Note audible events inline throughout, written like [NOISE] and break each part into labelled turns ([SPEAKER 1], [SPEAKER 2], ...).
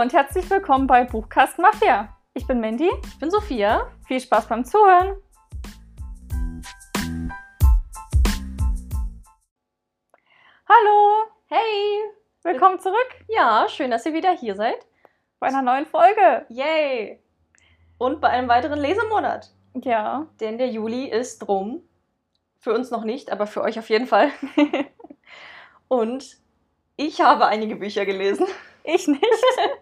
[SPEAKER 1] und herzlich willkommen bei Buchcast Mafia. Ich bin Mandy.
[SPEAKER 2] Ich bin Sophia.
[SPEAKER 1] Viel Spaß beim Zuhören. Hallo,
[SPEAKER 2] Hey.
[SPEAKER 1] willkommen zurück
[SPEAKER 2] Ja, schön, dass ihr wieder hier seid.
[SPEAKER 1] bei einer neuen Folge.
[SPEAKER 2] Yay. Und bei einem weiteren Lesemonat.
[SPEAKER 1] Ja,
[SPEAKER 2] Denn der Juli ist rum. Für uns noch nicht, aber für euch auf jeden Fall. [LAUGHS] Und ich habe einige Bücher gelesen.
[SPEAKER 1] ich nicht. [LAUGHS]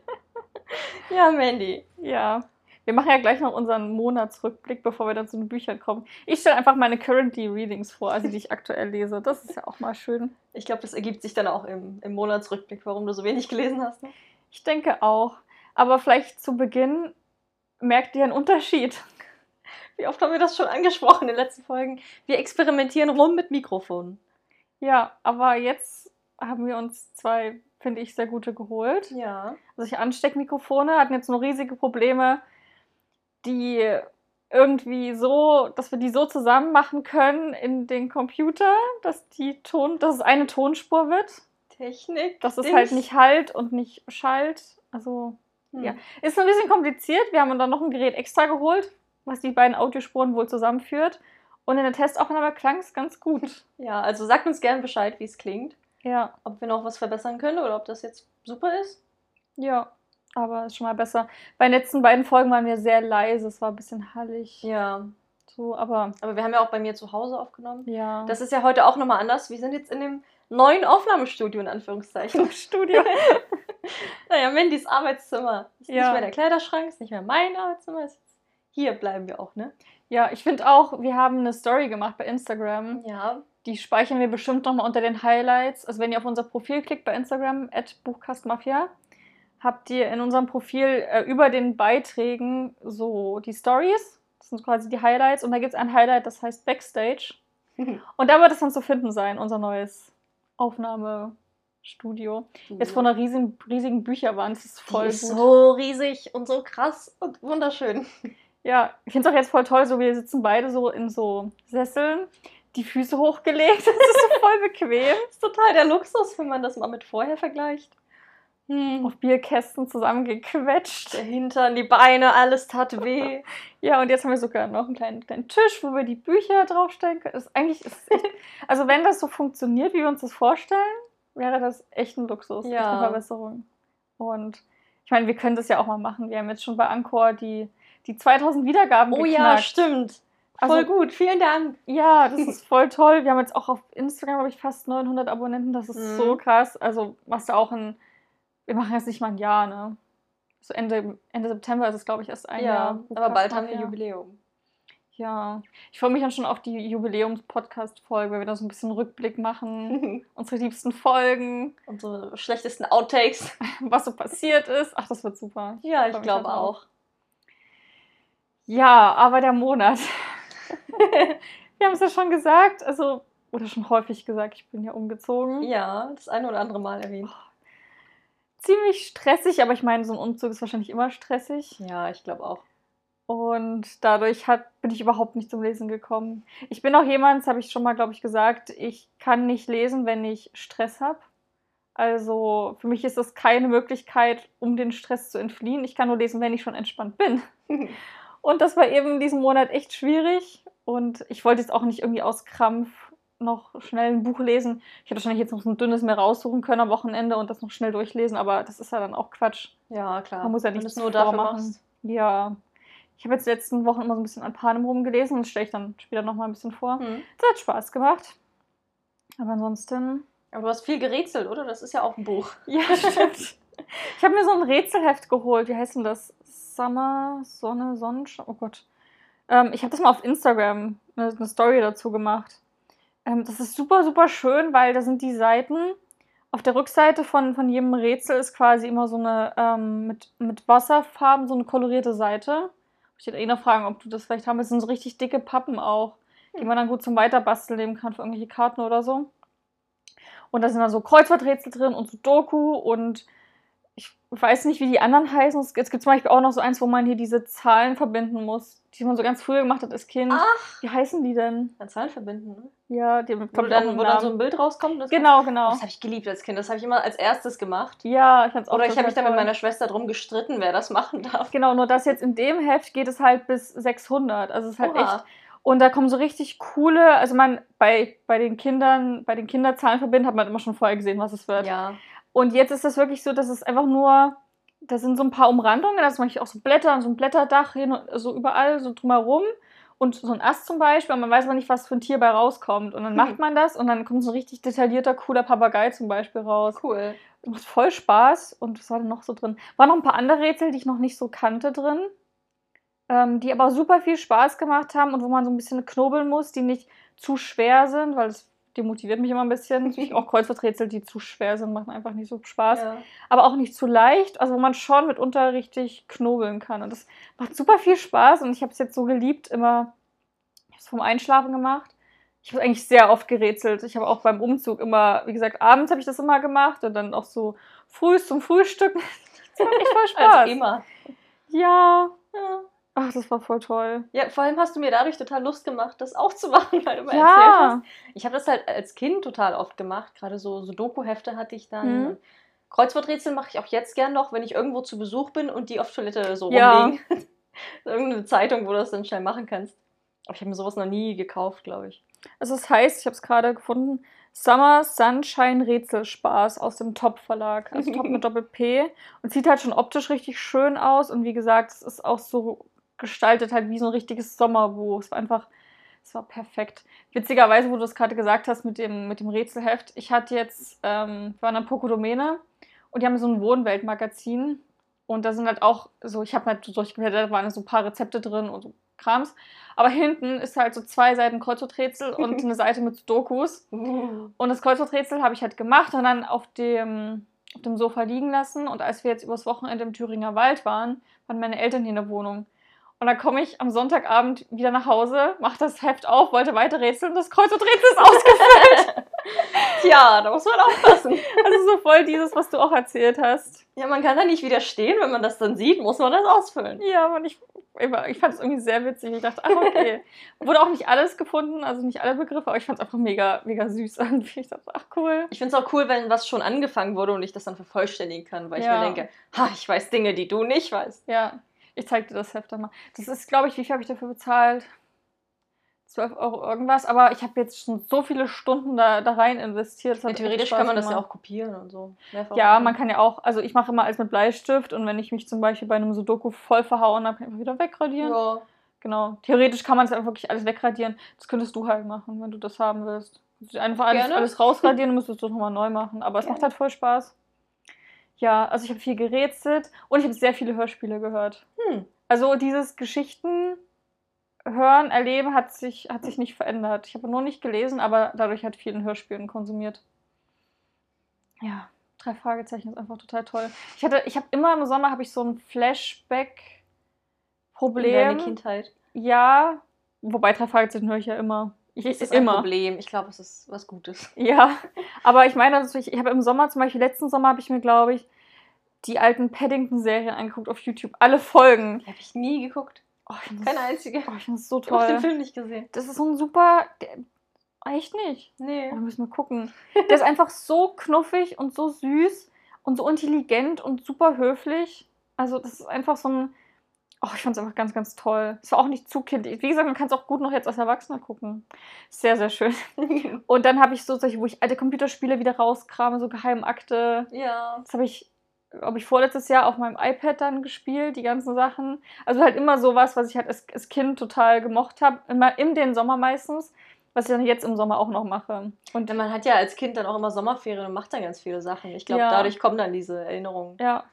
[SPEAKER 2] Ja, Mandy.
[SPEAKER 1] Ja, wir machen ja gleich noch unseren Monatsrückblick, bevor wir dann zu den Büchern kommen. Ich stelle einfach meine Currently Readings vor, also die ich aktuell lese. Das ist ja auch mal schön.
[SPEAKER 2] Ich glaube, das ergibt sich dann auch im, im Monatsrückblick, warum du so wenig gelesen hast. Ne?
[SPEAKER 1] Ich denke auch. Aber vielleicht zu Beginn merkt ihr einen Unterschied.
[SPEAKER 2] Wie oft haben wir das schon angesprochen in den letzten Folgen? Wir experimentieren rum mit Mikrofonen.
[SPEAKER 1] Ja, aber jetzt haben wir uns zwei, finde ich, sehr gute geholt.
[SPEAKER 2] Ja.
[SPEAKER 1] Also ich Ansteckmikrofone hatten jetzt nur riesige Probleme, die irgendwie so, dass wir die so zusammen machen können in den Computer, dass die Ton, dass es eine Tonspur wird,
[SPEAKER 2] Technik.
[SPEAKER 1] dass es halt nicht halt und nicht schallt. Also
[SPEAKER 2] Hm.
[SPEAKER 1] ja. ist ein bisschen kompliziert. Wir haben dann noch ein Gerät extra geholt, was die beiden Audiospuren wohl zusammenführt. Und in der Testaufnahme klang es ganz gut.
[SPEAKER 2] Ja, also sagt uns gerne Bescheid, wie es klingt.
[SPEAKER 1] Ja,
[SPEAKER 2] Ob wir noch was verbessern können oder ob das jetzt super ist.
[SPEAKER 1] ja. Aber ist schon mal besser. Bei den letzten beiden Folgen waren wir sehr leise. Es war ein bisschen hallig.
[SPEAKER 2] Ja.
[SPEAKER 1] So, aber
[SPEAKER 2] Aber wir haben ja auch bei mir zu Hause aufgenommen.
[SPEAKER 1] ja.
[SPEAKER 2] Das ist ja heute auch nochmal anders. Wir sind jetzt in dem neuen Aufnahmestudio, in Anführungszeichen.
[SPEAKER 1] Studio. [LAUGHS]
[SPEAKER 2] naja, Mandys Arbeitszimmer. Ist
[SPEAKER 1] Ja.
[SPEAKER 2] nicht mehr der Kleiderschrank, ist nicht mehr mein Arbeitszimmer. Ist hier bleiben wir auch, ne?
[SPEAKER 1] Ja, ich finde auch, wir haben eine Story gemacht bei Instagram.
[SPEAKER 2] Ja.
[SPEAKER 1] Die speichern wir bestimmt nochmal unter den Highlights. Also wenn ihr auf unser Profil klickt bei Instagram, at Buchkastmafia, habt ihr in unserem Profil äh, über den Beiträgen so die Stories. Das sind quasi die Highlights. Und da gibt es ein Highlight, das heißt Backstage. [LAUGHS] Und da wird es dann zu finden sein, unser neues Aufnahmestudio. Jetzt vor einer riesigen, riesigen Bücherwand. Das ist voll
[SPEAKER 2] Die ist
[SPEAKER 1] gut.
[SPEAKER 2] so riesig und so krass und wunderschön.
[SPEAKER 1] Ja, ich finde es auch jetzt voll toll, so wir sitzen beide so in so Sesseln, die Füße hochgelegt. [LAUGHS] Das ist so voll bequem.
[SPEAKER 2] Das ist total der Luxus, wenn man das mal mit vorher vergleicht. Hm.
[SPEAKER 1] Auf Bierkästen zusammengequetscht.
[SPEAKER 2] Der Hintern, die Beine, alles tat weh. [LAUGHS]
[SPEAKER 1] Ja, und jetzt haben wir sogar noch einen kleinen, kleinen Tisch, wo wir die Bücher draufstellen können. Das ist eigentlich, ist echt, [LAUGHS] also wenn das so funktioniert, wie wir uns das vorstellen, wäre das echt ein Luxus, echt
[SPEAKER 2] Ja.
[SPEAKER 1] eine Verbesserung. Und ich meine, wir können das ja auch mal machen. Wir haben jetzt schon bei Anchor die, die 2000 Wiedergaben
[SPEAKER 2] Oh
[SPEAKER 1] geknackt.
[SPEAKER 2] ja, stimmt. Voll
[SPEAKER 1] Also-
[SPEAKER 2] gut, vielen Dank.
[SPEAKER 1] Ja, das [LAUGHS] ist voll toll. Wir haben jetzt auch auf Instagram, glaube ich, fast 900 Abonnenten. Das ist
[SPEAKER 2] Mhm.
[SPEAKER 1] so krass. Also machst du auch ein, wir machen jetzt nicht mal ein Jahr, ne? So Ende, Ende September ist es, glaube ich, erst ein
[SPEAKER 2] ja,
[SPEAKER 1] Jahr.
[SPEAKER 2] aber bald haben wir. Jubiläum.
[SPEAKER 1] Ja, ich freue mich dann schon auf die Jubiläums-Podcast-Folge, weil wir da so ein bisschen Rückblick machen, [LAUGHS] unsere liebsten Folgen,
[SPEAKER 2] Unsere schlechtesten Outtakes. [LAUGHS]
[SPEAKER 1] was so passiert ist. Ach, das wird super.
[SPEAKER 2] Ja, ich
[SPEAKER 1] mich
[SPEAKER 2] glaube auch.
[SPEAKER 1] Ja, aber der Monat. [LAUGHS] wir haben es ja schon gesagt, also, oder schon häufig gesagt, ich bin ja umgezogen.
[SPEAKER 2] Ja, das eine oder andere Mal erwähnt.
[SPEAKER 1] Ziemlich stressig, aber ich meine, so ein Umzug ist wahrscheinlich immer stressig.
[SPEAKER 2] Ja, ich glaube auch.
[SPEAKER 1] Und dadurch hat, bin ich überhaupt nicht zum Lesen gekommen. Ich bin auch jemand, das habe ich schon mal, glaube ich, gesagt, ich kann nicht lesen, wenn ich Stress habe. Also für mich ist das keine Möglichkeit, um den Stress zu entfliehen. Ich kann nur lesen, wenn ich schon entspannt bin. [LAUGHS] Und das war eben diesen Monat echt schwierig. Und ich wollte jetzt auch nicht irgendwie aus Krampf noch schnell ein Buch lesen. Ich hätte wahrscheinlich jetzt noch so ein dünnes mehr raussuchen können am Wochenende und das noch schnell durchlesen, aber das ist ja dann auch Quatsch.
[SPEAKER 2] Ja, klar.
[SPEAKER 1] Man muss ja nichts
[SPEAKER 2] nur dafür machst.
[SPEAKER 1] Ja. Ich habe jetzt die letzten Wochen immer so ein bisschen an Panem rumgelesen und stelle ich dann später nochmal ein bisschen vor.
[SPEAKER 2] Hm.
[SPEAKER 1] Das hat Spaß gemacht. Aber ansonsten.
[SPEAKER 2] Aber du hast viel gerätselt, oder? Das ist ja auch ein Buch.
[SPEAKER 1] Ja, stimmt. [LAUGHS] Ich habe mir so ein Rätselheft geholt. Wie heißt denn das? Summer, Sonne, Sonnenschein. Oh Gott. Ähm, ich habe das mal auf Instagram eine, eine Story dazu gemacht. Ähm, das ist super, super schön, weil da sind die Seiten. Auf der Rückseite von, von jedem Rätsel ist quasi immer so eine ähm, mit, mit Wasserfarben, so eine kolorierte Seite. Ich hätte eh noch fragen, ob du das vielleicht haben willst. Das sind so richtig dicke Pappen auch, die man dann gut zum Weiterbasteln nehmen kann für irgendwelche Karten oder so. Und da sind dann so Kreuzworträtsel drin und so Doku und ich weiß nicht, wie die anderen heißen. Es gibt, es zum Beispiel auch noch so eins, wo man hier diese Zahlen verbinden muss, die man so ganz früher gemacht hat als Kind.
[SPEAKER 2] Ach,
[SPEAKER 1] Wie heißen die denn?
[SPEAKER 2] an Zahlen verbinden, ne?
[SPEAKER 1] Ja, die
[SPEAKER 2] Wo, dann, wo dann so ein Bild rauskommt. Das
[SPEAKER 1] Genau, genau.
[SPEAKER 2] Das habe ich geliebt als Kind. Das habe ich immer als erstes gemacht.
[SPEAKER 1] Ja, ich fand's auch
[SPEAKER 2] Oder ich habe mich dann mit meiner Schwester drum gestritten, wer das machen darf.
[SPEAKER 1] Genau, nur das jetzt in dem Heft geht es halt bis 600. Also es ist halt
[SPEAKER 2] Oha.
[SPEAKER 1] echt. Und da kommen so richtig coole, also man, bei, bei den Kindern, bei den Kinderzahlen verbinden, hat man immer schon vorher gesehen, was es wird.
[SPEAKER 2] Ja.
[SPEAKER 1] Und jetzt ist es wirklich so, dass es einfach nur, da sind so ein paar Umrandungen, da ist manchmal auch so Blätter und so ein Blätterdach hin und so überall, so drumherum. Und so ein Ast zum Beispiel, und man weiß aber nicht, was für ein Tier bei rauskommt. Und dann macht man das und dann kommt so ein richtig detaillierter, cooler Papagei zum Beispiel raus.
[SPEAKER 2] Cool.
[SPEAKER 1] Macht voll Spaß. Und was war denn noch so drin? Waren noch ein paar andere Rätsel, die ich noch nicht so kannte drin. Ähm, die aber super viel Spaß gemacht haben und wo man so ein bisschen knobeln muss, die nicht zu schwer sind, weil das demotiviert mich immer ein bisschen. [LAUGHS] auch Kreuzworträtsel, die zu schwer sind, machen einfach nicht so Spaß.
[SPEAKER 2] Ja.
[SPEAKER 1] Aber auch nicht zu leicht, also wo man schon mitunter richtig knobeln kann. Und das macht super viel Spaß und ich habe es jetzt so geliebt, immer, ich habe es vom Einschlafen gemacht. Ich habe eigentlich sehr oft gerätselt. Ich habe auch beim Umzug immer, wie gesagt, abends habe ich das immer gemacht und dann auch so früh zum Frühstück. [LAUGHS] Das macht echt voll [LAUGHS] Spaß.
[SPEAKER 2] Also immer.
[SPEAKER 1] Ja.
[SPEAKER 2] Ja.
[SPEAKER 1] Ach, das war voll toll.
[SPEAKER 2] ja, vor allem hast du mir dadurch total Lust gemacht, das auch zu machen, [LAUGHS] weil du mir erzählt
[SPEAKER 1] Ja.
[SPEAKER 2] hast. Ich habe das halt als Kind total oft gemacht. Gerade so, so Doku-Hefte hatte ich dann.
[SPEAKER 1] Mhm.
[SPEAKER 2] Kreuzworträtsel mache ich auch jetzt gern noch, wenn ich irgendwo zu Besuch bin und die auf Toilette so
[SPEAKER 1] Ja.
[SPEAKER 2] rumliegen. [LAUGHS] Irgendeine Zeitung, wo du das dann schnell machen kannst. Aber ich habe mir sowas noch nie gekauft, glaube ich.
[SPEAKER 1] Also es heißt, ich habe es gerade gefunden, Summer Sunshine Rätselspaß aus dem Top Verlag. Also Top mit [LAUGHS] Doppel P. Und sieht halt schon optisch richtig schön aus. Und wie gesagt, es ist auch so gestaltet halt wie so ein richtiges Sommerbuch. Es war einfach, es war perfekt. Witzigerweise, wo du das gerade gesagt hast mit dem, mit dem Rätselheft, ich hatte jetzt, ähm, wir waren am Pokodomene und die haben so ein Wohnweltmagazin. Und da sind halt auch so, ich habe halt so durchgeblättert, da waren so ein paar Rezepte drin und so Krams. Aber hinten ist halt so zwei Seiten Kreuzworträtsel und [LAUGHS] eine Seite mit Dokus. Und das Kreuzworträtsel habe ich halt gemacht und dann auf dem, auf dem Sofa liegen lassen. Und als wir jetzt übers Wochenende im Thüringer Wald waren, waren meine Eltern hier in der Wohnung. Und dann komme ich am Sonntagabend wieder nach Hause, mache das Heft auf, wollte weiter rätseln und das Kreuzworträtsel ist [LAUGHS] ausgefüllt.
[SPEAKER 2] Tja, da muss man aufpassen.
[SPEAKER 1] also so voll dieses, was du auch erzählt hast.
[SPEAKER 2] Ja, man kann da nicht widerstehen, wenn man das dann sieht, muss man das ausfüllen.
[SPEAKER 1] Ja, und ich, ich fand es irgendwie sehr witzig. Ich dachte, ach okay. Wurde auch nicht alles gefunden, also nicht alle Begriffe, aber ich fand es einfach mega, mega süß irgendwie. Ich dachte, ach cool.
[SPEAKER 2] Ich finde es auch cool, wenn was schon angefangen wurde und ich das dann vervollständigen kann, weil ich
[SPEAKER 1] Ja.
[SPEAKER 2] mir denke, ha, ich weiß Dinge, die du nicht weißt.
[SPEAKER 1] Ja, ich zeig dir das Heft dann mal. Das ist, glaube ich, wie viel habe ich dafür bezahlt? 12 Euro irgendwas, aber ich habe jetzt schon so viele Stunden da, da rein investiert.
[SPEAKER 2] Ja, theoretisch kann man das ja auch kopieren und so.
[SPEAKER 1] Ja, man kann ja auch, also ich mache immer alles mit Bleistift und wenn ich mich zum Beispiel bei einem Sudoku voll verhauen habe, kann ich einfach wieder wegradieren.
[SPEAKER 2] Ja.
[SPEAKER 1] Genau. Theoretisch kann man es einfach wirklich alles wegradieren. Das könntest du halt machen, wenn du das haben willst. Einfach alles, alles rausradieren, müsstest du nochmal neu machen. Aber es macht halt voll Spaß. Ja, also ich habe viel gerätselt und ich habe sehr viele Hörspiele gehört.
[SPEAKER 2] Hm.
[SPEAKER 1] Also dieses Geschichten hören, erleben hat sich, hat sich nicht verändert. Ich habe nur nicht gelesen, aber dadurch hat vielen Hörspielen konsumiert. Ja, drei Fragezeichen ist einfach total toll. Ich hatte, ich habe immer im Sommer habe ich so ein Flashback-Problem.
[SPEAKER 2] In deine Kindheit.
[SPEAKER 1] Ja, wobei drei Fragezeichen höre ich ja immer. Ich,
[SPEAKER 2] Das ist
[SPEAKER 1] immer.
[SPEAKER 2] ein Problem. Ich glaube, es ist was Gutes. [LAUGHS]
[SPEAKER 1] Ja, aber ich meine, also ich, ich habe im Sommer zum Beispiel, letzten Sommer habe ich mir, glaube ich, die alten Paddington-Serien angeguckt auf YouTube. Alle Folgen.
[SPEAKER 2] Die habe ich nie geguckt.
[SPEAKER 1] Oh, ich finde
[SPEAKER 2] Keine einzige.
[SPEAKER 1] oh, ich find das so
[SPEAKER 2] Ich habe den
[SPEAKER 1] toll.
[SPEAKER 2] Film nicht gesehen.
[SPEAKER 1] Das ist so ein super. Der, echt nicht.
[SPEAKER 2] Nee.
[SPEAKER 1] Da müssen wir gucken. Der ist [LAUGHS] einfach so knuffig und so süß und so intelligent und super höflich. Also, das ist einfach so ein. Oh, ich fand es einfach ganz, ganz toll. Es war auch nicht zu kindlich. Wie gesagt, man kann es auch gut noch jetzt als Erwachsener gucken. Sehr, sehr schön. [LAUGHS] Und dann habe ich so solche, wo ich alte Computerspiele wieder rauskrame, so Geheimakte.
[SPEAKER 2] ja.
[SPEAKER 1] Das habe ich, glaube ich, vorletztes Jahr auf meinem iPad dann gespielt, die ganzen Sachen. Also halt immer sowas, was ich halt als, als Kind total gemocht habe. Immer in den Sommer meistens, was ich dann jetzt im Sommer auch noch mache. Und
[SPEAKER 2] man hat ja als Kind dann auch immer Sommerferien und macht dann ganz viele Sachen. Ich glaube,
[SPEAKER 1] Ja.
[SPEAKER 2] dadurch kommen dann diese Erinnerungen.
[SPEAKER 1] ja.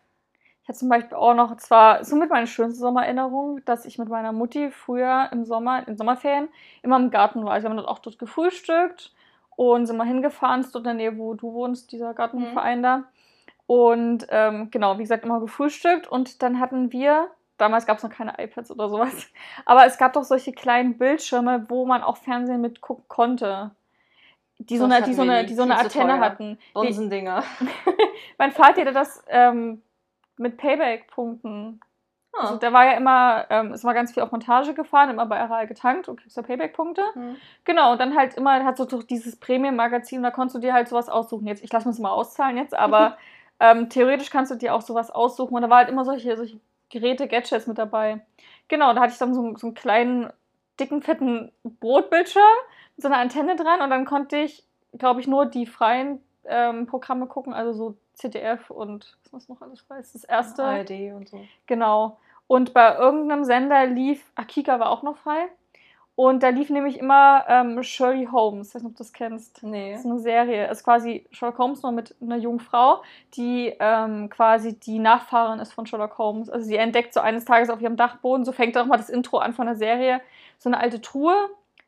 [SPEAKER 1] Ich hatte zum Beispiel auch noch, zwar somit meine schönste Sommererinnerung, dass ich mit meiner Mutti früher im Sommer, in Sommerferien, immer im Garten war. Also wir haben dort auch dort gefrühstückt und sind mal hingefahren, ist dort in der Nähe, wo du wohnst, dieser Gartenverein da. Und ähm, genau, wie gesagt, immer gefrühstückt und dann hatten wir, damals gab es noch keine iPads oder sowas, [LAUGHS] aber es gab doch solche kleinen Bildschirme, wo man auch Fernsehen mit gucken konnte. Die so eine, die so eine, die so eine Antenne hatten.
[SPEAKER 2] Bonsendinger. [LAUGHS]
[SPEAKER 1] mein Vati hatte das ähm, mit Payback-Punkten.
[SPEAKER 2] Ah.
[SPEAKER 1] Also da war ja immer, ähm, ist mal ganz viel auf Montage gefahren, immer bei RAL getankt und kriegst da Payback-Punkte.
[SPEAKER 2] Hm.
[SPEAKER 1] Genau, und dann halt immer, hat so dieses Premium-Magazin, da konntest du dir halt sowas aussuchen. Jetzt, ich lasse mir das mal auszahlen jetzt, aber [LAUGHS] ähm, theoretisch kannst du dir auch sowas aussuchen. Und da war halt immer solche, solche Geräte, Gadgets mit dabei. Genau, da hatte ich dann so, so einen kleinen, dicken, fetten Brotbildschirm mit so einer Antenne dran und dann konnte ich, glaube ich, nur die freien ähm, Programme gucken, also so ZDF und was ist noch alles frei? Das ist das erste.
[SPEAKER 2] ARD und so.
[SPEAKER 1] Genau. Und bei irgendeinem Sender lief, Akika war auch noch frei. Und da lief nämlich immer ähm, Shirley Holmes, ich weiß nicht, ob du das kennst.
[SPEAKER 2] Nee.
[SPEAKER 1] Das ist eine Serie. Es ist quasi Sherlock Holmes nur mit einer jungen Frau, die ähm, quasi die Nachfahrin ist von Sherlock Holmes. Also sie entdeckt so eines Tages auf ihrem Dachboden, so fängt auch mal das Intro an von der Serie, so eine alte Truhe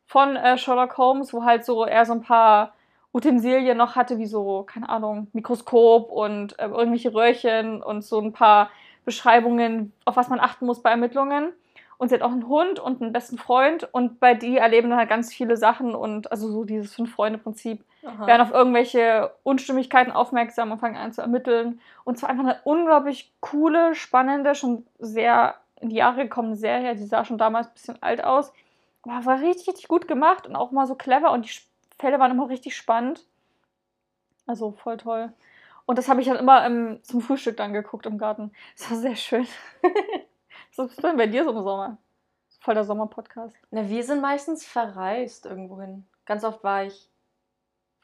[SPEAKER 1] von äh, Sherlock Holmes, wo halt so er so ein paar Utensilien noch hatte, wie so, keine Ahnung, Mikroskop und äh, irgendwelche Röhrchen und so ein paar Beschreibungen, auf was man achten muss bei Ermittlungen. Und sie hat auch einen Hund und einen besten Freund und bei die erleben dann halt ganz viele Sachen und also so dieses Fünf-Freunde-Prinzip werden auf irgendwelche Unstimmigkeiten aufmerksam und fangen an zu ermitteln. Und zwar einfach eine unglaublich coole, spannende, schon sehr in die Jahre gekommene Serie. Die sah schon damals ein bisschen alt aus. Aber war richtig, richtig gut gemacht und auch mal so clever und die Fälle waren immer richtig spannend. Also voll toll. Und das habe ich dann immer im, zum Frühstück dann geguckt im Garten. Das war sehr schön. Was ist denn bei dir so im Sommer? Voll der Sommerpodcast.
[SPEAKER 2] Na, wir sind meistens verreist irgendwohin. Ganz oft war ich.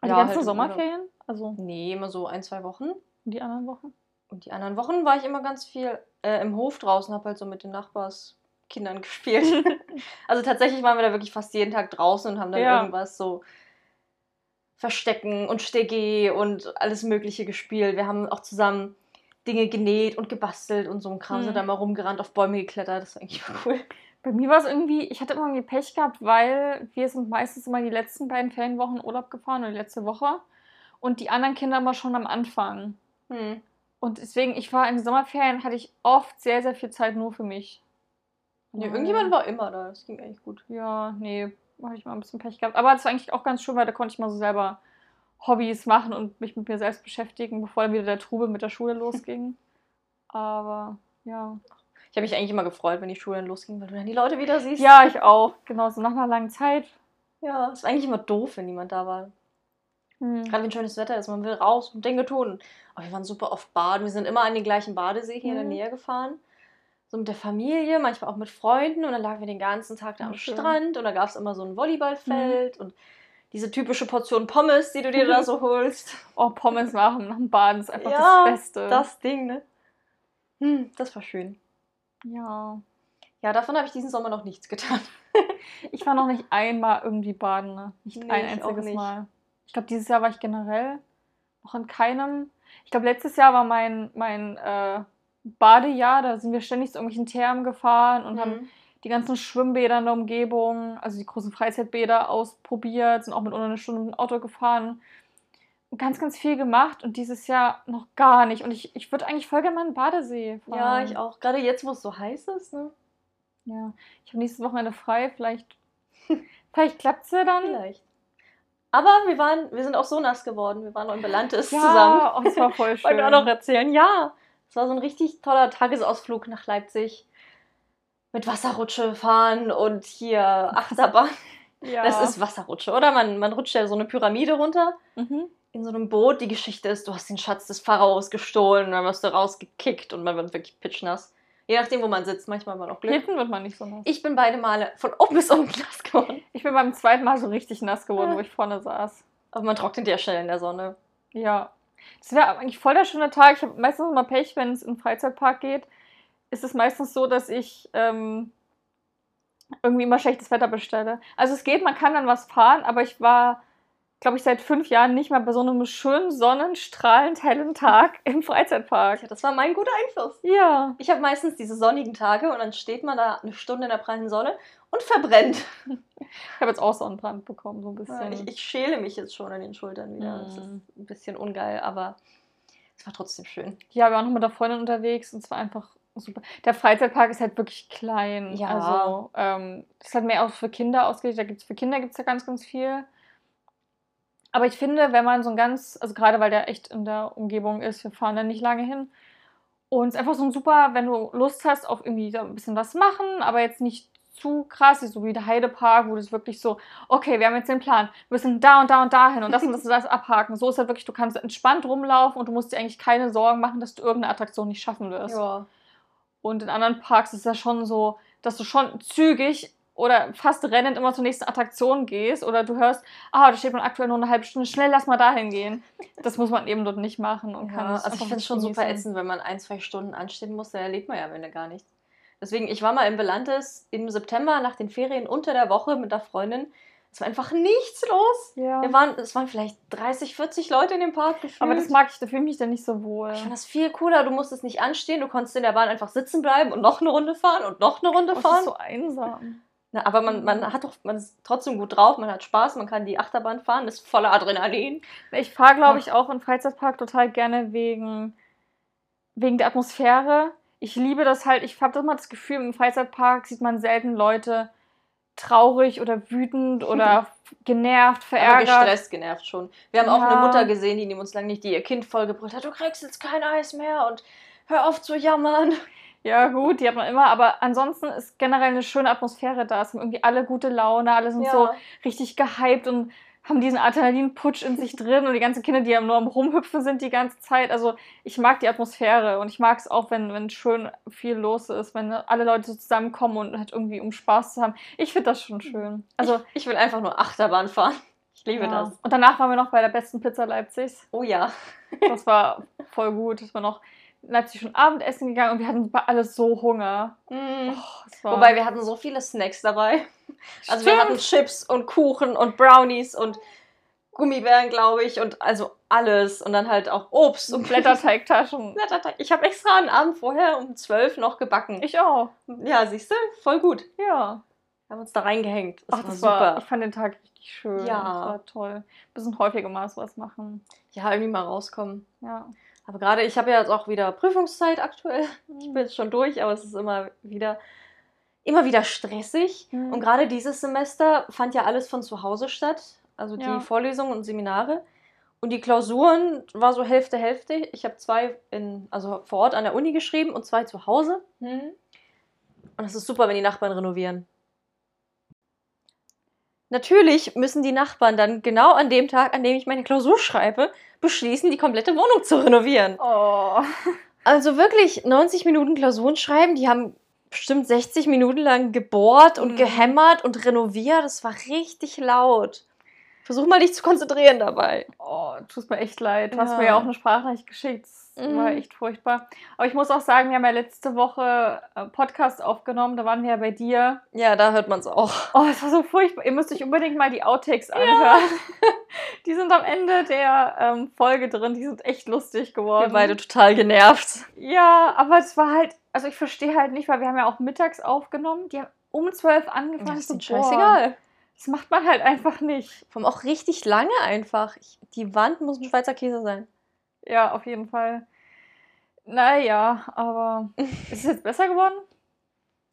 [SPEAKER 1] Und
[SPEAKER 2] Ja,
[SPEAKER 1] die ganzen
[SPEAKER 2] halt
[SPEAKER 1] Sommerferien? Also
[SPEAKER 2] Nee, immer so ein, zwei Wochen.
[SPEAKER 1] die anderen Wochen?
[SPEAKER 2] Und die anderen Wochen war ich immer ganz viel äh, im Hof draußen, habe halt so mit den Nachbarskindern [LAUGHS] gespielt. [LAUGHS] also tatsächlich waren wir da wirklich fast jeden Tag draußen und haben dann
[SPEAKER 1] Ja.
[SPEAKER 2] irgendwas so Verstecken und Stegge und alles Mögliche gespielt. Wir haben auch zusammen Dinge genäht und gebastelt und so ein Kram.
[SPEAKER 1] Mhm.
[SPEAKER 2] Sind da mal rumgerannt, auf Bäume geklettert. Das war eigentlich cool.
[SPEAKER 1] Bei mir war es irgendwie, ich hatte immer irgendwie Pech gehabt, weil wir sind meistens immer die letzten beiden Ferienwochen Urlaub gefahren oder die letzte Woche und die anderen Kinder immer schon am Anfang.
[SPEAKER 2] Hm.
[SPEAKER 1] Und deswegen, ich war in den Sommerferien, hatte ich oft sehr, sehr viel Zeit nur für mich.
[SPEAKER 2] Nee, irgendjemand war immer da. Das ging eigentlich gut.
[SPEAKER 1] Ja, nee, habe ich mal ein bisschen Pech gehabt. Aber das war eigentlich auch ganz schön, weil da konnte ich mal so selber Hobbys machen und mich mit mir selbst beschäftigen, bevor dann wieder der Trubel mit der Schule losging. [LAUGHS] Aber ja.
[SPEAKER 2] Ich habe mich eigentlich immer gefreut, wenn die Schule dann losging, weil du dann die Leute wieder siehst.
[SPEAKER 1] Ja, ich auch. Genau, so nach einer langen Zeit.
[SPEAKER 2] Ja, es war eigentlich immer doof, wenn niemand da war.
[SPEAKER 1] Hm.
[SPEAKER 2] Gerade wenn schönes Wetter ist, man will raus und Dinge tun. Aber wir waren super oft baden. Wir sind immer an den gleichen Badesee hier in der
[SPEAKER 1] Mhm.
[SPEAKER 2] Nähe gefahren. So mit der Familie, manchmal auch mit Freunden. Und dann lagen wir den ganzen Tag da am
[SPEAKER 1] schön.
[SPEAKER 2] Strand. Und da gab es immer so ein Volleyballfeld und diese typische Portion Pommes, die du dir da so holst.
[SPEAKER 1] Oh, Pommes machen nach dem Baden ist einfach
[SPEAKER 2] Ja,
[SPEAKER 1] das Beste.
[SPEAKER 2] Das Ding, ne? Hm, das war schön.
[SPEAKER 1] Ja.
[SPEAKER 2] Ja, davon habe ich diesen Sommer noch nichts getan. [LAUGHS]
[SPEAKER 1] Ich war noch nicht einmal irgendwie baden, ne? Nicht
[SPEAKER 2] Nee,
[SPEAKER 1] ein einziges
[SPEAKER 2] nicht.
[SPEAKER 1] Mal. Ich glaube, dieses Jahr war ich generell noch in keinem. Ich glaube, letztes Jahr war mein, mein äh, Badejahr, da sind wir ständig zu irgendwelchen Thermen gefahren und haben
[SPEAKER 2] Mhm.
[SPEAKER 1] die ganzen Schwimmbäder in der Umgebung, also die großen Freizeitbäder ausprobiert, sind auch mit unter einer Stunde mit dem Auto gefahren. Und ganz, ganz viel gemacht und dieses Jahr noch gar nicht. Und ich, ich würde eigentlich voll gerne mal in den Badesee fahren.
[SPEAKER 2] Ja, ich auch. Gerade jetzt, wo es so heiß ist, ne?
[SPEAKER 1] Ja, ich habe nächstes Wochenende frei. Vielleicht, [LAUGHS] vielleicht klappt es ja dann.
[SPEAKER 2] Vielleicht. Aber wir waren, wir sind auch so nass geworden. Wir waren noch in Belantes
[SPEAKER 1] Ja,
[SPEAKER 2] zusammen.
[SPEAKER 1] oh, es war voll schön. [LAUGHS]
[SPEAKER 2] Wollen wir auch noch erzählen? Ja. Es war so ein richtig toller Tagesausflug nach Leipzig. Mit Wasserrutsche fahren und hier Achterbahn. [LAUGHS]
[SPEAKER 1] ja.
[SPEAKER 2] Das ist Wasserrutsche, oder? Man, man rutscht ja so eine Pyramide runter
[SPEAKER 1] Mhm.
[SPEAKER 2] in so einem Boot. Die Geschichte ist, du hast den Schatz des Pharaos gestohlen und dann wirst du rausgekickt und man wird wirklich pitschnass. Je nachdem, wo man sitzt. Manchmal hat man auch Glück.
[SPEAKER 1] Hinten wird man nicht so nass.
[SPEAKER 2] Ich bin beide Male von oben [LAUGHS] bis unten nass geworden.
[SPEAKER 1] Ich bin beim zweiten Mal so richtig nass geworden, wo ich vorne saß.
[SPEAKER 2] Aber man trocknet ja schnell in der Sonne.
[SPEAKER 1] Ja. Das wäre eigentlich voll der schöne Tag. Ich habe meistens immer Pech, wenn es in den Freizeitpark geht. Ist es meistens so, dass ich ähm, irgendwie immer schlechtes Wetter bestelle. Also es geht, man kann dann was fahren, aber ich war, glaube ich, seit fünf Jahren nicht mehr bei so einem schönen, sonnenstrahlend hellen Tag im Freizeitpark.
[SPEAKER 2] Tja, das war mein guter Einfluss.
[SPEAKER 1] Ja.
[SPEAKER 2] Ich habe meistens diese sonnigen Tage und dann steht man da eine Stunde in der prallen Sonne und verbrennt.
[SPEAKER 1] Ich habe jetzt auch Sonnenbrand bekommen, so ein
[SPEAKER 2] Ja,
[SPEAKER 1] bisschen.
[SPEAKER 2] ich, ich schäle mich jetzt schon an den Schultern wieder. Das ist
[SPEAKER 1] Mhm.
[SPEAKER 2] ein bisschen ungeil, aber es war trotzdem schön.
[SPEAKER 1] Ja, wir waren noch mit der Freundin unterwegs und es war einfach super. Der Freizeitpark ist halt wirklich klein.
[SPEAKER 2] Ja.
[SPEAKER 1] Also, ähm, das ist halt mehr auch für Kinder ausgelegt. Da gibt's, für Kinder gibt es ja ganz, ganz viel. Aber ich finde, wenn man so ein ganz, also gerade weil der echt in der Umgebung ist, wir fahren da nicht lange hin. Und es ist einfach so ein super, wenn du Lust hast auf irgendwie so ein bisschen was machen, aber jetzt nicht zu krass, so wie der Heidepark, wo das wirklich so, okay, wir haben jetzt den Plan, wir müssen da und da und da hin und das und das und das [LAUGHS] abhaken. So ist halt wirklich, du kannst entspannt rumlaufen und du musst dir eigentlich keine Sorgen machen, dass du irgendeine Attraktion nicht schaffen wirst.
[SPEAKER 2] Ja.
[SPEAKER 1] Und in anderen Parks ist es ja schon so, dass du schon zügig oder fast rennend immer zur nächsten Attraktion gehst oder du hörst, ah, da steht man aktuell nur eine halbe Stunde, schnell lass mal dahin gehen. Das muss man eben dort nicht machen und
[SPEAKER 2] Ja,
[SPEAKER 1] kann
[SPEAKER 2] also ich finde es schon super ätzend, wenn man ein, zwei Stunden anstehen muss, da erlebt man ja am Ende gar nichts. Deswegen, ich war mal in Belantes im September nach den Ferien unter der Woche mit der Freundin. Es war einfach nichts los.
[SPEAKER 1] Ja.
[SPEAKER 2] Wir waren, es waren vielleicht 30, 40 Leute in dem Park gefühlt.
[SPEAKER 1] Aber das mag ich, da fühle ich mich dann nicht so wohl.
[SPEAKER 2] ich fand das viel cooler. Du musstest nicht anstehen, du konntest in der Bahn einfach sitzen bleiben und noch eine Runde fahren und noch eine Runde
[SPEAKER 1] Oh, das ist
[SPEAKER 2] fahren.
[SPEAKER 1] so einsam.
[SPEAKER 2] Na, aber man, man hat doch, man ist trotzdem gut drauf, man hat Spaß, man kann die Achterbahn fahren, ist voller Adrenalin.
[SPEAKER 1] Ich fahre, glaube ich, auch im Freizeitpark total gerne wegen, wegen der Atmosphäre. Ich liebe das halt. Ich habe immer das Gefühl, im Freizeitpark sieht man selten Leute traurig oder wütend [LAUGHS] oder genervt,
[SPEAKER 2] Aber
[SPEAKER 1] verärgert.
[SPEAKER 2] gestresst, genervt schon. Wir haben auch
[SPEAKER 1] Ja.
[SPEAKER 2] eine Mutter gesehen, die neben uns lang nicht, die ihr Kind vollgebrüllt hat, du kriegst jetzt kein Eis mehr und hör auf zu jammern.
[SPEAKER 1] Ja, gut, die hat man immer, aber ansonsten ist generell eine schöne Atmosphäre da. Es haben irgendwie alle gute Laune, alle sind so richtig gehypt und haben diesen Adrenalinputsch in sich drin und die ganzen Kinder, die ja nur am Rumhüpfen sind die ganze Zeit. Also ich mag die Atmosphäre und ich mag es auch, wenn, wenn schön viel los ist, wenn alle Leute so zusammenkommen und halt irgendwie um Spaß zu haben. Ich finde das schon schön. Also
[SPEAKER 2] ich, ich will einfach nur Achterbahn fahren. Ich liebe
[SPEAKER 1] ja.
[SPEAKER 2] das.
[SPEAKER 1] Und danach waren wir noch bei der besten Pizza Leipzigs.
[SPEAKER 2] Oh ja.
[SPEAKER 1] Das war voll gut. Das war noch Leipzig schon Abendessen gegangen und wir hatten alle so Hunger.
[SPEAKER 2] Mm.
[SPEAKER 1] Oh,
[SPEAKER 2] Wobei wir hatten so viele Snacks dabei. Also wir hatten Chips und Kuchen und Brownies und Gummibären, glaube ich, und also alles. Und dann halt auch Obst und
[SPEAKER 1] Blätterteigtaschen. [LAUGHS]
[SPEAKER 2] Blätterteig. Ich habe extra einen Abend vorher um 12 noch gebacken.
[SPEAKER 1] Ich auch.
[SPEAKER 2] Ja, siehst du? Voll gut.
[SPEAKER 1] Ja.
[SPEAKER 2] Wir haben uns da reingehängt. Das
[SPEAKER 1] Ach,
[SPEAKER 2] war
[SPEAKER 1] das
[SPEAKER 2] super.
[SPEAKER 1] war, ich fand den Tag richtig schön.
[SPEAKER 2] Ja.
[SPEAKER 1] Das war toll. Ein bisschen häufiger mal sowas machen.
[SPEAKER 2] Ja, irgendwie mal rauskommen.
[SPEAKER 1] Ja.
[SPEAKER 2] Aber gerade, ich habe ja jetzt auch wieder Prüfungszeit aktuell. [LAUGHS] Ich bin jetzt schon durch, aber es ist immer wieder, immer wieder stressig.
[SPEAKER 1] Mhm.
[SPEAKER 2] Und gerade dieses Semester fand ja alles von zu Hause statt. Also die
[SPEAKER 1] Ja.
[SPEAKER 2] Vorlesungen und Seminare. Und die Klausuren war so Hälfte, Hälfte. Ich habe zwei in, also vor Ort an der Uni geschrieben und zwei zu Hause. Und es ist super, wenn die Nachbarn renovieren. Natürlich müssen die Nachbarn dann genau an dem Tag, an dem ich meine Klausur schreibe, beschließen, die komplette Wohnung zu renovieren.
[SPEAKER 1] Oh.
[SPEAKER 2] Also wirklich 90 Minuten Klausuren schreiben, die haben bestimmt 60 Minuten lang gebohrt und
[SPEAKER 1] Mhm.
[SPEAKER 2] gehämmert und renoviert. Das war richtig laut. Versuch mal dich zu konzentrieren dabei.
[SPEAKER 1] Oh, tut mir echt leid. Du hast
[SPEAKER 2] Ja.
[SPEAKER 1] mir ja auch eine Sprachnachricht geschickt. Das
[SPEAKER 2] Mhm.
[SPEAKER 1] war echt furchtbar. Aber ich muss auch sagen, wir haben ja letzte Woche äh, Podcast aufgenommen. Da waren wir ja bei dir.
[SPEAKER 2] Ja, da hört man es auch.
[SPEAKER 1] Oh, es war so furchtbar. Ihr müsst euch unbedingt mal die Outtakes anhören. [LAUGHS] Die sind am Ende der ähm, Folge drin. Die sind echt lustig geworden.
[SPEAKER 2] Wir beide total genervt.
[SPEAKER 1] Ja, aber es war halt, also ich verstehe halt nicht, weil wir haben ja auch mittags aufgenommen. Die haben um 12 angefangen
[SPEAKER 2] ist
[SPEAKER 1] zu
[SPEAKER 2] denen
[SPEAKER 1] bohren.
[SPEAKER 2] scheißegal.
[SPEAKER 1] Das macht man halt einfach nicht.
[SPEAKER 2] Allem auch richtig lange einfach. Ich, die Wand muss ein Schweizer Käse sein.
[SPEAKER 1] Ja, auf jeden Fall. Naja, aber [LAUGHS] ist es jetzt besser geworden?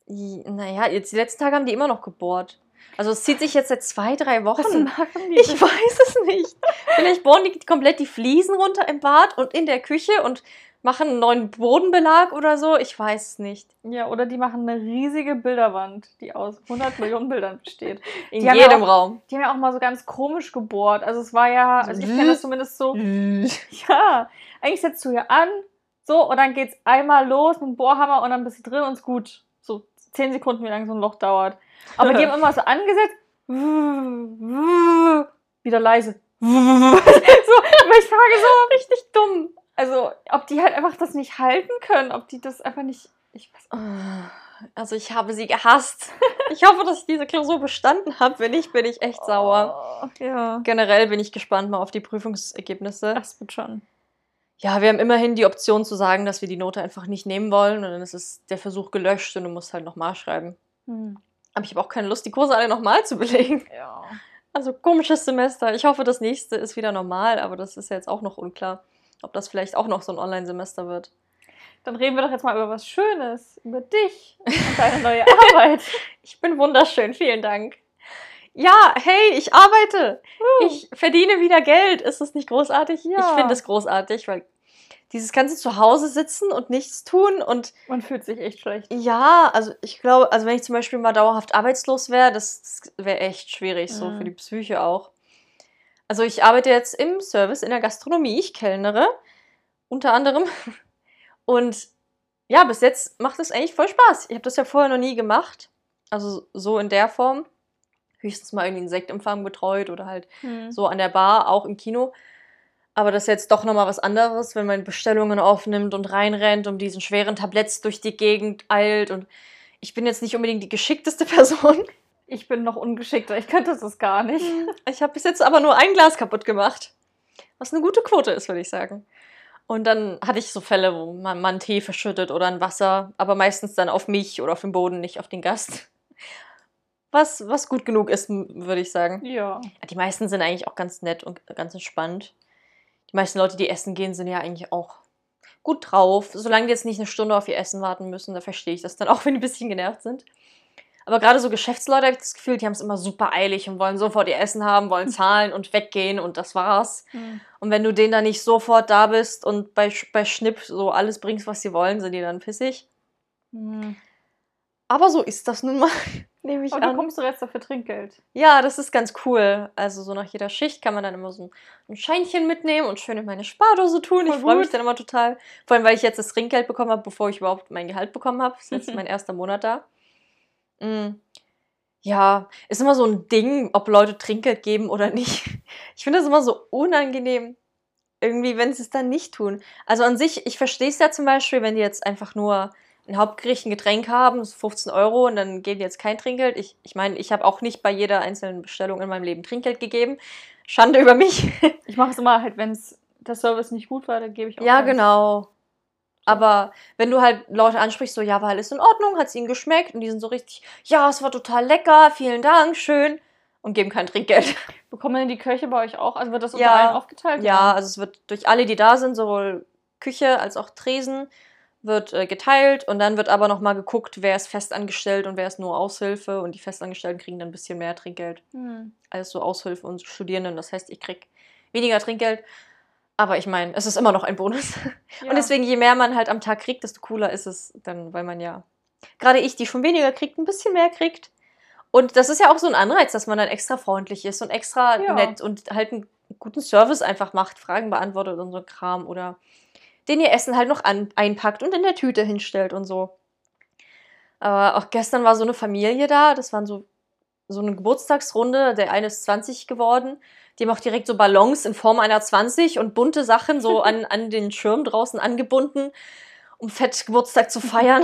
[SPEAKER 2] Naja, jetzt die letzten Tage haben die immer noch gebohrt. Also es zieht sich jetzt seit zwei, drei
[SPEAKER 1] Was
[SPEAKER 2] Wochen.
[SPEAKER 1] machen die?
[SPEAKER 2] Ich weiß es nicht. Vielleicht bohren die komplett die Fliesen runter im Bad und in der Küche und machen einen neuen Bodenbelag oder so. Ich weiß es nicht.
[SPEAKER 1] Ja, oder die machen eine riesige Bilderwand, die aus 100 Millionen Bildern besteht. [LAUGHS]
[SPEAKER 2] In
[SPEAKER 1] Die ja
[SPEAKER 2] jedem
[SPEAKER 1] auch-
[SPEAKER 2] Raum.
[SPEAKER 1] Die haben ja auch mal so ganz komisch gebohrt. Also es war ja, also ich kenne das zumindest so, [LAUGHS] ja, eigentlich setzt du hier an, so, und dann geht's einmal los mit dem Bohrhammer und dann bist du drin und ist gut. 10 Sekunden, wie lange so ein Loch dauert. Aber die [LAUGHS] haben immer so angesetzt, wieder leise. [LAUGHS] so, aber ich frage so richtig dumm. Also, ob die halt einfach das nicht halten können, ob die das einfach nicht, ich weiß
[SPEAKER 2] Also ich habe sie gehasst. Ich hoffe, dass ich diese Klausur bestanden habe. Wenn nicht, bin ich echt sauer.
[SPEAKER 1] Oh, ja.
[SPEAKER 2] Generell bin ich gespannt mal auf die Prüfungsergebnisse.
[SPEAKER 1] Das wird schon.
[SPEAKER 2] Ja, wir haben immerhin die Option zu sagen, dass wir die Note einfach nicht nehmen wollen und dann ist es der Versuch gelöscht und du musst halt nochmal schreiben.
[SPEAKER 1] Hm.
[SPEAKER 2] Aber ich habe auch keine Lust, die Kurse alle nochmal zu belegen.
[SPEAKER 1] Ja.
[SPEAKER 2] Also komisches Semester. Ich hoffe, das nächste ist wieder normal, aber das ist ja jetzt auch noch unklar, ob das vielleicht auch noch so ein Online-Semester wird.
[SPEAKER 1] Dann reden wir doch jetzt mal über was Schönes, über dich und deine neue [LAUGHS] Arbeit.
[SPEAKER 2] Ich bin wunderschön, vielen Dank. Ja, hey, ich arbeite. Ich verdiene wieder Geld. Ist das nicht großartig?
[SPEAKER 1] Ja.
[SPEAKER 2] Ich finde es großartig, weil dieses ganze Zuhause sitzen und nichts tun und.
[SPEAKER 1] Man fühlt sich echt schlecht.
[SPEAKER 2] Ja, also ich glaube, also wenn ich zum Beispiel mal dauerhaft arbeitslos wäre, das, das wäre echt schwierig, so
[SPEAKER 1] Mhm.
[SPEAKER 2] für die Psyche auch. Also ich arbeite jetzt im Service in der Gastronomie, ich kellnere unter anderem. [LAUGHS] Und ja, bis jetzt macht es eigentlich voll Spaß. Ich habe das ja vorher noch nie gemacht. Also so in der Form. Höchstens mal irgendwie einen Sektempfang betreut oder halt
[SPEAKER 1] Hm.
[SPEAKER 2] so an der Bar, auch im Kino. Aber das ist jetzt doch nochmal was anderes, wenn man Bestellungen aufnimmt und reinrennt und diesen schweren Tabletts durch die Gegend eilt. Und ich bin jetzt nicht unbedingt die geschickteste [LAUGHS] Person.
[SPEAKER 1] Ich bin noch ungeschickter, ich könnte das gar nicht.
[SPEAKER 2] Ich habe bis jetzt aber nur ein Glas kaputt gemacht. Was eine gute Quote ist, würde ich sagen. Und dann hatte ich so Fälle, wo man, man Tee verschüttet oder ein Wasser, aber meistens dann auf mich oder auf den Boden, nicht auf den Gast. Was, was gut genug ist, würde ich sagen.
[SPEAKER 1] Ja.
[SPEAKER 2] Die meisten sind eigentlich auch ganz nett und ganz entspannt. Die meisten Leute, die essen gehen, sind ja eigentlich auch gut drauf. Solange die jetzt nicht eine Stunde auf ihr Essen warten müssen, da verstehe ich das dann auch, [LAUGHS] wenn die ein bisschen genervt sind. Aber gerade so Geschäftsleute habe ich das Gefühl, die haben es immer super eilig und wollen sofort ihr Essen haben, wollen [LAUGHS] zahlen und weggehen und das war's.
[SPEAKER 1] Hm.
[SPEAKER 2] Und wenn du denen dann nicht sofort da bist und bei, bei Schnipp so alles bringst, was sie wollen, sind die dann pissig.
[SPEAKER 1] Hm.
[SPEAKER 2] Aber so ist das nun mal, [LAUGHS] nehme ich
[SPEAKER 1] du
[SPEAKER 2] an.
[SPEAKER 1] kommst doch jetzt dafür Trinkgeld.
[SPEAKER 2] Ja, das ist ganz cool. Also so nach jeder Schicht kann man dann immer so ein- ein Scheinchen mitnehmen und schön in meine Spardose tun.
[SPEAKER 1] Voll
[SPEAKER 2] ich freue mich dann immer total. Vor allem, weil ich jetzt das Trinkgeld bekommen habe, bevor ich überhaupt mein Gehalt bekommen habe. Das ist jetzt [LAUGHS] mein erster Monat da. Mm. Ja, ist immer so ein Ding, ob Leute Trinkgeld geben oder nicht. [LAUGHS] Ich finde das immer so unangenehm, irgendwie, wenn sie es dann nicht tun. Also an sich, ich verstehe es ja zum Beispiel, wenn die jetzt einfach nur ein Hauptgericht, ein Getränk haben, das ist 15 Euro und dann geben die jetzt kein Trinkgeld. Ich ich, meine, ich habe auch nicht bei jeder einzelnen Bestellung in meinem Leben Trinkgeld gegeben. Schande über mich. [LAUGHS]
[SPEAKER 1] Ich mache es immer halt, wenn es der Service nicht gut war, dann gebe ich auch
[SPEAKER 2] ja,
[SPEAKER 1] keins.
[SPEAKER 2] genau. Aber wenn du halt Leute ansprichst, so, ja, war alles in Ordnung, hat es ihnen geschmeckt und die sind so richtig, ja, es war total lecker, vielen Dank, schön und geben kein Trinkgeld. [LAUGHS]
[SPEAKER 1] Bekommen denn die Köche bei euch auch? Also wird das unter
[SPEAKER 2] Ja.
[SPEAKER 1] allen aufgeteilt?
[SPEAKER 2] Ja, also es wird durch alle, die da sind, sowohl Küche als auch Tresen, wird äh, geteilt und dann wird aber nochmal geguckt, wer ist festangestellt und wer ist nur Aushilfe und die Festangestellten kriegen dann ein bisschen mehr Trinkgeld
[SPEAKER 1] Hm.
[SPEAKER 2] als so Aushilfe und Studierenden. Das heißt, ich krieg weniger Trinkgeld, aber ich meine, es ist immer noch ein Bonus. [LAUGHS]
[SPEAKER 1] Ja.
[SPEAKER 2] Und deswegen, je mehr man halt am Tag kriegt, desto cooler ist es dann, weil man ja, gerade ich, die schon weniger kriegt, ein bisschen mehr kriegt. Und das ist ja auch so ein Anreiz, dass man dann extra freundlich ist und extra
[SPEAKER 1] Ja.
[SPEAKER 2] nett und halt einen guten Service einfach macht, Fragen beantwortet und so ein Kram oder den ihr Essen halt noch an, einpackt und in der Tüte hinstellt und so. Aber auch gestern war so eine Familie da, das waren so, so eine Geburtstagsrunde, der eine ist 20 geworden. Die haben auch direkt so Ballons in Form einer 20 und bunte Sachen so an, [LAUGHS] an den Schirm draußen angebunden, um fett Geburtstag zu feiern.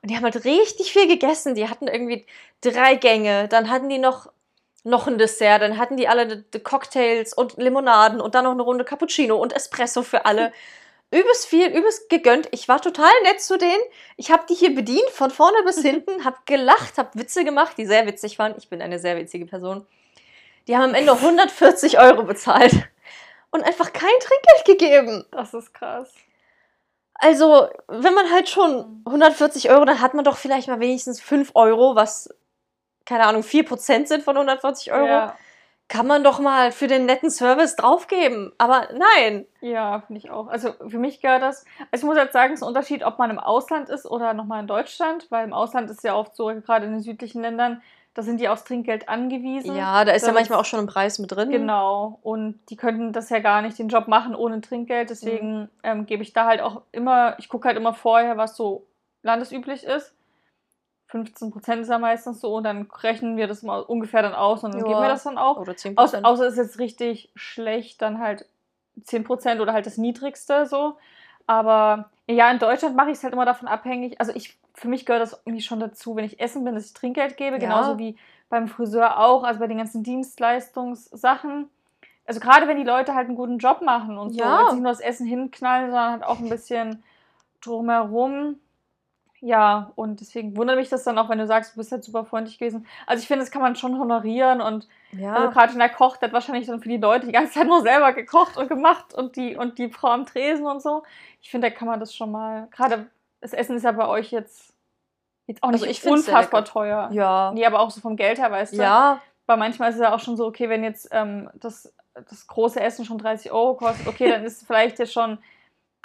[SPEAKER 2] Und die haben halt richtig viel gegessen. Die hatten irgendwie drei Gänge, dann hatten die noch, noch ein Dessert, dann hatten die alle Cocktails und Limonaden und dann noch eine Runde Cappuccino und Espresso für alle. [LAUGHS] Übelst viel, übelst gegönnt. Ich war total nett zu denen. Ich habe die hier bedient, von vorne bis [LAUGHS] hinten, habe gelacht, habe Witze gemacht, die sehr witzig waren. Ich bin eine sehr witzige Person. Die haben am Ende [LAUGHS] 140 Euro bezahlt und einfach kein Trinkgeld gegeben.
[SPEAKER 1] Das ist krass.
[SPEAKER 2] Also, wenn man halt schon 140 Euro, dann hat man doch vielleicht mal wenigstens 5 Euro, was, keine Ahnung, 4% sind von 140 Euro.
[SPEAKER 1] Ja,
[SPEAKER 2] Kann man doch mal für den netten Service draufgeben. Aber nein.
[SPEAKER 1] ja finde ich auch. Also für mich gehört das. Also ich muss jetzt sagen, es ist ein Unterschied, ob man im Ausland ist oder nochmal in Deutschland, weil im Ausland ist ja oft so, gerade in den südlichen Ländern, da sind die aufs Trinkgeld angewiesen.
[SPEAKER 2] Ja, da ist ja manchmal auch schon ein Preis mit drin.
[SPEAKER 1] Genau. Und die könnten das ja gar nicht den Job machen ohne Trinkgeld. Deswegen ähm, gebe ich da halt auch immer, ich gucke halt immer vorher, was so landesüblich ist. 15 Prozent ist ja meistens so und dann rechnen wir das mal ungefähr dann aus und dann
[SPEAKER 2] Ja.
[SPEAKER 1] geben wir das dann auch.
[SPEAKER 2] Oder 10%.
[SPEAKER 1] Aus, außer es ist jetzt richtig schlecht, dann halt 10% oder halt das niedrigste so. Aber ja, in Deutschland mache ich es halt immer davon abhängig. Also ich, für mich gehört das irgendwie schon dazu, wenn ich essen bin, dass ich Trinkgeld gebe,
[SPEAKER 2] Ja.
[SPEAKER 1] genauso wie beim Friseur auch, also bei den ganzen Dienstleistungssachen. Also gerade wenn die Leute halt einen guten Job machen und so,
[SPEAKER 2] Ja.
[SPEAKER 1] jetzt nicht nur das Essen hinknallen, sondern halt auch ein [LAUGHS] bisschen drumherum. Ja, und deswegen wundert mich das dann auch, wenn du sagst, du bist halt super freundlich gewesen. Also ich finde, das kann man schon honorieren und
[SPEAKER 2] ja.
[SPEAKER 1] also gerade wenn er kocht, der hat wahrscheinlich dann für die Leute die ganze Zeit nur selber gekocht und gemacht und die und die Frau am Tresen und so. Ich finde, da kann man das schon mal. Gerade das Essen ist ja bei euch jetzt, jetzt auch nicht
[SPEAKER 2] Also ich find's sehr
[SPEAKER 1] unfassbar teuer.
[SPEAKER 2] ja.
[SPEAKER 1] Nee, aber auch so vom Geld her, weißt du.
[SPEAKER 2] Ja,
[SPEAKER 1] Weil manchmal ist es ja auch schon so, okay, wenn jetzt ähm, das, das große Essen schon 30 Euro kostet, okay, dann ist es vielleicht jetzt schon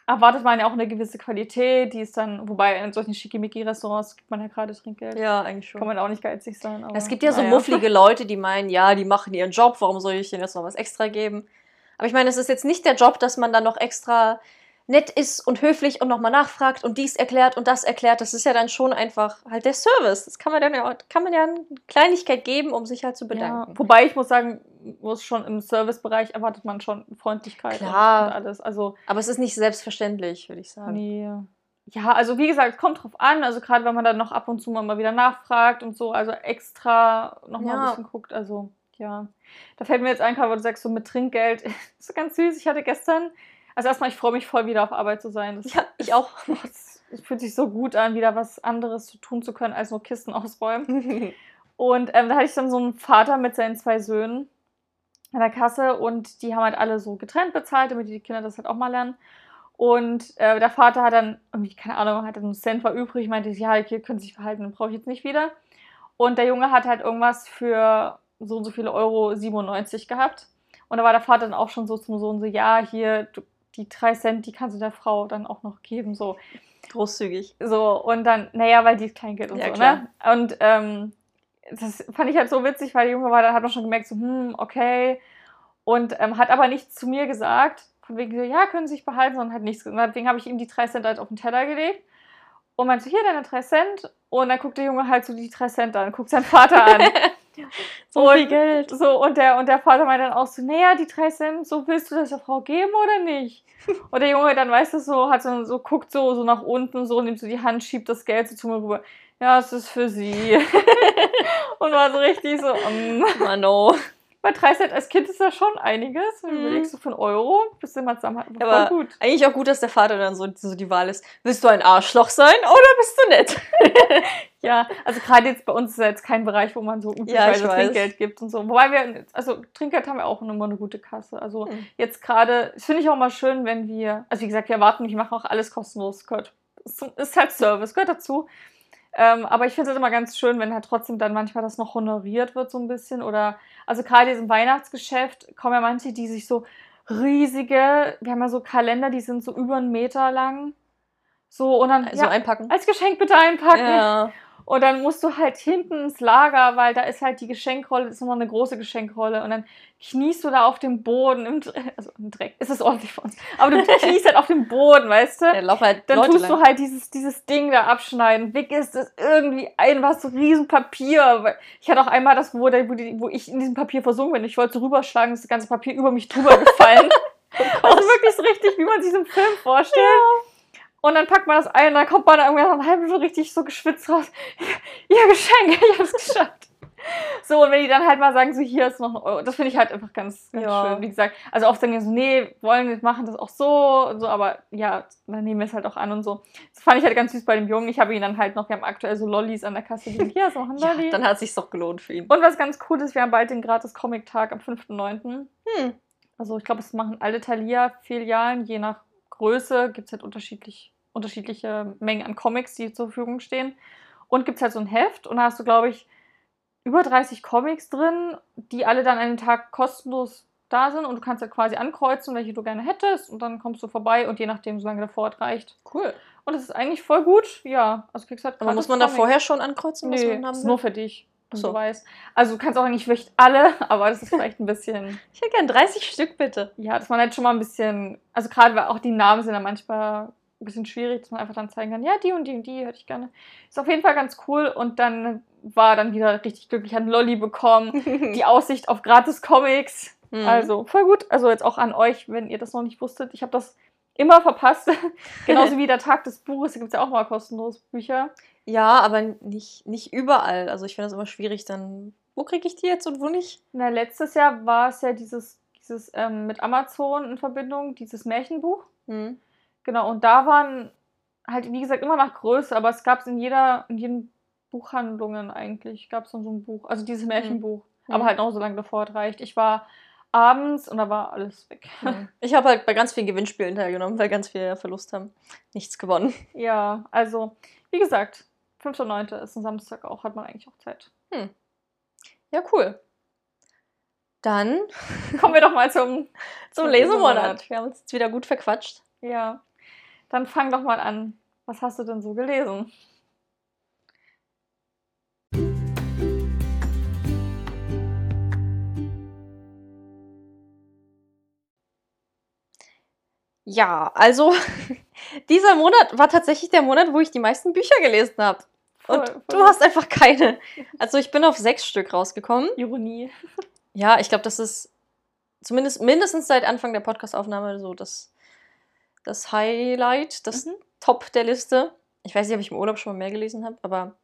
[SPEAKER 1] erwartet man ja auch eine gewisse Qualität, die ist dann, wobei in solchen Schickimicki-Restaurants gibt man ja gerade Trinkgeld.
[SPEAKER 2] Ja, eigentlich schon.
[SPEAKER 1] Kann man auch nicht geizig sein. Aber,
[SPEAKER 2] Es gibt ja so
[SPEAKER 1] naja.
[SPEAKER 2] mufflige Leute, die meinen, ja, die machen ihren Job, warum soll ich denen jetzt noch was extra geben? Aber ich meine, es ist jetzt nicht der Job, dass man dann noch extra nett ist und höflich und nochmal nachfragt und dies erklärt und das erklärt. Das ist ja dann schon einfach halt der Service. Das kann man dann ja, kann man ja eine Kleinigkeit geben, um sich halt zu
[SPEAKER 1] Ja,
[SPEAKER 2] bedanken.
[SPEAKER 1] wobei ich muss sagen, muss schon im Servicebereich erwartet man schon Freundlichkeit
[SPEAKER 2] Klar.
[SPEAKER 1] Und, alles. Also,
[SPEAKER 2] Aber es ist nicht selbstverständlich, würde ich sagen.
[SPEAKER 1] nee. Ja, also wie gesagt, es kommt drauf an. Also gerade wenn man dann noch ab und zu mal mal wieder nachfragt und so, also extra nochmal
[SPEAKER 2] Ja.
[SPEAKER 1] ein bisschen guckt. Also, ja. Da fällt mir jetzt ein, Karl, wo du sagst, so mit Trinkgeld. [LAUGHS] das ist ganz süß. Ich hatte gestern, also erstmal, ich freue mich voll wieder auf Arbeit zu sein. Das,
[SPEAKER 2] Ja, ich auch. [LAUGHS]
[SPEAKER 1] Es fühlt sich so gut an, wieder was anderes zu tun zu können, als nur Kisten ausräumen. Und ähm, da hatte ich dann so einen Vater mit seinen zwei Söhnen an der Kasse und die haben halt alle so getrennt bezahlt, damit die Kinder das halt auch mal lernen. Und äh, der Vater hat dann irgendwie, keine Ahnung, hat dann einen Cent war übrig, meinte, ja, die können sich verhalten, den brauche ich jetzt nicht wieder. Und der Junge hat halt irgendwas für so und so viele Euro 97 gehabt. Und da war der Vater dann auch schon so zum Sohn so, ja, hier, du, die drei Cent, die kannst du der Frau dann auch noch geben, so.
[SPEAKER 2] Großzügig.
[SPEAKER 1] So, und dann, naja, weil die ist Kleingeld und
[SPEAKER 2] Ja,
[SPEAKER 1] so,
[SPEAKER 2] klar.
[SPEAKER 1] ne? Und ähm, das fand ich halt so witzig, weil der Junge war, da hat man schon gemerkt, so, hm, okay. Und ähm, hat aber nichts zu mir gesagt, von wegen so, ja, können Sie sich behalten, sondern hat nichts gesagt. Deswegen habe ich ihm die drei Cent halt auf den Teller gelegt und meinte so, hier, deine drei Cent. Und dann guckt der Junge halt so die drei Cent an, guckt seinen Vater an. [LAUGHS] [LAUGHS]
[SPEAKER 2] So
[SPEAKER 1] Und-
[SPEAKER 2] viel Geld.
[SPEAKER 1] So, und der, und der Vater meint dann auch so, naja, die drei Cent, so willst du das der Frau geben oder nicht? [LAUGHS] Und der Junge dann, weißt du, so, hat so, so guckt so, so nach unten, so, nimmt so die Hand, schiebt das Geld so zu mir rüber. Ja, es ist für sie. [LAUGHS] und war so richtig so, um,
[SPEAKER 2] Mano.
[SPEAKER 1] Bei drei Cent als Kind ist das schon einiges. Und
[SPEAKER 2] Mhm.
[SPEAKER 1] überlegst du für einen Euro, bist du immer zusammen,
[SPEAKER 2] Aber
[SPEAKER 1] gut.
[SPEAKER 2] eigentlich auch gut, dass der Vater dann so, so die Wahl ist. Willst du ein Arschloch sein oder bist du nett? [LAUGHS]
[SPEAKER 1] Ja, also gerade jetzt bei uns ist ja jetzt kein Bereich, wo man so üblicherweise
[SPEAKER 2] weiß.
[SPEAKER 1] Trinkgeld gibt und so. Wobei wir, also Trinkgeld haben wir auch immer eine gute Kasse. Also
[SPEAKER 2] Hm.
[SPEAKER 1] jetzt gerade, das finde ich auch mal schön, wenn wir, also wie gesagt, wir erwarten, ich mache auch alles kostenlos, gehört. Ist halt Service, gehört dazu. Ähm, aber ich finde es halt immer ganz schön, wenn halt trotzdem dann manchmal das noch honoriert wird, so ein bisschen. Oder, also gerade in diesem Weihnachtsgeschäft kommen ja manche, die sich so riesige, wir haben ja so Kalender, die sind so über einen Meter lang. So, und dann,
[SPEAKER 2] Also
[SPEAKER 1] ja,
[SPEAKER 2] einpacken.
[SPEAKER 1] als Geschenk bitte einpacken.
[SPEAKER 2] Ja. [LAUGHS]
[SPEAKER 1] Und dann musst du halt hinten ins Lager, weil da ist halt die Geschenkrolle, das ist nochmal eine große Geschenkrolle. Und dann kniest du da auf dem Boden, im Dreck, also im Dreck, ist es ordentlich für uns. Aber du [LAUGHS] kniest halt auf dem Boden, weißt du?
[SPEAKER 2] Da laufen halt
[SPEAKER 1] Dann
[SPEAKER 2] Leute
[SPEAKER 1] tust
[SPEAKER 2] lang.
[SPEAKER 1] du halt dieses, dieses Ding da abschneiden. Weg ist es irgendwie ein was so riesen Papier. Weil Ich hatte auch einmal das, wo, der, wo, die, wo ich in diesem Papier versunken bin. Ich wollte so rüberschlagen, ist das ganze Papier über mich drüber gefallen. [LAUGHS] also wirklich so richtig, wie man sich im Film vorstellt. Und dann packt man das ein und dann kommt man da irgendwie nach einer halben Stunde richtig so geschwitzt raus. [LAUGHS] Ihr Geschenk, ich hab's geschafft. So, und wenn die dann halt mal sagen, so hier ist noch ein Euro, das finde ich halt einfach ganz, ganz
[SPEAKER 2] Ja.
[SPEAKER 1] schön. Wie gesagt, also oft sagen die so, nee, wollen wir machen das auch so und so, aber ja, dann nehmen wir es halt auch an und so. Das fand ich halt ganz süß bei dem Jungen. Ich habe ihn dann halt noch, wir haben aktuell so Lollis an der Kasse, die hier ist noch ein [LAUGHS]
[SPEAKER 2] Ja,
[SPEAKER 1] Lolli.
[SPEAKER 2] dann hat sich's doch gelohnt für ihn.
[SPEAKER 1] und was ganz cool ist, wir haben bald den gratis Comic-Tag am 5.9.
[SPEAKER 2] Hm.
[SPEAKER 1] Also ich glaube, es machen alle Thalia-Filialen, je nach Größe gibt es halt unterschiedlich, unterschiedliche Mengen an Comics, die zur Verfügung stehen. Und gibt es halt so ein Heft und da hast du, glaube ich, über 30 Comics drin, die alle dann einen Tag kostenlos da sind und du kannst halt quasi ankreuzen, welche du gerne hättest und dann kommst du vorbei und je nachdem, solange der Vorrat reicht.
[SPEAKER 2] Cool.
[SPEAKER 1] Und das ist eigentlich voll gut, ja. Also kriegst halt
[SPEAKER 2] Aber muss man da vorher schon ankreuzen, was
[SPEAKER 1] Nee,
[SPEAKER 2] man haben
[SPEAKER 1] das ist
[SPEAKER 2] will?
[SPEAKER 1] nur für dich,
[SPEAKER 2] Ach so.
[SPEAKER 1] du weißt. Also du kannst auch nicht wirklich alle, [LAUGHS] aber das ist vielleicht ein bisschen... [LAUGHS]
[SPEAKER 2] Ich hätte gern 30 Stück, bitte.
[SPEAKER 1] Ja, dass man halt schon mal ein bisschen, also gerade weil auch die Namen sind ja manchmal ein bisschen schwierig, dass man einfach dann zeigen kann, ja, die und die und die hätte ich gerne. Ist auf jeden Fall ganz cool und dann war dann wieder richtig glücklich, hat einen Lolli bekommen, [LAUGHS] die Aussicht auf gratis Comics.
[SPEAKER 2] Hm.
[SPEAKER 1] Also voll gut. Also jetzt auch an euch, wenn ihr das noch nicht wusstet. Ich habe das immer verpasst. [LAUGHS] Genauso wie der Tag des Buches, da gibt es ja auch mal kostenlos Bücher.
[SPEAKER 2] Ja, aber nicht, nicht überall. Also ich finde das immer schwierig, dann, wo kriege ich die jetzt und wo nicht?
[SPEAKER 1] Na, letztes Jahr war es ja dieses, dieses ähm, mit Amazon in Verbindung, dieses Märchenbuch.
[SPEAKER 2] Hm.
[SPEAKER 1] Genau, und da waren halt, wie gesagt, immer nach Größe, aber es gab es in jeder, in jeden Buchhandlungen eigentlich, gab es so ein Buch, also dieses Märchenbuch,
[SPEAKER 2] Mhm.
[SPEAKER 1] aber halt noch so lange bevor es reicht. Ich war abends und da war alles weg.
[SPEAKER 2] Ich habe halt bei ganz vielen Gewinnspielen teilgenommen, weil ganz viele Verlust haben. Nichts gewonnen.
[SPEAKER 1] ja, also, wie gesagt, 5.9. ist ein Samstag auch, hat man eigentlich auch Zeit.
[SPEAKER 2] Ja, cool. Dann [LAUGHS]
[SPEAKER 1] Kommen wir doch mal zum, [LAUGHS]
[SPEAKER 2] zum
[SPEAKER 1] Zum
[SPEAKER 2] Lesemonat.
[SPEAKER 1] Lesemonat.
[SPEAKER 2] Wir haben uns jetzt wieder gut verquatscht.
[SPEAKER 1] ja. Dann fang doch mal an. Was hast du denn so gelesen?
[SPEAKER 2] Ja, also [LAUGHS] dieser Monat war tatsächlich der Monat, wo ich die meisten Bücher gelesen habe. Und
[SPEAKER 1] Voll,
[SPEAKER 2] du hast einfach keine. Also ich bin auf sechs Stück rausgekommen.
[SPEAKER 1] Ironie.
[SPEAKER 2] Ja, ich glaube, das ist zumindest mindestens seit Anfang der Podcastaufnahme so das, das Highlight, das
[SPEAKER 1] Mhm.
[SPEAKER 2] Top der Liste. Ich weiß nicht, ob ich im Urlaub schon mal mehr gelesen habe, aber.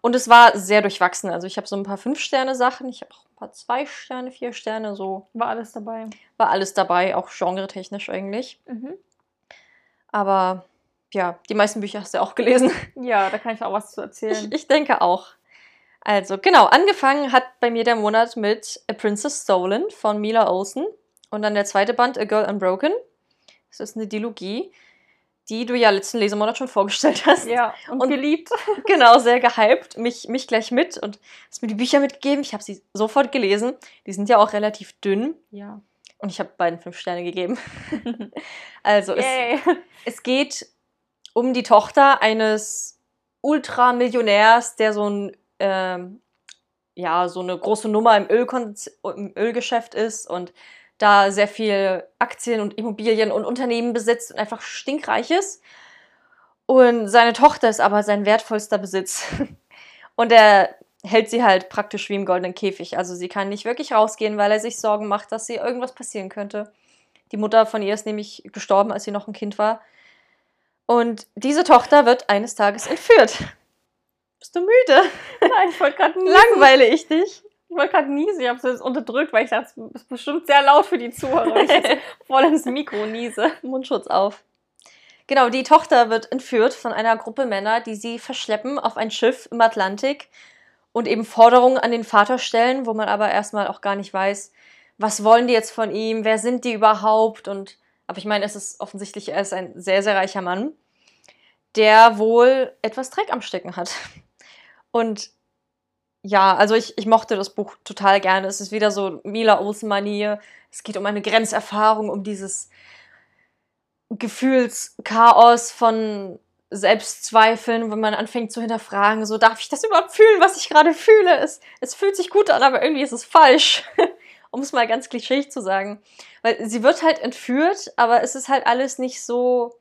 [SPEAKER 2] Und es war sehr durchwachsen. Also ich habe so ein paar Fünf-Sterne-Sachen, ich habe auch ein paar Zwei-Sterne, Vier-Sterne, so
[SPEAKER 1] War alles dabei.
[SPEAKER 2] war alles dabei, auch genretechnisch eigentlich.
[SPEAKER 1] Mhm.
[SPEAKER 2] Aber ja, die meisten Bücher hast du ja auch gelesen.
[SPEAKER 1] Ja, da kann ich auch was zu erzählen.
[SPEAKER 2] Ich, ich denke auch. Also, genau, angefangen hat bei mir der Monat mit A Princess Stolen von Mila Olsen. Und dann der zweite Band, A Girl Unbroken. Das ist eine Dilogie, die du ja letzten Lesemonat schon vorgestellt [LAUGHS] hast.
[SPEAKER 1] ja, und,
[SPEAKER 2] Und-
[SPEAKER 1] geliebt. [LAUGHS]
[SPEAKER 2] Genau, sehr gehypt. Mich, mich gleich mit und hast mir die Bücher mitgegeben. Ich habe sie sofort gelesen. Die sind ja auch relativ dünn.
[SPEAKER 1] Ja.
[SPEAKER 2] Und ich habe beiden fünf Sterne gegeben. [LAUGHS] also, es,
[SPEAKER 1] Yay.
[SPEAKER 2] es geht um die Tochter eines Ultramillionärs, der so ein ähm, ja so eine große Nummer im, Ölkonz im Ölgeschäft ist und da sehr viel Aktien und Immobilien und Unternehmen besitzt und einfach stinkreich ist. Und seine Tochter ist aber sein wertvollster Besitz. [LAUGHS] Und er hält sie halt praktisch wie im goldenen Käfig. Also sie kann nicht wirklich rausgehen, weil er sich Sorgen macht, dass sie irgendwas passieren könnte. Die Mutter von ihr ist nämlich gestorben, als sie noch ein Kind war. Und diese Tochter wird eines Tages entführt. Bist du müde?
[SPEAKER 1] Nein, ich wollte gerade. [LAUGHS]
[SPEAKER 2] Langweile ich dich?
[SPEAKER 1] Ich wollte gerade niesen. Ich habe es jetzt unterdrückt, weil ich dachte, es ist bestimmt sehr laut für die Zuhörer. weil Ich jetzt [LAUGHS] voll ins Mikro niese.
[SPEAKER 2] Mundschutz auf. Genau, die Tochter wird entführt von einer Gruppe Männer, die sie verschleppen auf ein Schiff im Atlantik und eben Forderungen an den Vater stellen, wo man aber erstmal auch gar nicht weiß, was wollen die jetzt von ihm, wer sind die überhaupt und aber ich meine, es ist offensichtlich, er ist ein sehr, sehr reicher Mann, der wohl etwas Dreck am Stecken hat. Und ja, also ich, ich mochte das Buch total gerne. Es ist wieder so Mila Olsen-Manier. Es geht um eine Grenzerfahrung, um dieses Gefühlschaos von Selbstzweifeln, wenn man anfängt zu hinterfragen, so darf ich das überhaupt fühlen, was ich gerade fühle? Es, es fühlt sich gut an, aber irgendwie ist es falsch. [LAUGHS] um es mal ganz klischeeig zu sagen. Weil sie wird halt entführt, aber es ist halt alles nicht so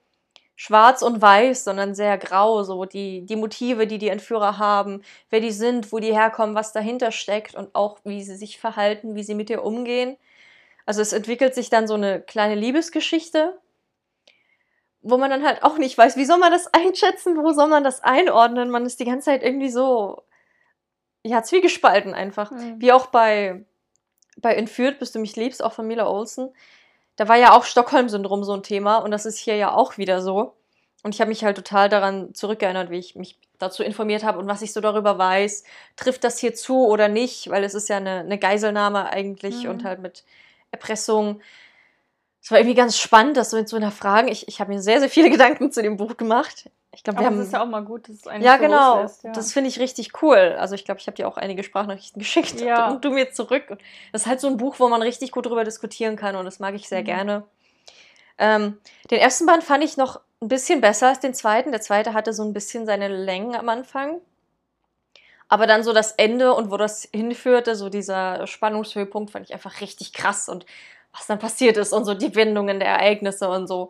[SPEAKER 2] schwarz und weiß, sondern sehr grau, so die, die Motive, die die Entführer haben, wer die sind, wo die herkommen, was dahinter steckt und auch wie sie sich verhalten, wie sie mit ihr umgehen. Also es entwickelt sich dann so eine kleine Liebesgeschichte, wo man dann halt auch nicht weiß, wie soll man das einschätzen, wo soll man das einordnen. Man ist die ganze Zeit irgendwie so, ja, zwiegespalten einfach.
[SPEAKER 1] Mhm.
[SPEAKER 2] Wie auch bei, bei Entführt, bis du mich liebst, auch von Mila Olsen. Da war ja auch Stockholm-Syndrom so ein Thema und das ist hier ja auch wieder so. Und ich habe mich halt total daran zurückgeerinnert, wie ich mich dazu informiert habe und was ich so darüber weiß. Trifft das hier zu oder nicht? Weil es ist ja eine, eine Geiselnahme eigentlich
[SPEAKER 1] Mhm.
[SPEAKER 2] und halt mit Erpressung. Es war irgendwie ganz spannend, das so zu hinterfragen. Ich, ich habe mir sehr, sehr viele [LAUGHS] Gedanken zu dem Buch gemacht. Ich glaube, wir
[SPEAKER 1] Aber
[SPEAKER 2] haben
[SPEAKER 1] es ist ja auch mal gut, dass es einen
[SPEAKER 2] ja,
[SPEAKER 1] so
[SPEAKER 2] genau.
[SPEAKER 1] loslässt, ja.
[SPEAKER 2] Das finde ich richtig cool. Also ich glaube, ich habe dir auch einige Sprachnachrichten [LAUGHS] geschickt
[SPEAKER 1] Ja.
[SPEAKER 2] und du mir zurück. Und das ist halt so ein Buch, wo man richtig gut drüber diskutieren kann und das mag ich sehr
[SPEAKER 1] Mhm.
[SPEAKER 2] gerne. Ähm, den ersten Band fand ich noch ein bisschen besser als den zweiten. Der zweite hatte so ein bisschen seine Längen am Anfang. Aber dann so das Ende und wo das hinführte, so dieser Spannungshöhepunkt, fand ich einfach richtig krass und was dann passiert ist und so die Wendungen der Ereignisse und so.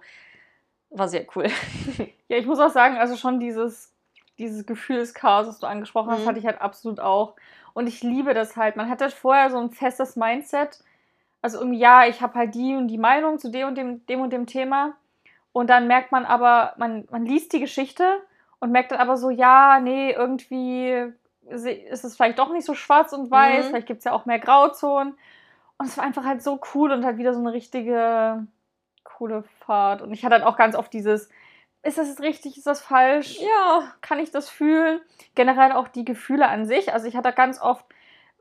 [SPEAKER 2] War sehr cool. [LAUGHS]
[SPEAKER 1] Ja, ich muss auch sagen, also schon dieses, dieses Gefühlschaos, das du angesprochen hast,
[SPEAKER 2] Mhm.
[SPEAKER 1] hatte ich halt absolut auch. Und ich liebe das halt. Man hat halt vorher so ein festes Mindset. Also irgendwie, ja, ich habe halt die und die Meinung zu dem und dem, dem und dem Thema. Und dann merkt man aber, man, man liest die Geschichte und merkt dann aber so, ja, nee, irgendwie ist es vielleicht doch nicht so schwarz und weiß.
[SPEAKER 2] Mhm.
[SPEAKER 1] Vielleicht gibt es ja auch mehr Grauzonen. Und es war einfach halt so cool und halt wieder so eine richtige coole Fahrt. Und ich hatte halt auch ganz oft dieses, ist das jetzt richtig, ist das falsch?
[SPEAKER 2] Ja.
[SPEAKER 1] Kann ich das fühlen? Generell auch die Gefühle an sich. Also ich hatte ganz oft,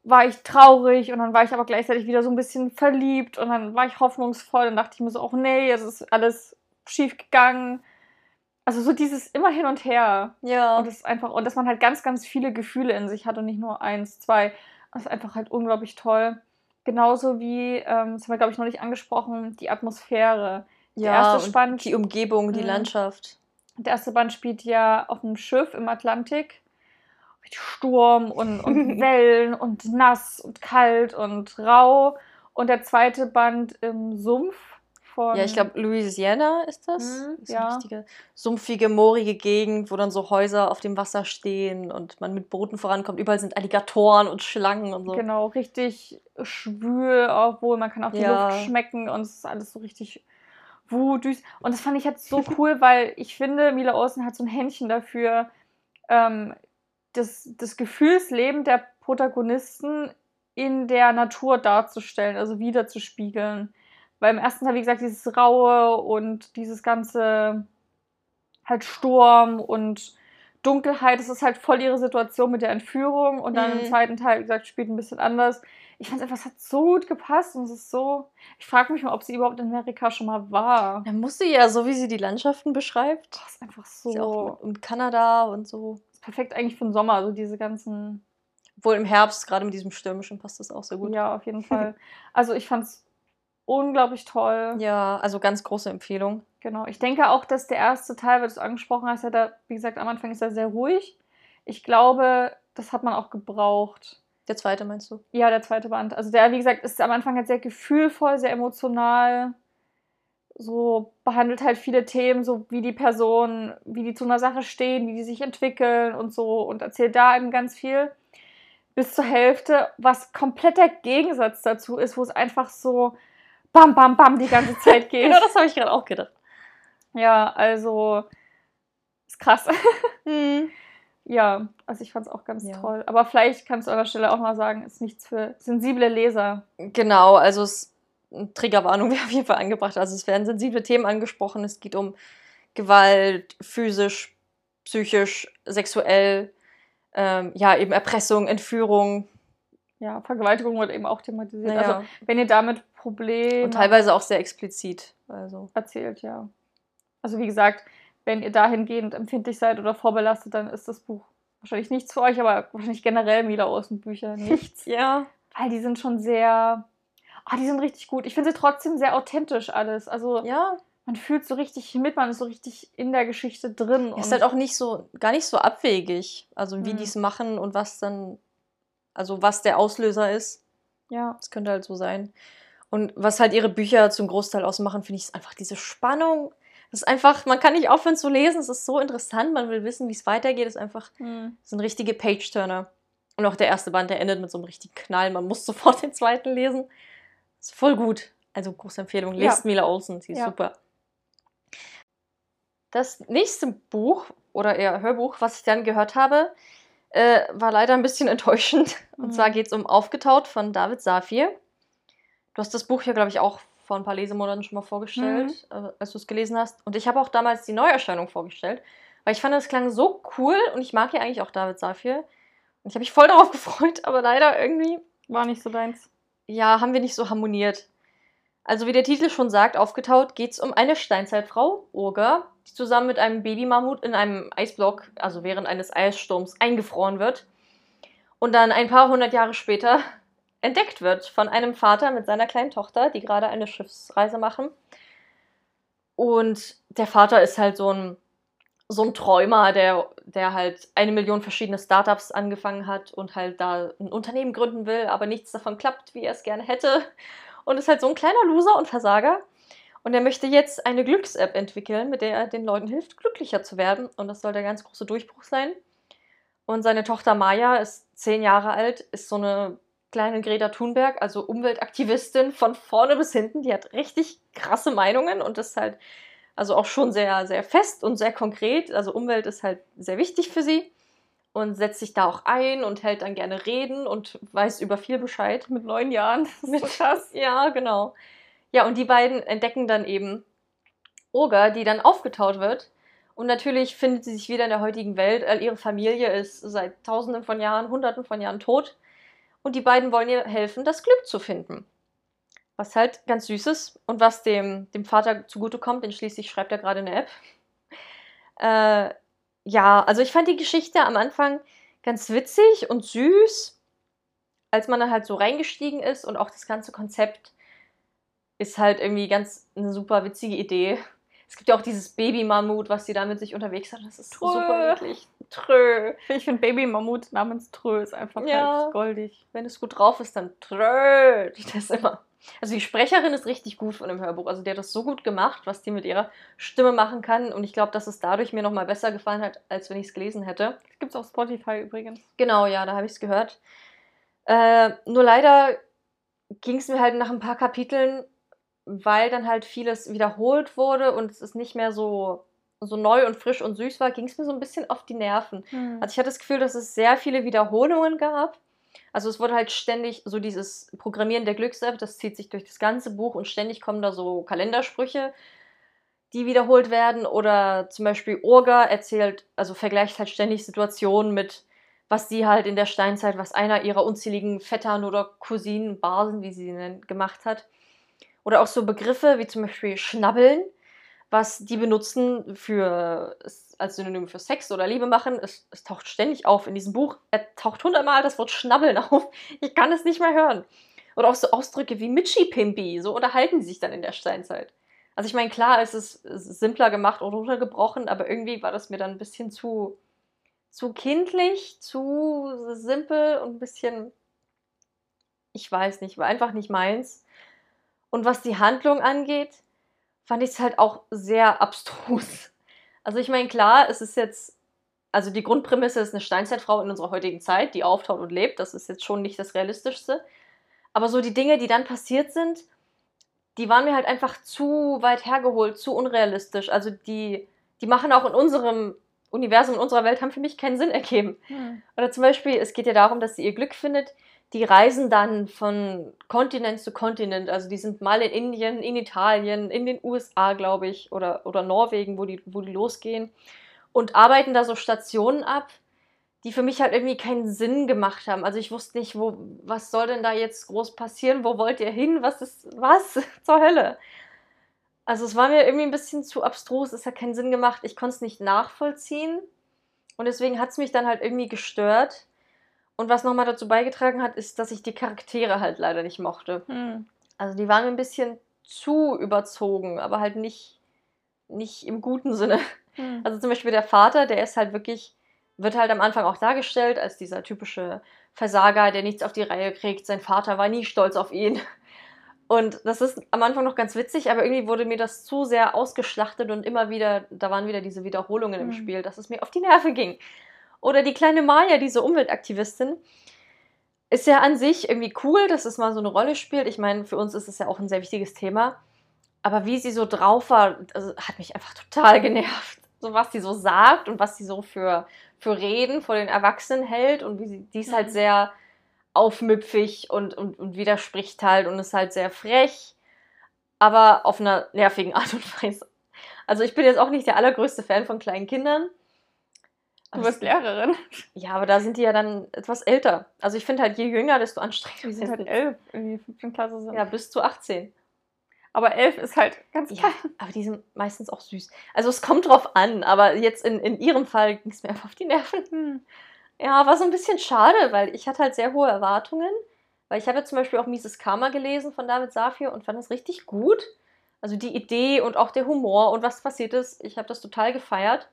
[SPEAKER 1] war ich traurig und dann war ich aber gleichzeitig wieder so ein bisschen verliebt und dann war ich hoffnungsvoll und dachte ich mir so, oh nee, es ist alles schief gegangen. Also so dieses immer hin und her.
[SPEAKER 2] Ja.
[SPEAKER 1] Und das ist einfach, und dass man halt ganz, ganz viele Gefühle in sich hat und nicht nur eins, zwei. Das ist einfach halt unglaublich toll. Genauso wie, ähm, das haben wir, glaube ich, noch nicht angesprochen, die Atmosphäre. der erste
[SPEAKER 2] und
[SPEAKER 1] Band,
[SPEAKER 2] die Umgebung, die
[SPEAKER 1] Mhm.
[SPEAKER 2] Landschaft.
[SPEAKER 1] der erste Band spielt ja auf einem Schiff im Atlantik. Mit Sturm und, und [LAUGHS] Wellen und nass und kalt und rau. Und der zweite Band im Sumpf von.
[SPEAKER 2] Ja, ich glaube, Louisiana ist das.
[SPEAKER 1] Mhm,
[SPEAKER 2] ist
[SPEAKER 1] ja.
[SPEAKER 2] eine richtige sumpfige, moorige Gegend, wo dann so Häuser auf dem Wasser stehen und man mit Booten vorankommt. Überall sind Alligatoren und Schlangen und so.
[SPEAKER 1] Genau, richtig schwül, obwohl man kann auch die
[SPEAKER 2] Ja.
[SPEAKER 1] Luft schmecken und es ist alles so richtig wutdüst. Und das fand ich jetzt so [LAUGHS] cool, weil ich finde, Mila Olsen hat so ein Händchen dafür, ähm, das, das Gefühlsleben der Protagonisten in der Natur darzustellen, also wiederzuspiegeln. Weil im ersten Teil, wie gesagt, dieses Raue und dieses ganze halt Sturm und Dunkelheit, das ist halt voll ihre Situation mit der Entführung und dann im
[SPEAKER 2] Mhm.
[SPEAKER 1] zweiten Teil, wie gesagt, spielt ein bisschen anders. Ich fand einfach, es hat so gut gepasst und es ist so. Ich frage mich mal, ob sie überhaupt in Amerika schon mal war.
[SPEAKER 2] Da muss sie ja, so wie sie die Landschaften beschreibt,
[SPEAKER 1] Das ist einfach
[SPEAKER 2] ist ja auch
[SPEAKER 1] so.
[SPEAKER 2] und Kanada und so.
[SPEAKER 1] Ist perfekt eigentlich für den Sommer, also diese ganzen.
[SPEAKER 2] Obwohl im Herbst, gerade mit diesem Stürmischen, passt das auch sehr gut.
[SPEAKER 1] Ja, auf jeden [LAUGHS] Fall. Also ich fand es unglaublich toll.
[SPEAKER 2] Ja, also ganz große Empfehlung.
[SPEAKER 1] Genau. Ich denke auch, dass der erste Teil, weil du es angesprochen hast, ja da, wie gesagt, am Anfang ist er sehr ruhig. Ich glaube, das hat man auch gebraucht.
[SPEAKER 2] Der zweite meinst du?
[SPEAKER 1] Ja, der zweite Band. Also der, wie gesagt, ist am Anfang halt sehr gefühlvoll, sehr emotional. So behandelt halt viele Themen, so wie die Person, wie die zu einer Sache stehen, wie die sich entwickeln und so und erzählt da eben ganz viel. Bis zur Hälfte, was kompletter Gegensatz dazu ist, wo es einfach so bam, bam, bam die ganze [LAUGHS] Zeit geht.
[SPEAKER 2] Genau, das habe ich gerade auch gedacht.
[SPEAKER 1] Ja, also ist krass. [LAUGHS]
[SPEAKER 2] Hm.
[SPEAKER 1] ja, also ich fand es auch ganz
[SPEAKER 2] Ja.
[SPEAKER 1] toll. Aber vielleicht kannst du an der Stelle auch mal sagen, ist nichts für sensible Leser.
[SPEAKER 2] Genau, also es eine Triggerwarnung [LAUGHS] wäre auf jeden Fall angebracht. Also es werden sensible Themen angesprochen. Es geht um Gewalt, physisch, psychisch, sexuell, ähm, ja, eben Erpressung, Entführung.
[SPEAKER 1] Ja, Vergewaltigung wird eben auch thematisiert.
[SPEAKER 2] Naja.
[SPEAKER 1] Also, wenn ihr damit Probleme
[SPEAKER 2] und teilweise auch sehr explizit. Also,
[SPEAKER 1] erzählt, ja. Also, wie gesagt, wenn ihr dahingehend empfindlich seid oder vorbelastet, dann ist das Buch wahrscheinlich nichts für euch, aber wahrscheinlich generell Mila Olsen Bücher nichts. [LAUGHS]
[SPEAKER 2] ja.
[SPEAKER 1] weil die sind schon sehr. Ah, die sind richtig gut. Ich finde sie trotzdem sehr authentisch alles. Also,
[SPEAKER 2] Ja,
[SPEAKER 1] man fühlt so richtig mit, man ist so richtig in der Geschichte drin.
[SPEAKER 2] ist halt auch nicht so, gar nicht so abwegig. Also wie
[SPEAKER 1] Mhm.
[SPEAKER 2] die es machen und was dann, also was der Auslöser ist.
[SPEAKER 1] ja,
[SPEAKER 2] Das könnte halt so sein. Und was halt ihre Bücher zum Großteil ausmachen, finde ich, ist einfach diese Spannung. Das ist einfach, man kann nicht aufhören zu lesen, es ist so interessant, man will wissen, wie es weitergeht. Es ist einfach,
[SPEAKER 1] hm.
[SPEAKER 2] es sind richtige Page-Turner. Und auch der erste Band, der endet mit so einem richtigen Knall. Man muss [LAUGHS] sofort den zweiten lesen. Ist voll gut. Also große Empfehlung.
[SPEAKER 1] Ja.
[SPEAKER 2] Lest Mila Olsen, sie ist
[SPEAKER 1] Ja.
[SPEAKER 2] super. Das nächste Buch oder eher Hörbuch, was ich dann gehört habe, äh, war leider ein bisschen [LAUGHS] enttäuschend. Und
[SPEAKER 1] Mhm.
[SPEAKER 2] zwar geht es um Aufgetaut von David Safir. Du hast das Buch ja, glaube ich, auch vor ein paar Lesemonaten schon mal vorgestellt, äh, als du es gelesen hast. Und ich habe auch damals die Neuerscheinung vorgestellt, weil ich fand, das klang so cool und ich mag ja eigentlich auch David Safir. Und ich habe mich voll darauf [LAUGHS] gefreut, aber leider irgendwie,
[SPEAKER 1] war nicht so deins.
[SPEAKER 2] ja, haben wir nicht so harmoniert. Also wie der Titel schon sagt, aufgetaut geht es um eine Steinzeitfrau, Urga, die zusammen mit einem Babymammut in einem Eisblock, also während eines Eissturms, eingefroren wird und dann ein paar hundert Jahre später entdeckt wird von einem Vater mit seiner kleinen Tochter, die gerade eine Schiffsreise machen. Und der Vater ist halt so ein, so ein Träumer, der, der halt eine Million verschiedene Startups angefangen hat und halt da ein Unternehmen gründen will, aber nichts davon klappt, wie er es gerne hätte. Und ist halt so ein kleiner Loser und Versager. Und er möchte jetzt eine Glücks-App entwickeln, mit der er den Leuten hilft, glücklicher zu werden. Und das soll der ganz große Durchbruch sein. Und seine Tochter Maya ist zehn Jahre alt, ist so eine kleine Greta Thunberg, also Umweltaktivistin von vorne bis hinten. Die hat richtig krasse Meinungen und ist halt also auch schon sehr, sehr fest und sehr konkret. Also Umwelt ist halt sehr wichtig für sie und setzt sich da auch ein und hält dann gerne Reden und weiß über viel Bescheid.
[SPEAKER 1] Mit neun Jahren.
[SPEAKER 2] Mit-
[SPEAKER 1] krass.
[SPEAKER 2] Ja, genau. Ja, und die beiden entdecken dann eben Oga, die dann aufgetaut wird. Und natürlich findet sie sich wieder in der heutigen Welt. All ihre Familie ist seit tausenden von Jahren, hunderten von Jahren tot. Und die beiden wollen ihr helfen, das Glück zu finden. Was halt ganz süß ist und was dem, dem Vater zugutekommt, denn schließlich schreibt er gerade eine App. Äh, ja, also ich fand die Geschichte am Anfang ganz witzig und süß, als man dann halt so reingestiegen ist und auch das ganze Konzept ist halt irgendwie ganz eine super witzige Idee. Es gibt ja auch dieses Baby-Mammut, was sie da mit sich unterwegs hat. Das ist
[SPEAKER 1] Trö.
[SPEAKER 2] super niedlich. Trö.
[SPEAKER 1] Ich finde Baby-Mammut namens Trö ist einfach
[SPEAKER 2] Ja.
[SPEAKER 1] halt goldig.
[SPEAKER 2] Wenn es gut drauf ist, dann trö. Die das immer. Also die Sprecherin ist richtig gut von dem Hörbuch. Also die hat das so gut gemacht, was die mit ihrer Stimme machen kann. Und ich glaube, dass es dadurch mir nochmal besser gefallen hat, als wenn ich es gelesen hätte.
[SPEAKER 1] Das gibt's auf Spotify übrigens.
[SPEAKER 2] Genau, ja, da habe ich es gehört. Äh, nur leider ging es mir halt nach ein paar Kapiteln, weil dann halt vieles wiederholt wurde und es ist nicht mehr so, so neu und frisch und süß war, ging es mir so ein bisschen auf die Nerven. Also ich hatte das Gefühl, dass es sehr viele Wiederholungen gab. Also es wurde halt ständig so dieses Programmieren der Glücks-App, das zieht sich durch das ganze Buch und ständig kommen da so Kalendersprüche, die wiederholt werden. Oder zum Beispiel Urga erzählt, also vergleicht halt ständig Situationen mit, was sie halt in der Steinzeit, was einer ihrer unzähligen Vettern oder Cousinen, Basen, wie sie sie nennen, gemacht hat. Oder auch so Begriffe wie zum Beispiel Schnabbeln, was die benutzen für als Synonym für Sex oder Liebe machen. Es, es taucht ständig auf in diesem Buch. Er taucht hundertmal das Wort Schnabbeln [LAUGHS] auf. Ich kann es nicht mehr hören. Oder auch so Ausdrücke wie Mitchi Pimpi. So unterhalten die sich dann in der Steinzeit. Also ich meine, klar, es ist simpler gemacht und runtergebrochen, aber irgendwie war das mir dann ein bisschen zu, zu kindlich, zu simpel und ein bisschen, ich weiß nicht, war einfach nicht meins. Und was die Handlung angeht, fand ich es halt auch sehr abstrus. [LAUGHS] Also ich meine, klar, es ist jetzt, also die Grundprämisse ist eine Steinzeitfrau in unserer heutigen Zeit, die auftaucht und lebt. Das ist jetzt schon nicht das Realistischste. Aber so die Dinge, die dann passiert sind, die waren mir halt einfach zu weit hergeholt, zu unrealistisch. Also die, die machen auch in unserem Universum, in unserer Welt, haben für mich keinen Sinn ergeben.
[SPEAKER 1] Hm.
[SPEAKER 2] Oder zum Beispiel, es geht ja darum, dass sie ihr Glück findet. Die reisen dann von Kontinent zu Kontinent. Also die sind mal in Indien, in Italien, in den USA, glaube ich, oder, oder Norwegen, wo die, wo die losgehen. Und arbeiten da so Stationen ab, die für mich halt irgendwie keinen Sinn gemacht haben. Also ich wusste nicht, wo, was soll denn da jetzt groß passieren? Wo wollt ihr hin? Was ist, was [LAUGHS] zur Hölle? Also es war mir irgendwie ein bisschen zu abstrus, es hat keinen Sinn gemacht. Ich konnte es nicht nachvollziehen. Und deswegen hat es mich dann halt irgendwie gestört. Und was nochmal dazu beigetragen hat, ist, dass ich die Charaktere halt leider nicht mochte.
[SPEAKER 1] Hm.
[SPEAKER 2] Also die waren ein bisschen zu überzogen, aber halt nicht, nicht im guten Sinne.
[SPEAKER 1] Hm.
[SPEAKER 2] Also zum Beispiel der Vater, der ist halt wirklich, wird halt am Anfang auch dargestellt als dieser typische Versager, der nichts auf die Reihe kriegt. Sein Vater war nie stolz auf ihn. Und das ist am Anfang noch ganz witzig, aber irgendwie wurde mir das zu sehr ausgeschlachtet und immer wieder, da waren wieder diese Wiederholungen im
[SPEAKER 1] Mhm.
[SPEAKER 2] Spiel, dass es mir auf die Nerven ging. Oder die kleine Maya, diese Umweltaktivistin, ist ja an sich irgendwie cool, dass es mal so eine Rolle spielt. Ich meine, für uns ist es ja auch ein sehr wichtiges Thema. Aber wie sie so drauf war, also, hat mich einfach total genervt. So was sie so sagt und was sie so für, für Reden vor den Erwachsenen hält und wie sie, die ist halt
[SPEAKER 1] Mhm.
[SPEAKER 2] sehr aufmüpfig und, und, und widerspricht halt und ist halt sehr frech, aber auf einer nervigen Art und [LAUGHS] Weise. Also ich bin jetzt auch nicht der allergrößte Fan von kleinen Kindern.
[SPEAKER 1] Du bist Lehrerin.
[SPEAKER 2] Ja, aber da sind die ja dann etwas älter. Also ich finde halt, je jünger, desto anstrengender.
[SPEAKER 1] Die sind halt elf, irgendwie 15 Klasse sind.
[SPEAKER 2] Ja, bis zu 18.
[SPEAKER 1] Aber elf ist halt ganz
[SPEAKER 2] Ja,
[SPEAKER 1] klein.
[SPEAKER 2] aber die sind meistens auch süß. Also es kommt drauf an, aber jetzt in, in ihrem Fall ging es mir einfach auf die Nerven.
[SPEAKER 1] Hm.
[SPEAKER 2] Ja, war so ein bisschen schade, weil ich hatte halt sehr hohe Erwartungen. Weil ich habe ja zum Beispiel auch Mises Karma gelesen von David Safir und fand das richtig gut. Also die Idee und auch der Humor und was passiert ist, ich habe das total gefeiert.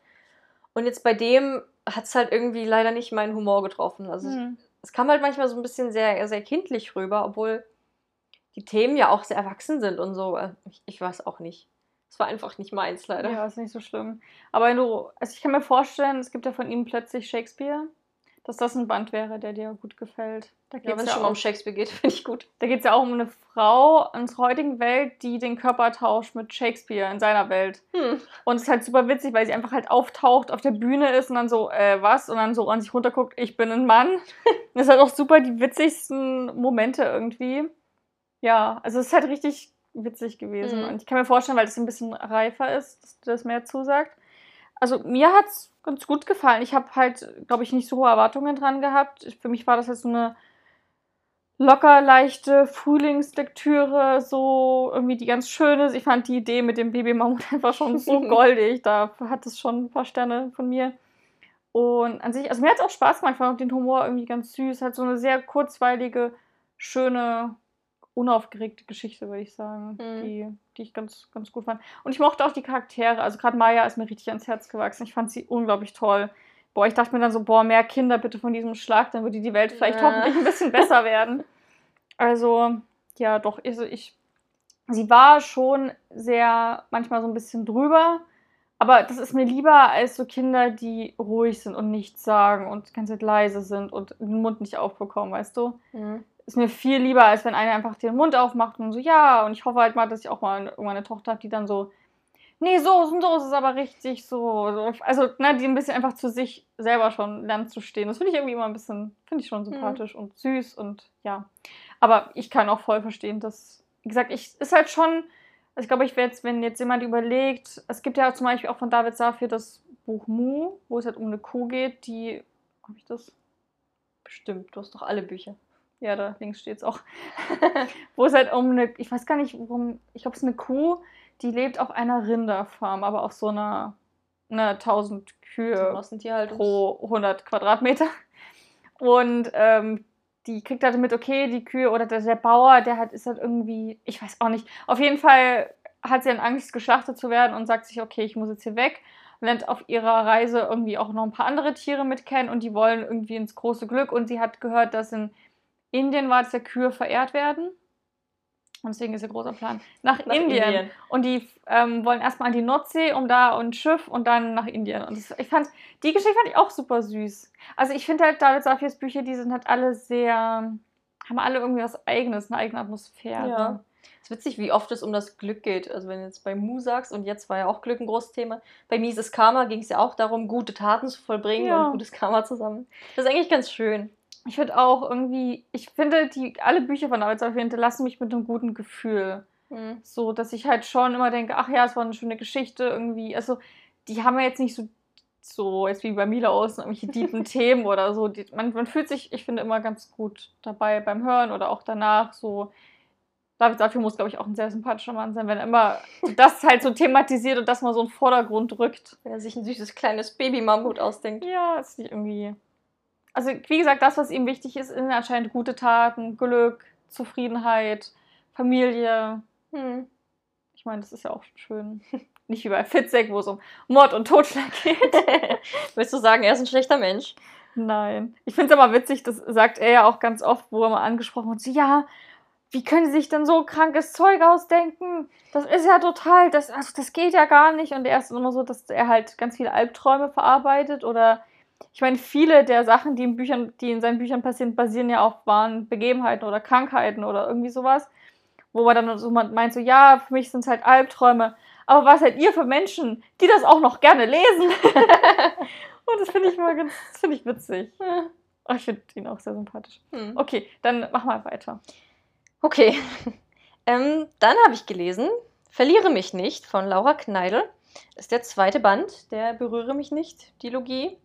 [SPEAKER 2] Und jetzt bei dem hat es halt irgendwie leider nicht meinen Humor getroffen. Also es-
[SPEAKER 1] Hm.
[SPEAKER 2] es kam halt manchmal so ein bisschen sehr, sehr kindlich rüber, obwohl die Themen ja auch sehr erwachsen sind und so. Äh, Ich, ich weiß auch nicht. Es war einfach nicht meins, leider.
[SPEAKER 1] Ja, ist nicht so schlimm. Aber wenn du, also ich kann mir vorstellen, es gibt ja von ihm plötzlich Shakespeare, dass das ein Band wäre, der dir gut gefällt. Da
[SPEAKER 2] Ja,
[SPEAKER 1] geht
[SPEAKER 2] wenn
[SPEAKER 1] es
[SPEAKER 2] es
[SPEAKER 1] ja,
[SPEAKER 2] schon um Shakespeare geht, [LAUGHS] finde ich gut.
[SPEAKER 1] da geht's ja auch um eine Frau in unserer heutigen Welt, die den Körper tauscht mit Shakespeare in seiner Welt.
[SPEAKER 2] Hm.
[SPEAKER 1] Und es ist halt super witzig, weil sie einfach halt auftaucht, auf der Bühne ist und dann so, äh, was? Und dann so an sich runterguckt, ich bin ein Mann. [LAUGHS] das ist halt auch super die witzigsten Momente irgendwie. Ja, also es ist halt richtig witzig gewesen.
[SPEAKER 2] Mhm.
[SPEAKER 1] Und ich kann mir vorstellen, weil es ein bisschen reifer ist, dass das mehr zusagt. Also mir hat es ganz gut gefallen. Ich habe halt, glaube ich, nicht so hohe Erwartungen dran gehabt. Für mich war das halt so eine locker leichte Frühlingslektüre, so irgendwie die ganz schöne. Ich fand die Idee mit dem Babymammut [LAUGHS] einfach schon so [LAUGHS] goldig. Da hat es schon ein paar Sterne von mir. Und an sich, also mir hat es auch Spaß gemacht. Ich fand auch den Humor irgendwie ganz süß. Hat so eine sehr kurzweilige, schöne unaufgeregte Geschichte, würde ich sagen, mhm. die, die ich ganz, ganz gut fand. Und ich mochte auch die Charaktere. Also gerade Maya ist mir richtig ans Herz gewachsen. Ich fand sie unglaublich toll. Boah, ich dachte mir dann so, boah, mehr Kinder bitte von diesem Schlag, dann würde die Welt vielleicht ja. hoffentlich ein bisschen besser werden. Also, ja, doch, also ich, sie war schon sehr, manchmal so ein bisschen drüber, aber das ist mir lieber als so Kinder, die ruhig sind und nichts sagen und ganz leise sind und den Mund nicht aufbekommen, weißt du? Mhm ist mir viel lieber, als wenn einer einfach den Mund aufmacht und so, ja, und ich hoffe halt mal, dass ich auch mal irgendwann eine Tochter habe, die dann so, nee, so und so ist es aber richtig, so. so. Also, ne, die ein bisschen einfach zu sich selber schon lernt zu stehen. Das finde ich irgendwie immer ein bisschen, finde ich schon mhm. sympathisch mhm. und süß und ja. Aber ich kann auch voll verstehen, dass, wie gesagt, ich, ist halt schon, also ich glaube, ich werde jetzt, wenn jetzt jemand überlegt, es gibt ja zum Beispiel auch von David Safir das Buch Mu, wo es halt um eine Kuh geht, die, habe ich das?
[SPEAKER 2] Bestimmt, du hast doch alle Bücher.
[SPEAKER 1] Ja, da links steht es auch. [LAUGHS] Wo es halt um eine, ich weiß gar nicht, warum, ich glaube, es ist eine Kuh, die lebt auf einer Rinderfarm, aber auf so einer, einer 1000 Kühe pro 100 Quadratmeter. Und ähm, die kriegt halt mit, okay, die Kühe oder der, der Bauer, der hat, ist halt irgendwie, ich weiß auch nicht. Auf jeden Fall hat sie dann Angst, geschlachtet zu werden und sagt sich, okay, ich muss jetzt hier weg. lernt auf ihrer Reise irgendwie auch noch ein paar andere Tiere mit kennen und die wollen irgendwie ins große Glück. Und sie hat gehört, dass in Indien war, dass ja Kühe verehrt werden. Und deswegen ist ihr großer Plan. Nach, nach Indien. Indien. Und die ähm, wollen erstmal an die Nordsee, um da ein Schiff und dann nach Indien. Und das, ich fand, die Geschichte fand ich auch super süß. Also ich finde halt David Safirs Bücher, die sind halt alle sehr, haben alle irgendwie was Eigenes, eine eigene Atmosphäre. Ja.
[SPEAKER 2] Es ist witzig, wie oft es um das Glück geht. Also wenn du jetzt bei Mu sagst, und jetzt war ja auch Glück ein großes Thema, bei Mises Karma ging es ja auch darum, gute Taten zu vollbringen ja. und gutes Karma zusammen. Das ist eigentlich ganz schön
[SPEAKER 1] ich finde auch irgendwie, ich finde, die, alle Bücher von David Safir hinterlassen mich mit einem guten Gefühl. Mhm. So, dass ich halt schon immer denke, ach ja, es war eine schöne Geschichte irgendwie. Also, die haben ja jetzt nicht so, so jetzt wie bei Mila aus, irgendwelche tiefen [LAUGHS] Themen oder so. Die, man, man fühlt sich, ich finde, immer ganz gut dabei beim Hören oder auch danach. So, David Safir muss, glaube ich, auch ein sehr sympathischer Mann sein, wenn er immer [LAUGHS] das halt so thematisiert und das mal so in den Vordergrund rückt.
[SPEAKER 2] Wenn er sich ein süßes kleines Baby-Mammut ausdenkt.
[SPEAKER 1] Ja, ist nicht irgendwie also wie gesagt, das, was ihm wichtig ist, sind anscheinend gute Taten, Glück, Zufriedenheit, Familie. Hm. Ich meine, das ist ja auch schön. [LAUGHS] Nicht wie bei Fitzek, wo es um Mord und Totschlag geht. [LAUGHS]
[SPEAKER 2] Willst du sagen, er ist ein schlechter Mensch?
[SPEAKER 1] Nein. Ich finde es aber witzig, das sagt er ja auch ganz oft, wo er mal angesprochen wird, so, ja, wie können Sie sich denn so krankes Zeug ausdenken? Das ist ja total, das, also das geht ja gar nicht. Und er ist immer so, dass er halt ganz viele Albträume verarbeitet oder ich meine, viele der Sachen, die in Büchern, die in seinen Büchern passieren, basieren ja auf wahren Begebenheiten oder Krankheiten oder irgendwie sowas. Wo man dann so meint, so, ja, für mich sind es halt Albträume. Aber was seid ihr für Menschen, die das auch noch gerne lesen? [LAUGHS] Und das finde ich mal ganz, finde ich witzig. Oh, ich finde ihn auch sehr sympathisch. Hm. Okay, dann mach mal weiter.
[SPEAKER 2] Okay. [LAUGHS] Ähm, dann habe ich gelesen, Verliere mich nicht von Laura Kneidl. Das ist der zweite Band, der Berühre mich nicht, Dilogie.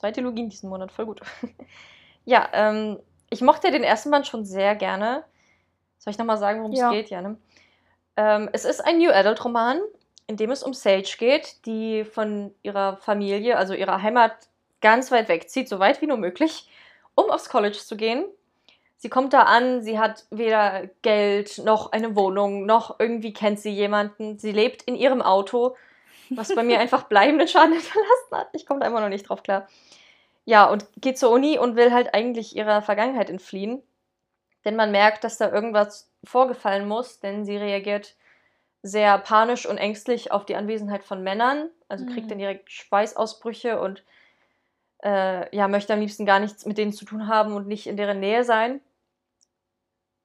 [SPEAKER 2] Zwei Trilogien diesen Monat, voll gut. [LAUGHS] ja, ähm, ich mochte den ersten Band schon sehr gerne. Soll ich nochmal sagen, worum ja. es geht? Ja, ne? ähm, es ist ein New Adult Roman, in dem es um Sage geht, die von ihrer Familie, also ihrer Heimat, ganz weit wegzieht, so weit wie nur möglich, um aufs College zu gehen. Sie kommt da an, sie hat weder Geld noch eine Wohnung, noch irgendwie kennt sie jemanden. Sie lebt in ihrem Auto, was bei mir einfach bleibenden Schaden [LAUGHS] hinterlassen hat. Ich komme da immer noch nicht drauf klar. Ja, und geht zur Uni und will halt eigentlich ihrer Vergangenheit entfliehen. Denn man merkt, dass da irgendwas vorgefallen muss, denn sie reagiert sehr panisch und ängstlich auf die Anwesenheit von Männern. Also kriegt mhm. dann direkt Schweißausbrüche und äh, ja, möchte am liebsten gar nichts mit denen zu tun haben und nicht in deren Nähe sein.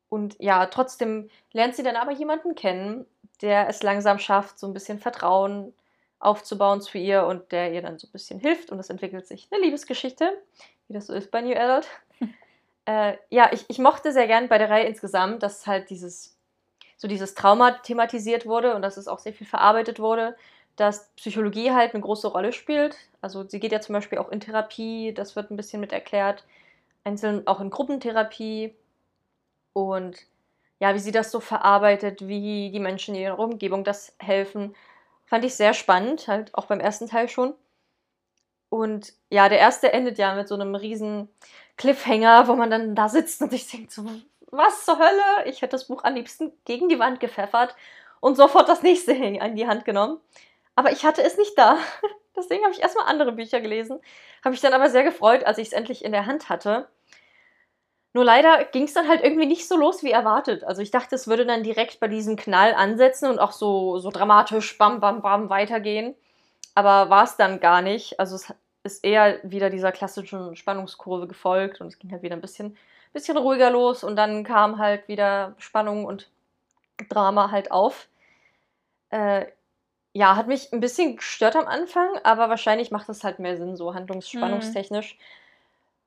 [SPEAKER 2] Und ja, trotzdem lernt sie dann aber jemanden kennen, der es langsam schafft, so ein bisschen Vertrauen aufzubauen zu ihr und der ihr dann so ein bisschen hilft und es entwickelt sich eine Liebesgeschichte, wie das so ist bei New Adult. [LAUGHS] äh, ja, ich, ich mochte sehr gern bei der Reihe insgesamt, dass halt dieses, so dieses Trauma thematisiert wurde und dass es auch sehr viel verarbeitet wurde, dass Psychologie halt eine große Rolle spielt. Also sie geht ja zum Beispiel auch in Therapie, das wird ein bisschen mit erklärt, einzeln auch in Gruppentherapie und ja, wie sie das so verarbeitet, wie die Menschen in ihrer Umgebung das helfen. Fand ich sehr spannend, halt auch beim ersten Teil schon. Und ja, der erste endet ja mit so einem riesen Cliffhanger, wo man dann da sitzt und sich denkt so, was zur Hölle? Ich hätte das Buch am liebsten gegen die Wand gepfeffert und sofort das nächste in die Hand genommen. Aber ich hatte es nicht da. [LAUGHS] Deswegen habe ich erstmal andere Bücher gelesen. Habe mich dann aber sehr gefreut, als ich es endlich in der Hand hatte. Nur leider ging es dann halt irgendwie nicht so los wie erwartet. Also ich dachte, es würde dann direkt bei diesem Knall ansetzen und auch so, so dramatisch bam, bam, bam weitergehen. Aber war es dann gar nicht. Also es ist eher wieder dieser klassischen Spannungskurve gefolgt und es ging halt wieder ein bisschen, bisschen ruhiger los und dann kam halt wieder Spannung und Drama halt auf. Äh, ja, hat mich ein bisschen gestört am Anfang, aber wahrscheinlich macht es halt mehr Sinn, so handlungsspannungstechnisch.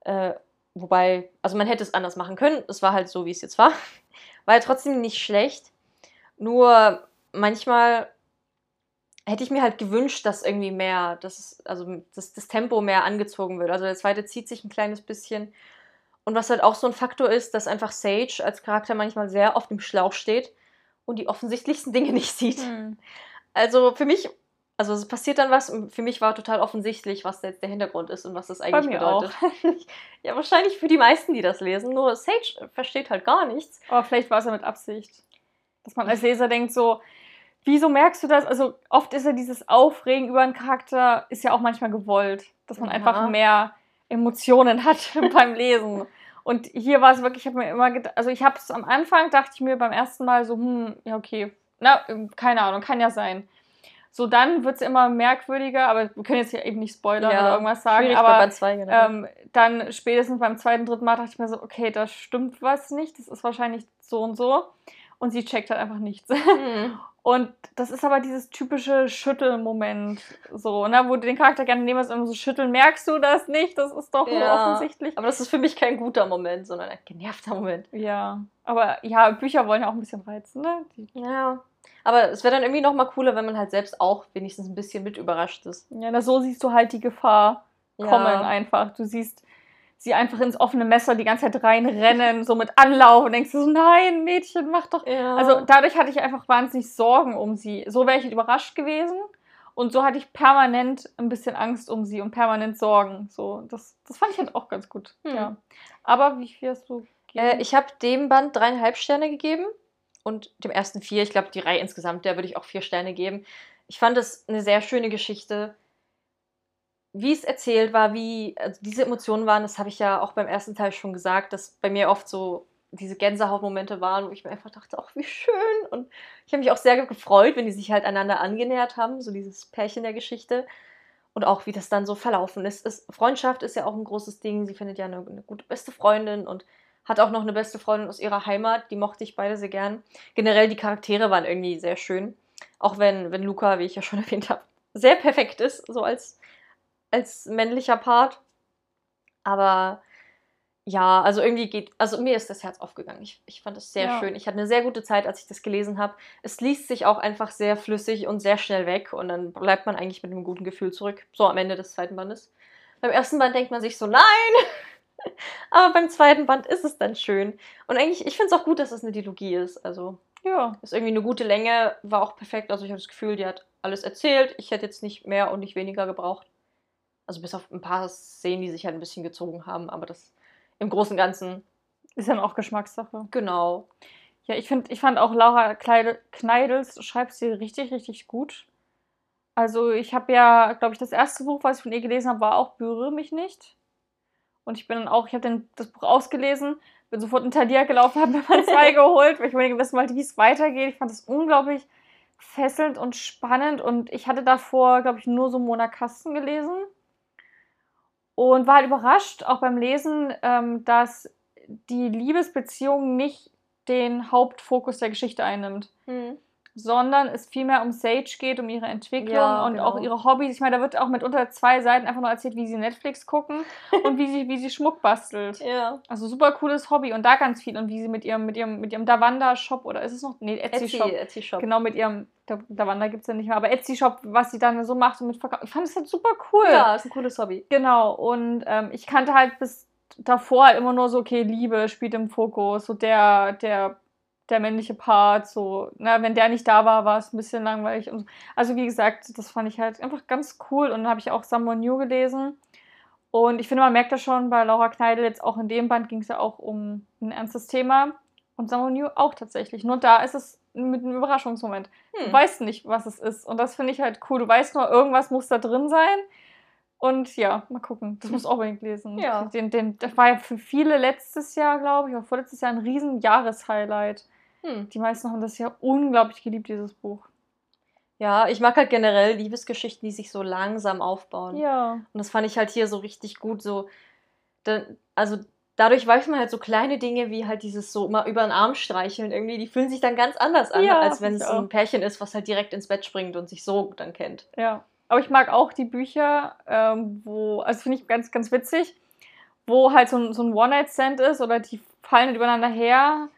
[SPEAKER 2] Mhm. Äh, wobei, also man hätte es anders machen können. Es war halt so, wie es jetzt war. [LAUGHS] War ja trotzdem nicht schlecht. Nur manchmal hätte ich mir halt gewünscht, dass irgendwie mehr, dass es, also dass das Tempo mehr angezogen wird. Also der zweite zieht sich ein kleines bisschen. Und was halt auch so ein Faktor ist, dass einfach Sage als Charakter manchmal sehr auf dem Schlauch steht und die offensichtlichsten Dinge [LAUGHS] nicht sieht. Hm. Also für mich, also es passiert dann was und für mich war total offensichtlich, was jetzt der Hintergrund ist und was das eigentlich bedeutet. [LAUGHS] ja, wahrscheinlich für die meisten, die das lesen. Nur Sage versteht halt gar nichts.
[SPEAKER 1] Aber vielleicht war es ja mit Absicht. Dass man als [LAUGHS] Leser denkt so, wieso merkst du das? Also oft ist ja dieses Aufregen über einen Charakter, ist ja auch manchmal gewollt. Dass man ja. einfach mehr Emotionen hat [LAUGHS] beim Lesen. Und hier war es wirklich, ich habe mir immer gedacht, also ich habe es am Anfang, dachte ich mir beim ersten Mal so, hm, ja, okay, na, keine Ahnung, kann ja sein. So, dann wird es immer merkwürdiger, aber wir können jetzt hier eben nicht spoilern ja, oder irgendwas sagen. Aber zwei, genau. ähm, dann spätestens beim zweiten, dritten Mal dachte ich mir so, okay, da stimmt was nicht, das ist wahrscheinlich so und so. Und sie checkt halt einfach nichts. Mhm. [LAUGHS] Und das ist aber dieses typische Schüttelmoment, so, ne, wo du den Charakter gerne nehmen und immer so schütteln. Merkst du das nicht? Das ist doch ja, offensichtlich.
[SPEAKER 2] Aber das ist für mich kein guter Moment, sondern ein genervter Moment.
[SPEAKER 1] Ja, aber ja, Bücher wollen ja auch ein bisschen reizen, ne?
[SPEAKER 2] Die ja. Aber es wäre dann irgendwie noch mal cooler, wenn man halt selbst auch wenigstens ein bisschen mit überrascht ist.
[SPEAKER 1] Ja, na, so siehst du halt die Gefahr kommen ja. einfach. Du siehst sie einfach ins offene Messer die ganze Zeit reinrennen, so mit Anlauf und denkst du so, nein, Mädchen, mach doch. Ja. Also dadurch hatte ich einfach wahnsinnig Sorgen um sie. So wäre ich überrascht gewesen. Und so hatte ich permanent ein bisschen Angst um sie und permanent Sorgen. So, das, das fand ich halt auch ganz gut. Hm. Ja. Aber wie viel hast du
[SPEAKER 2] gegeben? Äh, ich habe dem Band dreieinhalb Sterne gegeben und dem ersten vier. Ich glaube, die Reihe insgesamt, der würde ich auch vier Sterne geben. Ich fand es eine sehr schöne Geschichte wie es erzählt war, wie also diese Emotionen waren, das habe ich ja auch beim ersten Teil schon gesagt, dass bei mir oft so diese Gänsehautmomente waren, wo ich mir einfach dachte, ach, wie schön. Und ich habe mich auch sehr gefreut, wenn die sich halt einander angenähert haben, so dieses Pärchen der Geschichte. Und auch wie das dann so verlaufen ist. ist Freundschaft ist ja auch ein großes Ding. Sie findet ja eine, eine, gute beste Freundin und hat auch noch eine beste Freundin aus ihrer Heimat. Die mochte ich beide sehr gern. Generell die Charaktere waren irgendwie sehr schön. Auch wenn, wenn Luca, wie ich ja schon [LAUGHS] erwähnt habe, sehr perfekt ist, so als als männlicher Part. Aber ja, also irgendwie geht, also mir ist das Herz aufgegangen. Ich, ich fand es sehr ja. schön. Ich hatte eine sehr gute Zeit, als ich das gelesen habe. Es liest sich auch einfach sehr flüssig und sehr schnell weg und dann bleibt man eigentlich mit einem guten Gefühl zurück. So am Ende des zweiten Bandes. Beim ersten Band denkt man sich so, nein! [LAUGHS] Aber beim zweiten Band ist es dann schön. Und eigentlich, ich finde es auch gut, dass es eine Dilogie ist. Also, ja, ist irgendwie eine gute Länge, war auch perfekt. Also, ich habe das Gefühl, die hat alles erzählt. Ich hätte jetzt nicht mehr und nicht weniger gebraucht. Also bis auf ein paar Szenen, die sich halt ein bisschen gezogen haben, aber das im Großen und Ganzen.
[SPEAKER 1] Ist dann auch Geschmackssache.
[SPEAKER 2] Genau.
[SPEAKER 1] Ja, ich, find, ich fand auch Laura Kneidels Schreibstil richtig, richtig gut. Also ich habe ja, glaube ich, das erste Buch, was ich von ihr gelesen habe, war auch Berühre mich nicht. Und ich bin dann auch, ich habe das Buch ausgelesen, bin sofort in Thalia gelaufen, [LAUGHS] habe mir mal zwei geholt, weil ich unbedingt wissen wollte, wie es weitergeht. Ich fand es unglaublich fesselnd und spannend und ich hatte davor, glaube ich, nur so Mona Kasten gelesen und war halt überrascht, auch beim Lesen, ähm, dass die Liebesbeziehung nicht den Hauptfokus der Geschichte einnimmt. Mhm sondern es vielmehr um Sage geht, um ihre Entwicklung ja, und genau. auch ihre Hobbys. Ich meine, da wird auch mit unter zwei Seiten einfach nur erzählt, wie sie Netflix gucken [LAUGHS] und wie sie, wie sie Schmuck bastelt. Ja. Also super cooles Hobby und da ganz viel. Und wie sie mit ihrem, mit ihrem, mit ihrem Davanda-Shop oder ist es noch? Nee, Etsy-Shop. Etsy, Etsy genau, mit ihrem, Davanda gibt es ja nicht mehr, aber Etsy-Shop, was sie dann so macht und mit Verkauf. Ich fand das halt super cool.
[SPEAKER 2] Ja, ist ein cooles Hobby.
[SPEAKER 1] Genau. Und ähm, ich kannte halt bis davor halt immer nur so, okay, Liebe spielt im Fokus, so der, der der männliche Part, so, na, wenn der nicht da war, war es ein bisschen langweilig. Und, also wie gesagt, das fand ich halt einfach ganz cool. Und dann habe ich auch Someone New gelesen. Und ich finde, man merkt das schon bei Laura Kneidel, jetzt auch in dem Band ging es ja auch um ein ernstes Thema. Und Samuel New auch tatsächlich. Nur da ist es mit einem Überraschungsmoment.
[SPEAKER 2] Hm.
[SPEAKER 1] Du weißt nicht, was es ist. Und das finde ich halt cool. Du weißt nur, irgendwas muss da drin sein. Und ja, mal gucken. Das muss auch unbedingt lesen.
[SPEAKER 2] Ja.
[SPEAKER 1] Den, den, das war ja für viele letztes Jahr, glaube ich, oder vorletztes Jahr ein riesen Jahreshighlight.
[SPEAKER 2] Hm.
[SPEAKER 1] Die meisten haben das ja unglaublich geliebt, dieses Buch.
[SPEAKER 2] Ja, ich mag halt generell Liebesgeschichten, die sich so langsam aufbauen.
[SPEAKER 1] Ja.
[SPEAKER 2] Und das fand ich halt hier so richtig gut. So, da, also dadurch weiß man halt so kleine Dinge wie halt dieses so mal über den Arm streicheln irgendwie, die fühlen sich dann ganz anders an,
[SPEAKER 1] Ja,
[SPEAKER 2] als wenn es so ein. Pärchen ist, was halt direkt ins Bett springt und sich so dann kennt.
[SPEAKER 1] Ja. Aber ich mag auch die Bücher, ähm, wo, also finde ich ganz, ganz witzig, wo halt so ein, so ein One-Night-Stand ist oder die fallen halt übereinander her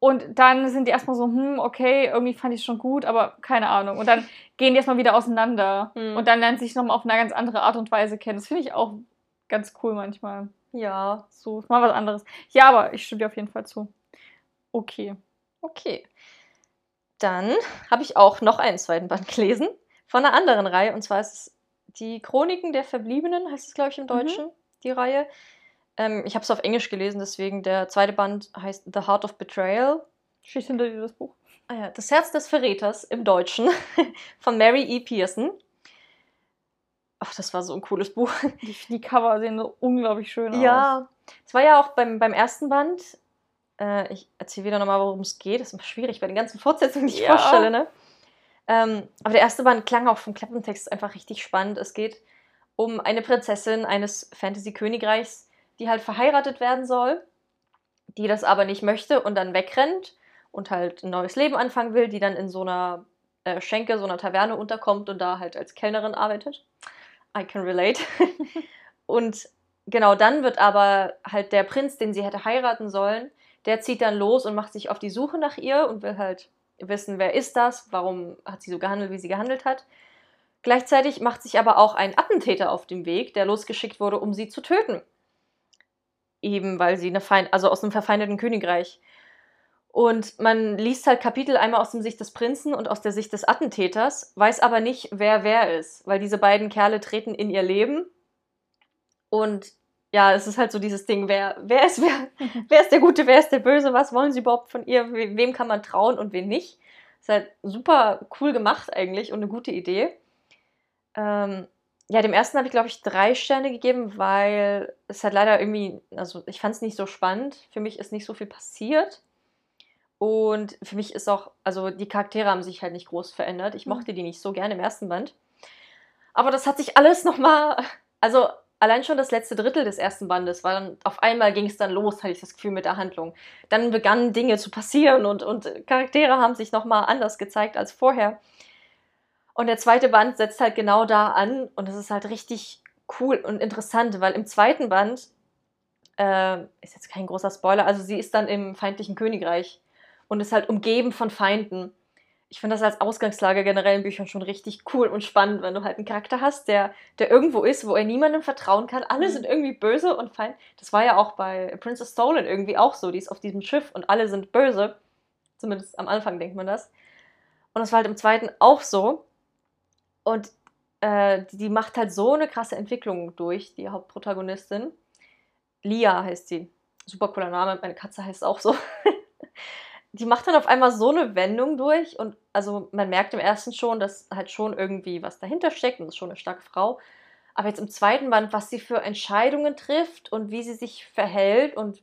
[SPEAKER 1] und dann sind die erstmal so, hm, okay, irgendwie fand ich es schon gut, aber keine Ahnung. Und dann [LAUGHS] gehen die erstmal wieder auseinander
[SPEAKER 2] Hm.
[SPEAKER 1] und dann lernen sie sich nochmal auf eine ganz andere Art und Weise kennen. Das finde ich auch ganz cool manchmal.
[SPEAKER 2] Ja,
[SPEAKER 1] So, mal was anderes. Ja, aber ich stimme dir auf jeden Fall zu. Okay.
[SPEAKER 2] okay. Dann habe ich auch noch einen zweiten Band gelesen von einer anderen Reihe und zwar ist es die Chroniken der Verbliebenen, heißt es glaube ich im Deutschen, die Reihe. Ähm, ich habe es auf Englisch gelesen, deswegen der zweite Band heißt The Heart of Betrayal.
[SPEAKER 1] Steht hinter dir das Buch.
[SPEAKER 2] Ah ja, Das Herz des Verräters im Deutschen [LAUGHS] von Mary E. Pearson. Ach, das war so ein cooles Buch.
[SPEAKER 1] Die, die Cover sehen so unglaublich schön aus.
[SPEAKER 2] Ja, es war ja auch beim, beim ersten Band. Äh, ich erzähle wieder nochmal, worum es geht. Das ist immer schwierig bei den ganzen Fortsetzungen, die ich
[SPEAKER 1] Ja.
[SPEAKER 2] vorstelle. Ne? Ähm, aber der erste Band klang auch vom Klappentext einfach richtig spannend. Es geht um eine Prinzessin eines Fantasy-Königreichs, die halt verheiratet werden soll, die das aber nicht möchte und dann wegrennt und halt ein neues Leben anfangen will, die dann in so einer äh, Schenke, so einer Taverne unterkommt und da halt als Kellnerin arbeitet. I can relate. [LAUGHS] und genau dann wird aber halt der Prinz, den sie hätte heiraten sollen, der zieht dann los und macht sich auf die Suche nach ihr und will halt wissen, wer ist das, warum hat sie so gehandelt, wie sie gehandelt hat. Gleichzeitig macht sich aber auch ein Attentäter auf den Weg, der losgeschickt wurde, um sie zu töten. Eben weil sie eine Feind also aus einem verfeindeten Königreich. Und man liest halt Kapitel einmal aus der Sicht des Prinzen und aus der Sicht des Attentäters, weiß aber nicht, wer wer ist, weil diese beiden Kerle treten in ihr Leben. Und ja, es ist halt so dieses Ding, wer, wer ist wer, [LAUGHS] wer ist der Gute, wer ist der Böse, was wollen sie überhaupt von ihr, we- wem kann man trauen und wen nicht. Ist halt super cool gemacht eigentlich und eine gute Idee. Ähm, ja, dem ersten habe ich, glaube ich, drei Sterne gegeben, weil es halt leider irgendwie, also ich fand es nicht so spannend. Für mich ist nicht so viel passiert. Und für mich ist auch, also die Charaktere haben sich halt nicht groß verändert. Ich
[SPEAKER 1] Mhm.
[SPEAKER 2] mochte die nicht so gerne im ersten Band. Aber das hat sich alles nochmal, also allein schon das letzte Drittel des ersten Bandes, war dann auf einmal ging es dann los, hatte ich das Gefühl mit der Handlung. Dann begannen Dinge zu passieren und, und Charaktere haben sich nochmal anders gezeigt als vorher. Und der zweite Band setzt halt genau da an und es ist halt richtig cool und interessant, weil im zweiten Band äh, ist jetzt kein großer Spoiler, also sie ist dann im feindlichen Königreich und ist halt umgeben von Feinden. Ich finde das als Ausgangslage generell in Büchern schon richtig cool und spannend, wenn du halt einen Charakter hast, der, der irgendwo ist, wo er niemandem vertrauen kann. Alle
[SPEAKER 1] Mhm.
[SPEAKER 2] sind irgendwie böse und feind. Das war ja auch bei Princess Stolen irgendwie auch so. Die ist auf diesem Schiff und alle sind böse. Zumindest am Anfang denkt man das. Und das war halt im zweiten auch so. Und äh, die, die macht halt so eine krasse Entwicklung durch, die Hauptprotagonistin. Lia heißt sie. Super cooler Name. Meine Katze heißt auch so. [LAUGHS] die macht dann auf einmal so eine Wendung durch und also man merkt im ersten schon, dass halt schon irgendwie was dahinter steckt und ist schon eine starke Frau. Aber jetzt im zweiten Band, was sie für Entscheidungen trifft und wie sie sich verhält und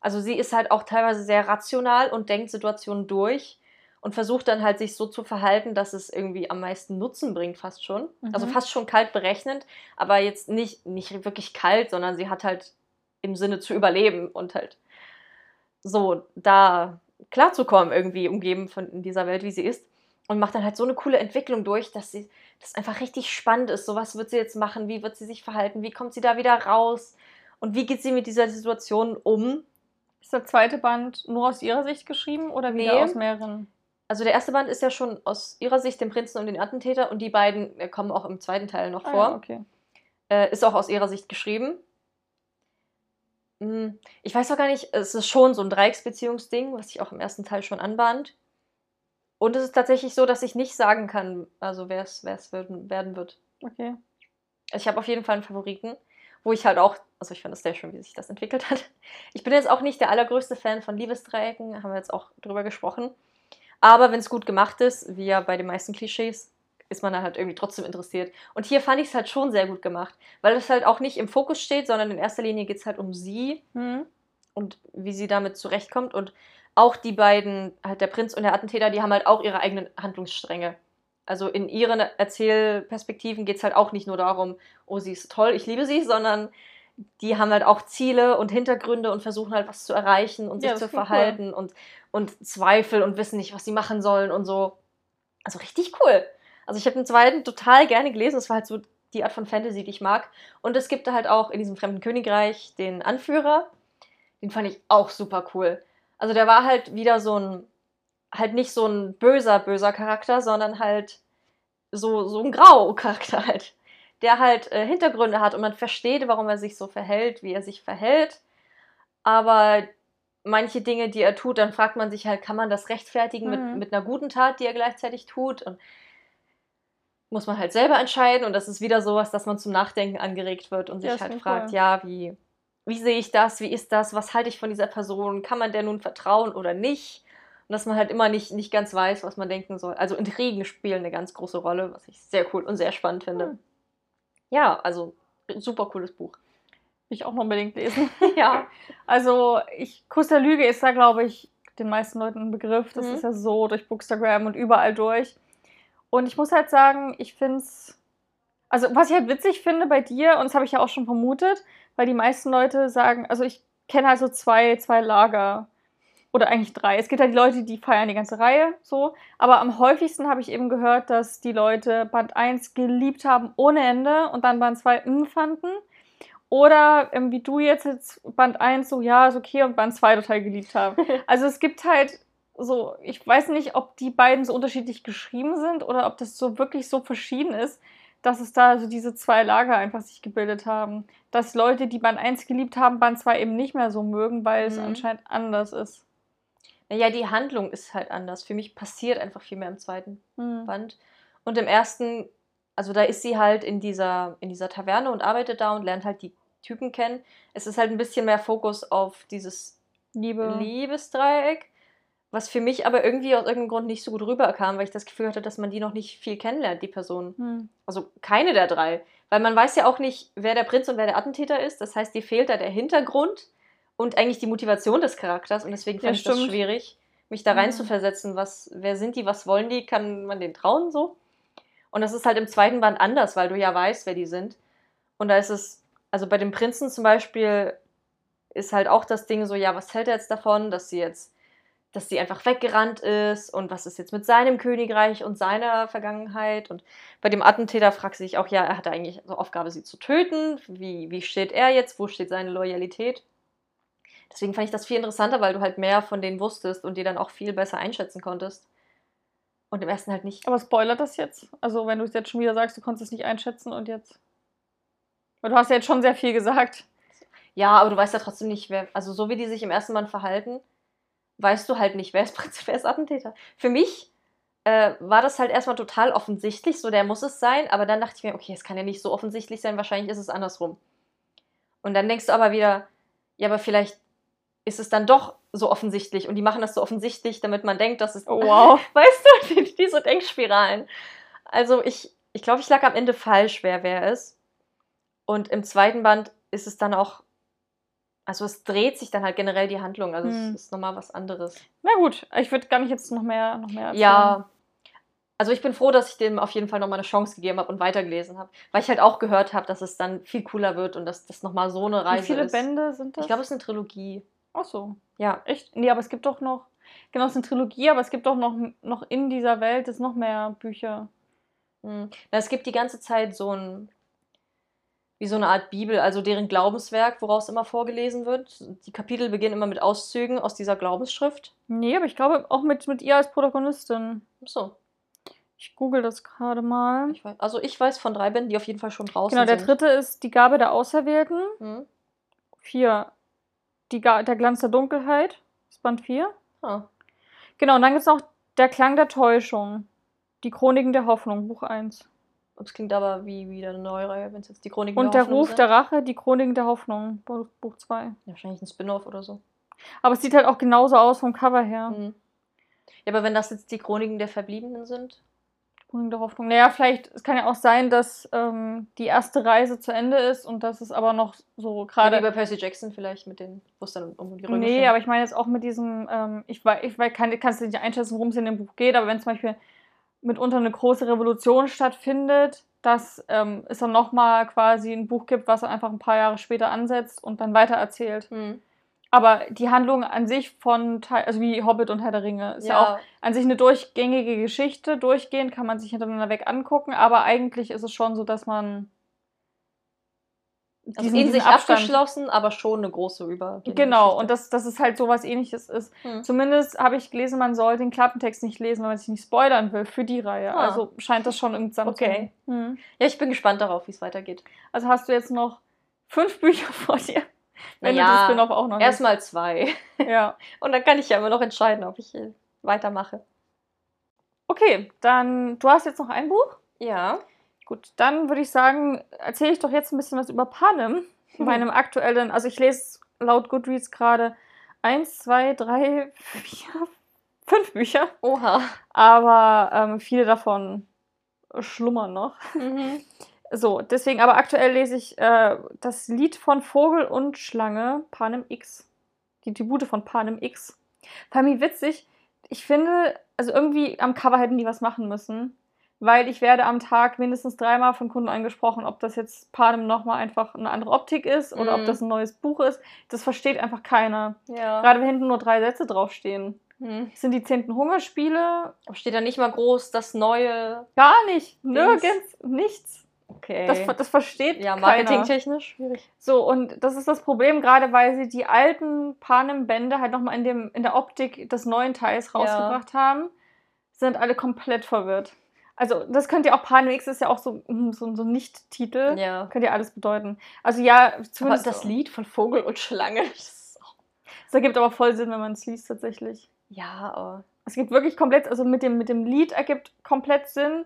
[SPEAKER 2] also sie ist halt auch teilweise sehr rational und denkt Situationen durch und versucht dann halt sich so zu verhalten, dass es irgendwie am meisten Nutzen bringt, fast schon. Also
[SPEAKER 1] Mhm.
[SPEAKER 2] fast schon kalt berechnend, aber jetzt nicht, nicht wirklich kalt, sondern sie hat halt im Sinne zu überleben und halt so da klarzukommen, irgendwie umgeben von dieser Welt, wie sie ist. Und macht dann halt so eine coole Entwicklung durch, dass sie das einfach richtig spannend ist. So, was wird sie jetzt machen? Wie wird sie sich verhalten? Wie kommt sie da wieder raus? Und wie geht sie mit dieser Situation um?
[SPEAKER 1] Ist der zweite Band nur aus ihrer Sicht geschrieben oder wieder
[SPEAKER 2] Nee.
[SPEAKER 1] aus mehreren?
[SPEAKER 2] Also der erste Band ist ja schon aus ihrer Sicht den Prinzen und den Attentäter und die beiden äh, kommen auch im zweiten Teil noch
[SPEAKER 1] Ah,
[SPEAKER 2] vor.
[SPEAKER 1] ja, okay.
[SPEAKER 2] Äh, ist auch aus ihrer Sicht geschrieben. Hm, Ich weiß auch gar nicht, es ist schon so ein Dreiecksbeziehungsding, was sich auch im ersten Teil schon anbahnt. Und es ist tatsächlich so, dass ich nicht sagen kann, also wer es wer es werden, wird.
[SPEAKER 1] Okay.
[SPEAKER 2] Also ich habe auf jeden Fall einen Favoriten. wo ich halt auch, also ich finde es sehr schön, wie sich das entwickelt hat. Ich bin jetzt auch nicht der allergrößte Fan von Liebesdreiecken, haben wir jetzt auch drüber gesprochen. Aber wenn es gut gemacht ist, wie ja bei den meisten Klischees, ist man dann halt irgendwie trotzdem interessiert. Und hier fand ich es halt schon sehr gut gemacht, weil es halt auch nicht im Fokus steht, sondern in erster Linie geht es halt um sie
[SPEAKER 1] Mhm.
[SPEAKER 2] und wie sie damit zurechtkommt. Und auch die beiden, halt der Prinz und der Attentäter, die haben halt auch ihre eigenen Handlungsstränge. Also in ihren Erzählperspektiven geht es halt auch nicht nur darum, oh, sie ist toll, ich liebe sie, sondern die haben halt auch Ziele und Hintergründe und versuchen halt was zu erreichen und sich
[SPEAKER 1] Ja,
[SPEAKER 2] zu
[SPEAKER 1] klingt cool.
[SPEAKER 2] verhalten und, und Zweifel und wissen nicht, was sie machen sollen und so. Also richtig cool. Also ich habe den zweiten total gerne gelesen. Das war halt so die Art von Fantasy, die ich mag. Und es gibt da halt auch in diesem fremden Königreich den Anführer. Den fand ich auch super cool. Also der war halt wieder so ein, halt nicht so ein böser, böser Charakter, sondern halt so, so ein Grau-Charakter [LAUGHS] halt. Der halt äh, Hintergründe hat und man versteht, warum er sich so verhält, wie er sich verhält. Aber manche Dinge, die er tut, dann fragt man sich halt, kann man das rechtfertigen mit,
[SPEAKER 1] Mhm.
[SPEAKER 2] mit einer guten Tat, die er gleichzeitig tut? Und muss man halt selber entscheiden. Und das ist wieder sowas, dass man zum Nachdenken angeregt wird und sich
[SPEAKER 1] Ja, das
[SPEAKER 2] halt fragt,
[SPEAKER 1] cool.
[SPEAKER 2] ja, wie, wie sehe ich das? Wie ist das? Was halte ich von dieser Person? Kann man der nun vertrauen oder nicht? Und dass man halt immer nicht, nicht ganz weiß, was man denken soll. Also Intrigen spielen eine ganz große Rolle, was ich sehr cool und sehr spannend finde.
[SPEAKER 1] Hm.
[SPEAKER 2] Ja, also super cooles Buch.
[SPEAKER 1] Will ich auch noch unbedingt lesen. [LAUGHS]
[SPEAKER 2] ja.
[SPEAKER 1] Also, ich, Kuss der Lüge ist da, glaube ich, den meisten Leuten ein Begriff. Das
[SPEAKER 2] Mhm.
[SPEAKER 1] ist ja so durch Bookstagram und überall durch. Und ich muss halt sagen, ich finde es. Also, was ich halt witzig finde bei dir, und das habe ich ja auch schon vermutet, weil die meisten Leute sagen, also ich kenne halt so zwei, zwei Lager. Oder eigentlich drei. Es gibt halt die Leute, die feiern die ganze Reihe so. Aber am häufigsten habe ich eben gehört, dass die Leute Band 1 geliebt haben ohne Ende und dann Band 2 mm fanden. Oder ähm, wie du jetzt, jetzt Band 1 so, ja, ist okay und Band 2 total geliebt haben. [LAUGHS] Also es gibt halt so, ich weiß nicht, ob die beiden so unterschiedlich geschrieben sind oder ob das so wirklich so verschieden ist, dass es da so diese zwei Lager einfach sich gebildet haben. Dass Leute, die Band 1 geliebt haben, Band 2 eben nicht mehr so mögen, weil es
[SPEAKER 2] Mhm.
[SPEAKER 1] anscheinend anders ist.
[SPEAKER 2] Naja, die Handlung ist halt anders. Für mich passiert einfach viel mehr im zweiten
[SPEAKER 1] Hm.
[SPEAKER 2] Band. Und im ersten, also da ist sie halt in dieser, in dieser Taverne und arbeitet da und lernt halt die Typen kennen. Es ist halt ein bisschen mehr Fokus auf dieses
[SPEAKER 1] Liebe.
[SPEAKER 2] Liebesdreieck, was für mich aber irgendwie aus irgendeinem Grund nicht so gut rüberkam, weil ich das Gefühl hatte, dass man die noch nicht viel kennenlernt, die Personen.
[SPEAKER 1] Hm.
[SPEAKER 2] Also keine der drei. Weil man weiß ja auch nicht, wer der Prinz und wer der Attentäter ist. Das heißt, dir fehlt da der Hintergrund und eigentlich die Motivation des Charakters. Und deswegen
[SPEAKER 1] Ja,
[SPEAKER 2] fand ich das schwierig, mich da
[SPEAKER 1] Mhm.
[SPEAKER 2] reinzuversetzen. Was, wer sind die, was wollen die, kann man denen trauen so? Und das ist halt im zweiten Band anders, weil du ja weißt, wer die sind. Und da ist es, also bei dem Prinzen zum Beispiel ist halt auch das Ding so, ja, was hält er jetzt davon, dass sie jetzt, dass sie einfach weggerannt ist und was ist jetzt mit seinem Königreich und seiner Vergangenheit und bei dem Attentäter fragt sie sich auch, ja, er hatte eigentlich so Aufgabe, sie zu töten. Wie, wie steht er jetzt? Wo steht seine Loyalität? Deswegen fand ich das viel interessanter, weil du halt mehr von denen wusstest und die dann auch viel besser einschätzen konntest. Und im ersten halt nicht.
[SPEAKER 1] Aber spoilert das jetzt? Also, wenn du es jetzt schon wieder sagst, du konntest es nicht einschätzen und jetzt. Weil du hast ja jetzt schon sehr viel gesagt.
[SPEAKER 2] Ja, aber du weißt ja trotzdem nicht, wer. Also, so wie die sich im ersten Band verhalten, weißt du halt nicht, wer ist [LAUGHS] Prinz, wer ist Attentäter. Für mich äh, war das halt erstmal total offensichtlich, so der muss es sein, aber dann dachte ich mir, okay, es kann ja nicht so offensichtlich sein, wahrscheinlich ist es andersrum. Und dann denkst du aber wieder, ja, aber vielleicht ist es dann doch so offensichtlich und die machen das so offensichtlich, damit man denkt, dass es.
[SPEAKER 1] Oh, wow. [LAUGHS]
[SPEAKER 2] Weißt du, die, diese Denkspiralen. Also ich, ich glaube, ich lag am Ende falsch, wer wer ist. Und im zweiten Band ist es dann auch, also es dreht sich dann halt generell die Handlung. Also
[SPEAKER 1] Hm.
[SPEAKER 2] es ist nochmal was anderes.
[SPEAKER 1] Na gut, ich würde gar nicht jetzt noch mehr, noch mehr erzählen.
[SPEAKER 2] Ja. Also ich bin froh, dass ich dem auf jeden Fall nochmal eine Chance gegeben habe und weitergelesen habe. Weil ich halt auch gehört habe, dass es dann viel cooler wird und dass das nochmal so eine Reise
[SPEAKER 1] Wie viele
[SPEAKER 2] ist.
[SPEAKER 1] Bände sind das?
[SPEAKER 2] Ich glaube, es ist eine Trilogie.
[SPEAKER 1] Ach so.
[SPEAKER 2] Ja.
[SPEAKER 1] Echt? Nee, aber es gibt doch noch. Genau, es ist eine Trilogie, aber es gibt doch noch, noch in dieser Welt ist noch mehr Bücher.
[SPEAKER 2] Hm. Na, es gibt die ganze Zeit so ein, wie so eine Art Bibel, also deren Glaubenswerk, woraus immer vorgelesen wird. Die Kapitel beginnen immer mit Auszügen aus dieser Glaubensschrift.
[SPEAKER 1] Nee, aber ich glaube auch mit, mit ihr als Protagonistin.
[SPEAKER 2] So,
[SPEAKER 1] Ich google das gerade mal.
[SPEAKER 2] ich weiß, also ich weiß von drei Bänden, die auf jeden Fall schon draußen
[SPEAKER 1] Genau, der
[SPEAKER 2] sind.
[SPEAKER 1] dritte ist die Gabe der Auserwählten.
[SPEAKER 2] Hm.
[SPEAKER 1] Vier. Die der Glanz der Dunkelheit. Das ist Band 4.
[SPEAKER 2] Ah.
[SPEAKER 1] Genau, und dann gibt es noch Der Klang der Täuschung. Die Chroniken der Hoffnung, Buch 1.
[SPEAKER 2] Es klingt aber wie wieder eine neue Reihe, wenn es jetzt die Chroniken
[SPEAKER 1] Und der
[SPEAKER 2] Hoffnung
[SPEAKER 1] Ruf
[SPEAKER 2] sind.
[SPEAKER 1] der Rache, die Chroniken der Hoffnung, Buch Buch 2.
[SPEAKER 2] Ja, wahrscheinlich ein Spin-off oder so.
[SPEAKER 1] Aber es sieht halt auch genauso aus vom Cover her.
[SPEAKER 2] Mhm. Ja, aber wenn das jetzt die Chroniken der Verbliebenen sind.
[SPEAKER 1] Chroniken der Hoffnung. Naja, vielleicht, es kann ja auch sein, dass ähm, die erste Reise zu Ende ist und dass es aber noch so
[SPEAKER 2] Gerade wie bei Percy Jackson vielleicht mit den, wo es dann um die Römer
[SPEAKER 1] Nee, aber ich meine jetzt auch mit diesem, ähm, ich, wei- ich wei- kann es nicht einschätzen, worum es in dem Buch geht, aber wenn zum Beispiel mitunter eine große Revolution stattfindet, dass ähm, es dann nochmal quasi ein Buch gibt, was dann einfach ein paar Jahre später ansetzt und dann weitererzählt.
[SPEAKER 2] Mhm.
[SPEAKER 1] Aber die Handlung an sich von, also wie Hobbit und Herr der Ringe, ist ja, auch an sich eine durchgängige Geschichte. Durchgehend kann man sich hintereinander weg angucken, aber eigentlich ist es schon so, dass man
[SPEAKER 2] also in sich abgeschlossen, aber schon eine große über.
[SPEAKER 1] Genau, und dass, dass es halt sowas ähnliches ist.
[SPEAKER 2] Hm.
[SPEAKER 1] Zumindest habe ich gelesen, man soll den Klappentext nicht lesen, wenn man sich nicht spoilern will für die Reihe.
[SPEAKER 2] Ah.
[SPEAKER 1] Also scheint das schon irgendwie
[SPEAKER 2] Okay.
[SPEAKER 1] Hm.
[SPEAKER 2] Ja, ich bin gespannt darauf, wie es weitergeht.
[SPEAKER 1] Also hast du jetzt noch fünf Bücher vor dir, wenn du
[SPEAKER 2] Naja,
[SPEAKER 1] das Spin-off auch noch
[SPEAKER 2] Erstmal zwei.
[SPEAKER 1] Ja. [LAUGHS]
[SPEAKER 2] Und dann kann ich ja immer noch entscheiden, ob ich äh, weitermache.
[SPEAKER 1] Okay, dann du hast jetzt noch ein Buch.
[SPEAKER 2] Ja.
[SPEAKER 1] Gut, dann würde ich sagen, erzähle ich doch jetzt ein bisschen was über Panem,
[SPEAKER 2] Hm.
[SPEAKER 1] meinem aktuellen, also ich lese laut Goodreads gerade eins, zwei, drei, vier, fünf Bücher,
[SPEAKER 2] Oha.
[SPEAKER 1] aber ähm, viele davon schlummern noch.
[SPEAKER 2] Mhm.
[SPEAKER 1] So, deswegen, aber aktuell lese ich äh, das Lied von Vogel und Schlange, Panem X. Die Tribute von Panem X. Fand ich witzig. Ich finde, also irgendwie am Cover hätten die was machen müssen. Weil ich werde am Tag mindestens dreimal von Kunden angesprochen, ob das jetzt Panem nochmal einfach eine andere Optik ist oder ob
[SPEAKER 2] Mhm.
[SPEAKER 1] das ein neues Buch ist. Das versteht einfach keiner.
[SPEAKER 2] Ja.
[SPEAKER 1] Gerade wenn hinten nur drei Sätze draufstehen.
[SPEAKER 2] Mhm.
[SPEAKER 1] Das sind die zehnten Hungerspiele.
[SPEAKER 2] Steht da nicht mal groß das neue.
[SPEAKER 1] Gar nicht. Nirgends. Nichts.
[SPEAKER 2] Okay.
[SPEAKER 1] Das, das versteht
[SPEAKER 2] ja, marketingtechnisch schwierig.
[SPEAKER 1] So, und das ist das Problem, gerade weil sie die alten Panem-Bände halt nochmal in, dem- in der Optik des neuen Teils
[SPEAKER 2] Ja.
[SPEAKER 1] rausgebracht haben, sind alle komplett verwirrt. Also, das könnt ihr auch, Panem X ist ja auch so, mm, so, so ein Nicht-Titel.
[SPEAKER 2] Ja.
[SPEAKER 1] Könnt ihr alles bedeuten. Also, ja,
[SPEAKER 2] Aber
[SPEAKER 1] zumindest.
[SPEAKER 2] das Lied von Vogel und Schlange. [LAUGHS] Das
[SPEAKER 1] Das ergibt aber voll Sinn, wenn man es liest, tatsächlich.
[SPEAKER 2] ja, aber.
[SPEAKER 1] Es gibt wirklich komplett, also mit dem, mit dem Lied ergibt komplett Sinn.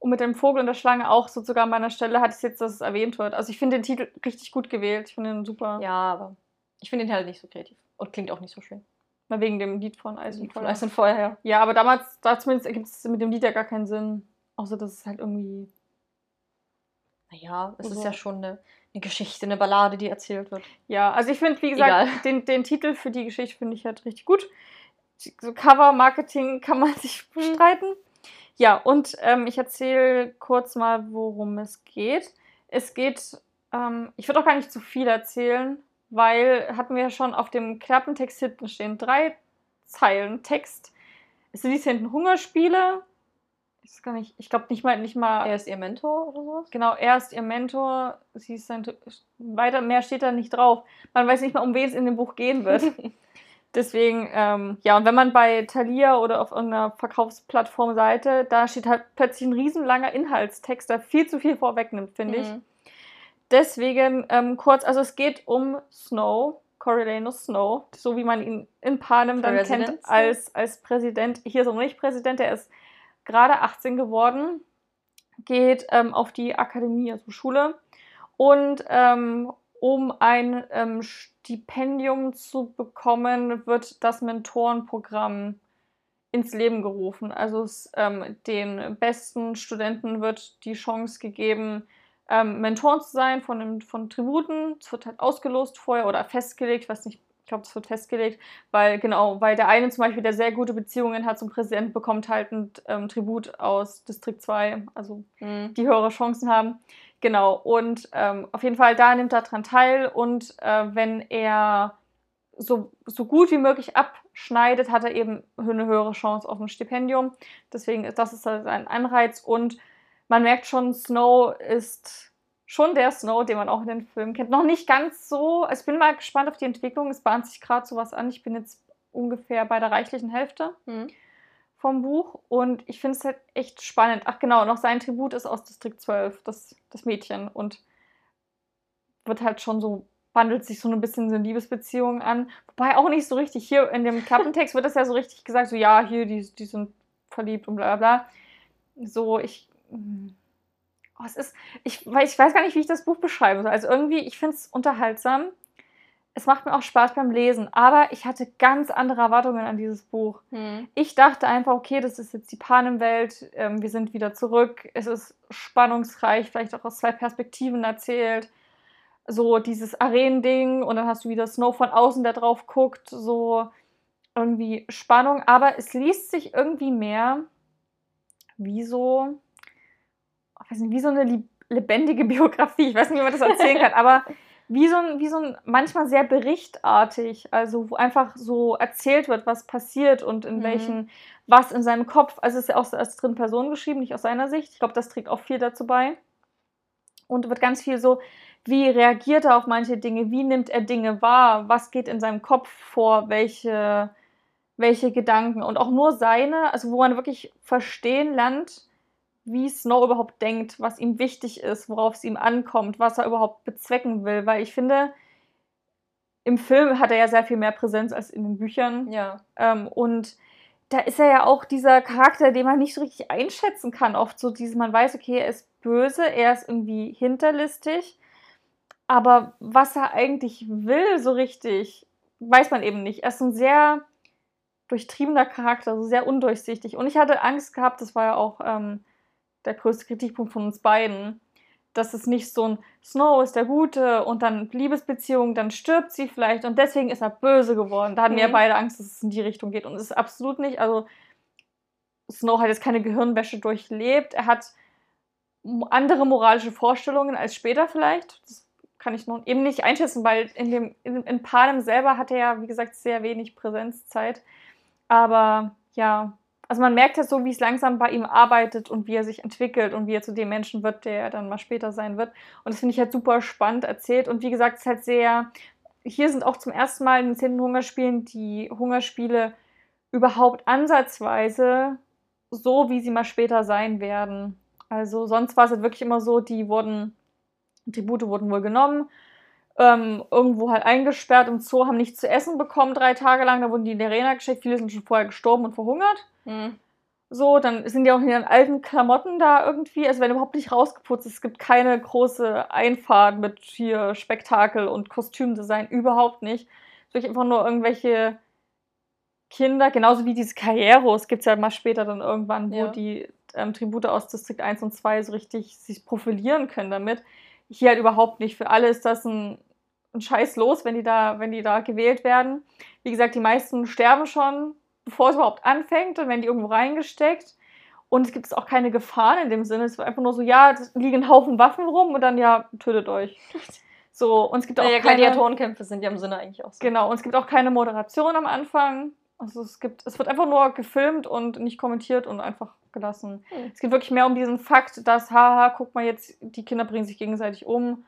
[SPEAKER 1] Und mit dem Vogel und der Schlange auch, so sogar an meiner Stelle hatte ich jetzt, dass es erwähnt wird. Also ich finde den Titel richtig gut gewählt. Ich finde ihn super.
[SPEAKER 2] Ja, aber. Ich finde den halt nicht so kreativ. Und klingt auch nicht so schön.
[SPEAKER 1] Mal wegen dem Lied von Eis und Feuer.
[SPEAKER 2] Eis und Feuer, ja.
[SPEAKER 1] Ja, aber damals, da zumindest ergibt es mit dem Lied ja gar keinen Sinn. Außer, dass es halt irgendwie.
[SPEAKER 2] Naja, es ist
[SPEAKER 1] Also-
[SPEAKER 2] ja schon eine, eine Geschichte, eine Ballade, die erzählt wird.
[SPEAKER 1] Ja, also ich finde, wie gesagt,
[SPEAKER 2] Egal.
[SPEAKER 1] den, den Titel für die Geschichte finde ich halt richtig gut. So Cover-Marketing kann man [LAUGHS] sich
[SPEAKER 2] Hm.
[SPEAKER 1] bestreiten. Ja, und ähm, ich erzähle kurz mal, worum es geht. Es geht, ähm, ich würde auch gar nicht zu viel erzählen, weil hatten wir ja schon auf dem Klappentext hinten stehen drei Zeilen Text. Es sind hinten Hungerspiele. Ich nicht, ich glaube nicht mal, nicht mal.
[SPEAKER 2] Er ist ihr Mentor oder sowas?
[SPEAKER 1] Genau, er ist ihr Mentor, sie ist sein. Weiter mehr steht da nicht drauf. Man weiß nicht mal, um wen es in dem Buch gehen wird. [LAUGHS] Deswegen, ähm, ja, und wenn man bei Thalia oder auf irgendeiner Verkaufsplattform-Seite, da steht halt plötzlich ein riesenlanger Inhaltstext, der viel zu viel vorwegnimmt, finde ich.
[SPEAKER 2] Mhm.
[SPEAKER 1] Deswegen ähm, kurz, also es geht um Snow, Coriolanus Snow, so wie man ihn in Panem dann kennt
[SPEAKER 2] President.
[SPEAKER 1] als, als Präsident. Hier ist er noch nicht Präsident, er ist gerade 18 geworden, geht ähm, auf die Akademie, also Schule. Und ähm, um ein ähm, Stipendium zu bekommen, wird das Mentorenprogramm ins Leben gerufen. Also es, ähm, den besten Studenten wird die Chance gegeben, ähm, Mentoren zu sein von, dem, von Tributen. Es wird halt ausgelost vorher oder festgelegt, ich weiß nicht, ich glaube, es wird festgelegt, weil genau, weil der eine zum Beispiel, der sehr gute Beziehungen hat zum Präsidenten, bekommt halt ein ähm, Tribut aus Distrikt 2, also
[SPEAKER 2] Mhm.
[SPEAKER 1] die höhere Chancen haben. Genau, und ähm, auf jeden Fall, da nimmt er dran teil und äh, wenn er so, so gut wie möglich abschneidet, hat er eben eine höhere Chance auf ein Stipendium. Deswegen ist das ist halt ein Anreiz und man merkt schon, Snow ist schon der Snow, den man auch in den Filmen kennt. Noch nicht ganz so, also ich bin mal gespannt auf die Entwicklung. Es bahnt sich gerade sowas an. Ich bin jetzt ungefähr bei der reichlichen Hälfte
[SPEAKER 2] Mhm.
[SPEAKER 1] Vom Buch und ich finde es halt echt spannend. Ach genau, noch sein Tribut ist aus Distrikt 12, das, das Mädchen und wird halt schon so, wandelt sich so ein bisschen so eine Liebesbeziehung an. Wobei auch nicht so richtig, hier in dem Klappentext wird das ja so richtig gesagt, so ja, hier, die, die sind verliebt und bla bla bla. So, ich, hm, oh, es ist, ich, weiß, ich weiß gar nicht, wie ich das Buch beschreiben soll. Also irgendwie, ich finde es unterhaltsam. Es macht mir auch Spaß beim Lesen, aber ich hatte ganz andere Erwartungen an dieses Buch.
[SPEAKER 2] Hm.
[SPEAKER 1] Ich dachte einfach, okay, das ist jetzt die Panem-Welt, ähm, wir sind wieder zurück, es ist spannungsreich, vielleicht auch aus zwei Perspektiven erzählt. So dieses Arenending und dann hast du wieder Snow von außen, der drauf guckt, so irgendwie Spannung, aber es liest sich irgendwie mehr wie so, ich weiß nicht, wie so eine lebendige [LAUGHS] Biografie. Ich weiß nicht, wie man das erzählen kann, aber [LAUGHS] wie so ein, wie so ein, manchmal sehr berichtartig, also wo einfach so erzählt wird, was passiert und in
[SPEAKER 2] Mhm.
[SPEAKER 1] welchen, was in seinem Kopf, also es ist ja auch als dritten Person geschrieben, nicht aus seiner Sicht. Ich glaube, das trägt auch viel dazu bei. Und wird ganz viel so, wie reagiert er auf manche Dinge, wie nimmt er Dinge wahr, was geht in seinem Kopf vor, welche, welche Gedanken und auch nur seine, also wo man wirklich verstehen lernt, wie Snow überhaupt denkt, was ihm wichtig ist, worauf es ihm ankommt, was er überhaupt bezwecken will. Weil ich finde, im Film hat er ja sehr viel mehr Präsenz als in den Büchern.
[SPEAKER 2] Ja.
[SPEAKER 1] Ähm, und da ist er ja auch dieser Charakter, den man nicht so richtig einschätzen kann. Oft so dieses, man weiß, okay, er ist böse, er ist irgendwie hinterlistig. Aber was er eigentlich will, so richtig, weiß man eben nicht. Er ist ein sehr durchtriebener Charakter, so sehr undurchsichtig. Und ich hatte Angst gehabt, das war ja auch ähm, der größte Kritikpunkt von uns beiden, dass es nicht so ein Snow ist der Gute und dann Liebesbeziehung, dann stirbt sie vielleicht und deswegen ist er böse geworden. Da hatten wir ja
[SPEAKER 2] Mhm.
[SPEAKER 1] beide Angst, dass es in die Richtung geht. Und es ist absolut nicht. Also Snow hat jetzt keine Gehirnwäsche durchlebt. Er hat andere moralische Vorstellungen als später vielleicht. Das kann ich noch eben nicht einschätzen, weil in, dem, in, in Panem selber hat er ja, wie gesagt, sehr wenig Präsenzzeit. Aber ja, also man merkt ja so, wie es langsam bei ihm arbeitet und wie er sich entwickelt und wie er zu dem Menschen wird, der er dann mal später sein wird. Und das finde ich halt super spannend erzählt. Und wie gesagt, es ist halt sehr. Hier sind auch zum ersten Mal in den 10. Hungerspielen die Hungerspiele überhaupt ansatzweise so, wie sie mal später sein werden. Also sonst war es halt wirklich immer so, die wurden, Tribute wurden wohl genommen, ähm, irgendwo halt eingesperrt im Zoo, haben nichts zu essen bekommen drei Tage lang, da wurden die in die Arena geschickt, viele sind schon vorher gestorben und verhungert.
[SPEAKER 2] Hm.
[SPEAKER 1] So, dann sind die auch in ihren alten Klamotten da irgendwie, also werden überhaupt nicht rausgeputzt. Es gibt keine große Einfahrt mit hier Spektakel und Kostümdesign, überhaupt nicht. Es ist einfach nur irgendwelche Kinder, genauso wie diese Karrieros gibt es ja mal später dann irgendwann, wo
[SPEAKER 2] Ja.
[SPEAKER 1] die ähm, Tribute aus Distrikt 1 und 2 so richtig sich profilieren können damit. Hier halt überhaupt nicht. Für alle ist das ein, ein Scheiß los, wenn die da, wenn die da gewählt werden. Wie gesagt, die meisten sterben schon, bevor es überhaupt anfängt, dann werden die irgendwo reingesteckt. Und es gibt auch keine Gefahren in dem Sinne. Es war einfach nur so, ja, es liegen Haufen Waffen rum und dann ja, tötet euch. So, und es gibt auch
[SPEAKER 2] Ja,
[SPEAKER 1] keine,
[SPEAKER 2] Gladiatorenkämpfe sind ja im Sinne eigentlich auch so.
[SPEAKER 1] Genau, und es gibt auch keine Moderation am Anfang. Also es gibt, es wird einfach nur gefilmt und nicht kommentiert und einfach gelassen.
[SPEAKER 2] Hm.
[SPEAKER 1] Es geht wirklich mehr um diesen Fakt, dass, haha, guck mal jetzt, die Kinder bringen sich gegenseitig um.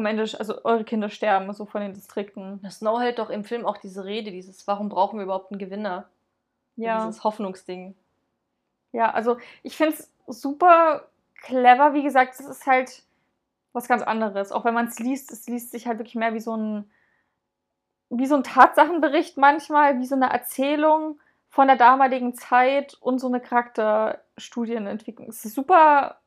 [SPEAKER 1] Am Ende, also eure Kinder sterben, so von den Distrikten.
[SPEAKER 2] Das Snow hält doch im Film auch diese Rede, dieses, warum brauchen wir überhaupt einen Gewinner?
[SPEAKER 1] Ja.
[SPEAKER 2] Dieses Hoffnungsding.
[SPEAKER 1] Ja, also ich finde es super clever. Wie gesagt, es ist halt was ganz anderes. Auch wenn man es liest, es liest sich halt wirklich mehr wie so ein, wie so ein Tatsachenbericht manchmal, wie so eine Erzählung von der damaligen Zeit und so eine Charakterstudienentwicklung. Es ist super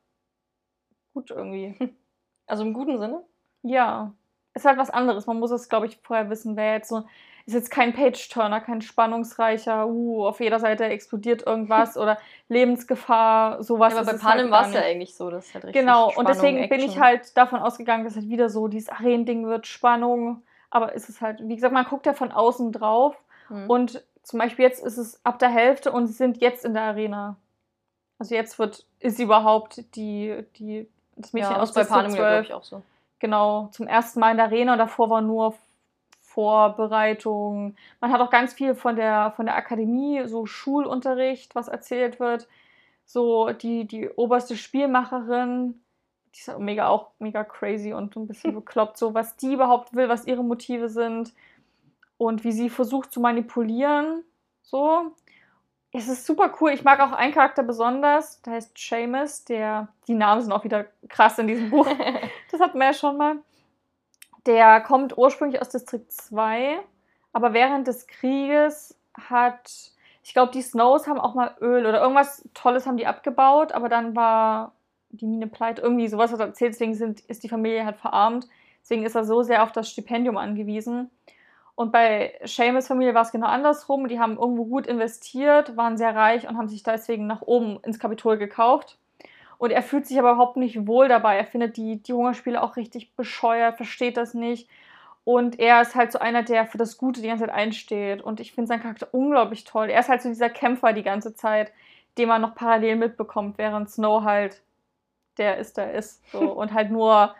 [SPEAKER 1] gut irgendwie. [LAUGHS]
[SPEAKER 2] Also im guten Sinne?
[SPEAKER 1] Ja, ist halt was anderes. Man muss es, glaube ich, vorher wissen, wer jetzt so. Ist jetzt kein Page-Turner, kein spannungsreicher, uh, auf jeder Seite explodiert irgendwas [LAUGHS] oder Lebensgefahr, sowas.
[SPEAKER 2] Ja, aber bei
[SPEAKER 1] ist halt
[SPEAKER 2] Panem war es ja eigentlich so, dass halt richtig
[SPEAKER 1] Genau, und
[SPEAKER 2] Spannung,
[SPEAKER 1] deswegen bin
[SPEAKER 2] Action.
[SPEAKER 1] ich halt davon ausgegangen, dass halt wieder so dieses Arenen-Ding wird, Spannung. Aber ist es halt, wie gesagt, man guckt ja von außen drauf
[SPEAKER 2] Hm.
[SPEAKER 1] und zum Beispiel jetzt ist es ab der Hälfte und sie sind jetzt in der Arena. Also jetzt wird, ist sie überhaupt die, die, das Mädchen
[SPEAKER 2] ja,
[SPEAKER 1] aus
[SPEAKER 2] bei Panem ja,
[SPEAKER 1] 12
[SPEAKER 2] glaube ich, auch so.
[SPEAKER 1] Genau zum ersten Mal in der Arena davor war nur Vorbereitung. Man hat auch ganz viel von der, von der Akademie, so Schulunterricht, was erzählt wird. So die, die oberste Spielmacherin, die ist mega auch mega crazy und ein bisschen [LAUGHS] bekloppt, so was die überhaupt will, was ihre Motive sind und wie sie versucht zu manipulieren. So. Es ist super cool. Ich mag auch einen Charakter besonders, der heißt Seamus, der, die Namen sind auch wieder krass in diesem Buch. [LAUGHS] Das hatten wir ja schon mal. Der kommt ursprünglich aus Distrikt 2, aber während des Krieges hat, ich glaube, die Snows haben auch mal Öl oder irgendwas Tolles haben die abgebaut, aber dann war, die Mine pleite, irgendwie sowas hat er erzählt, deswegen sind, ist die Familie halt verarmt. Deswegen ist er so sehr auf das Stipendium angewiesen. Und bei Seamus Familie war es genau andersrum. Die haben irgendwo gut investiert, waren sehr reich und haben sich deswegen nach oben ins Kapitol gekauft. Und er fühlt sich aber überhaupt nicht wohl dabei. Er findet die, die Hungerspiele auch richtig bescheuert, versteht das nicht. Und er ist halt so einer, der für das Gute die ganze Zeit einsteht. Und ich finde seinen Charakter unglaublich toll. Er ist halt so dieser Kämpfer die ganze Zeit, den man noch parallel mitbekommt, während Snow halt der ist, der ist. So. [LAUGHS] und halt nur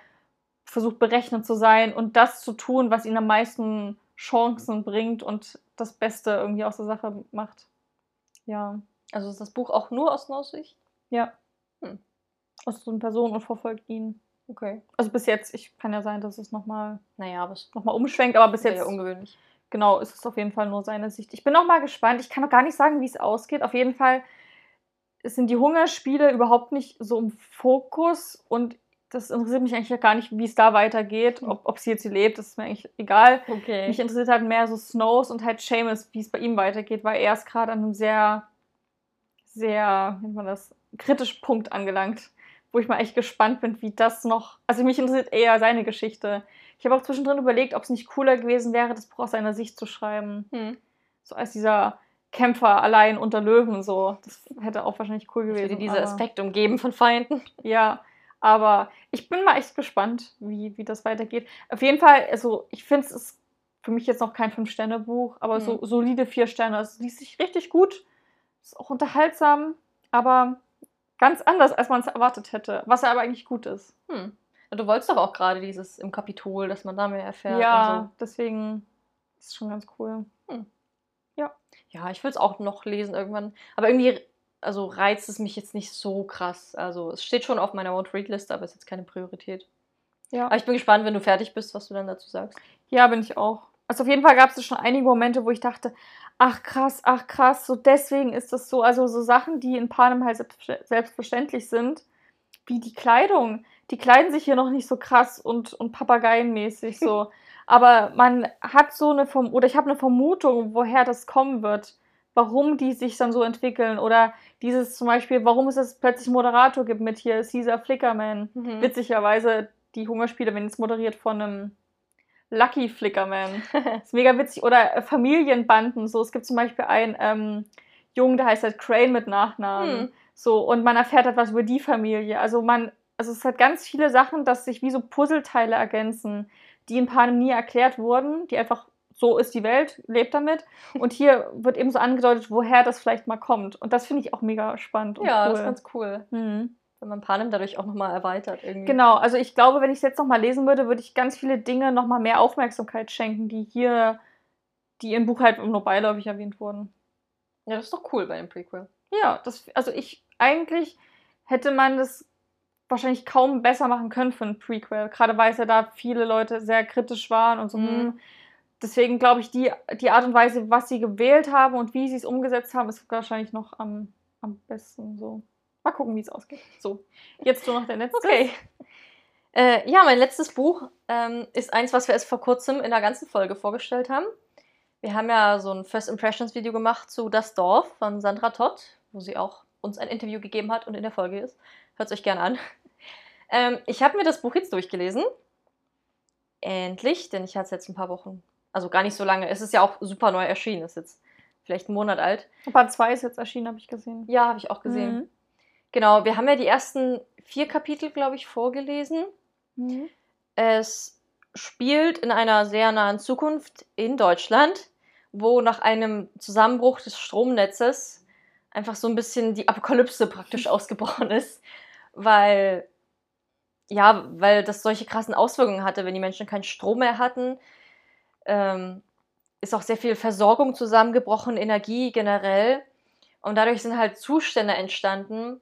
[SPEAKER 1] versucht berechnet zu sein und das zu tun, was ihn am meisten Chancen bringt und das Beste irgendwie aus der Sache macht. Ja.
[SPEAKER 2] Also ist das Buch auch nur aus Snows Sicht?
[SPEAKER 1] Ja. Aus so einer Person und verfolgt ihn.
[SPEAKER 2] Okay.
[SPEAKER 1] Also bis jetzt, ich kann ja sein, dass es nochmal
[SPEAKER 2] Naja, aber es
[SPEAKER 1] noch mal umschwenkt, aber bis
[SPEAKER 2] ist
[SPEAKER 1] jetzt
[SPEAKER 2] ja ungewöhnlich.
[SPEAKER 1] genau, ist es auf jeden Fall nur seine Sicht. Ich bin auch mal gespannt. Ich kann noch gar nicht sagen, wie es ausgeht. Auf jeden Fall sind die Hungerspiele überhaupt nicht so im Fokus und das interessiert mich eigentlich gar nicht, wie es da weitergeht. Ob, ob sie jetzt lebt, das ist mir eigentlich egal.
[SPEAKER 2] Okay.
[SPEAKER 1] Mich interessiert halt mehr so Snows und halt Seamus, wie es bei ihm weitergeht, weil er ist gerade an einem sehr, sehr, wie nennt man das, kritischen Punkt angelangt, wo ich mal echt gespannt bin, wie das noch. Also mich interessiert eher seine Geschichte. Ich habe auch zwischendrin überlegt, ob es nicht cooler gewesen wäre, das Buch aus seiner Sicht zu schreiben.
[SPEAKER 2] Hm.
[SPEAKER 1] So als dieser Kämpfer allein unter Löwen, so. Das hätte auch wahrscheinlich cool gewesen.
[SPEAKER 2] würde diese
[SPEAKER 1] aber-
[SPEAKER 2] Aspekte umgeben von Feinden. [LAUGHS]
[SPEAKER 1] ja, aber ich bin mal echt gespannt, wie, wie das weitergeht. Auf jeden Fall, also ich finde es ist für mich jetzt noch kein Fünf-Sterne-Buch, aber so
[SPEAKER 2] Mhm.
[SPEAKER 1] solide vier Sterne. Es liest sich richtig gut, ist auch unterhaltsam, aber ganz anders, als man es erwartet hätte, was ja aber eigentlich gut ist.
[SPEAKER 2] Hm. Du wolltest doch auch gerade dieses im Kapitol, dass man da mehr erfährt
[SPEAKER 1] ja,
[SPEAKER 2] und
[SPEAKER 1] deswegen ist es schon ganz cool.
[SPEAKER 2] so. Ja, ich will es auch noch lesen irgendwann. Aber irgendwie, also reizt es mich jetzt nicht so krass. Also es steht schon auf meiner Want-Read-Liste, aber ist jetzt keine Priorität.
[SPEAKER 1] Ja.
[SPEAKER 2] Aber ich bin gespannt, wenn du fertig bist, was du dann dazu sagst.
[SPEAKER 1] Ja, bin ich auch. Also auf jeden Fall gab es schon einige Momente, wo ich dachte, ach krass, ach krass, so deswegen ist das so. Also so Sachen, die in Panem halt selbstverständ- selbstverständlich sind, wie die Kleidung. Die kleiden sich hier noch nicht so krass und, und papageienmäßig so. [LAUGHS] Aber man hat so eine Verm oder ich habe eine Vermutung, woher das kommen wird. Warum die sich dann so entwickeln. Oder dieses zum Beispiel, warum es jetzt plötzlich Moderator gibt mit hier Caesar Flickerman
[SPEAKER 2] Mhm.
[SPEAKER 1] witzigerweise die Hungerspiele, wenn es moderiert von einem Lucky Flickerman. [LAUGHS] ist mega witzig. Oder äh, Familienbanden. So, es gibt zum Beispiel einen ähm, Jungen, der heißt halt Crane mit Nachnamen.
[SPEAKER 2] Hm.
[SPEAKER 1] So, und man erfährt etwas über die Familie. Also man, also es hat ganz viele Sachen, dass sich wie so Puzzleteile ergänzen, die in Panem nie erklärt wurden, die einfach so ist die Welt, lebt damit. Und hier wird eben so angedeutet, woher das vielleicht mal kommt. Und das finde ich auch mega spannend. Und
[SPEAKER 2] Ja,
[SPEAKER 1] cool.
[SPEAKER 2] das ist ganz cool.
[SPEAKER 1] Mhm.
[SPEAKER 2] Wenn man Panem dadurch auch nochmal erweitert irgendwie.
[SPEAKER 1] Genau, also ich glaube, wenn ich es jetzt nochmal lesen würde, würde ich ganz viele Dinge nochmal mehr Aufmerksamkeit schenken, die hier, die im Buch halt nur beiläufig erwähnt wurden.
[SPEAKER 2] Ja, das ist doch cool bei dem Prequel.
[SPEAKER 1] Ja, das, also ich, eigentlich hätte man das wahrscheinlich kaum besser machen können für ein Prequel, gerade weil es ja da viele Leute sehr kritisch waren und so.
[SPEAKER 2] Mhm.
[SPEAKER 1] hm. Deswegen glaube ich, die, die Art und Weise, was sie gewählt haben und wie sie es umgesetzt haben, ist wahrscheinlich noch am, am besten so. Mal gucken, wie es ausgeht. So, jetzt nur noch der letzte.
[SPEAKER 2] Okay. Äh, ja, mein letztes Buch ähm, ist eins, was wir erst vor kurzem in der ganzen Folge vorgestellt haben. Wir haben ja so ein First Impressions Video gemacht zu Das Dorf von Sandra Todd, wo sie auch uns ein Interview gegeben hat und in der Folge ist. Hört es euch gerne an. Ähm, ich habe mir das Buch jetzt durchgelesen. Endlich, denn ich hatte es jetzt ein paar Wochen, also gar nicht so lange. Es ist ja auch super neu erschienen, ist jetzt vielleicht einen Monat alt.
[SPEAKER 1] Part 2 ist jetzt erschienen, habe ich gesehen.
[SPEAKER 2] Ja, habe ich auch gesehen.
[SPEAKER 1] Mhm.
[SPEAKER 2] Genau, wir haben ja die ersten vier Kapitel, glaube ich, vorgelesen.
[SPEAKER 1] Mhm.
[SPEAKER 2] Es spielt in einer sehr nahen Zukunft in Deutschland, wo nach einem Zusammenbruch des Stromnetzes einfach so ein bisschen die Apokalypse praktisch [LAUGHS] ausgebrochen ist, weil ja, weil das solche krassen Auswirkungen hatte, wenn die Menschen keinen Strom mehr hatten. Ähm, ist auch sehr viel Versorgung zusammengebrochen, Energie generell. Und dadurch sind halt Zustände entstanden,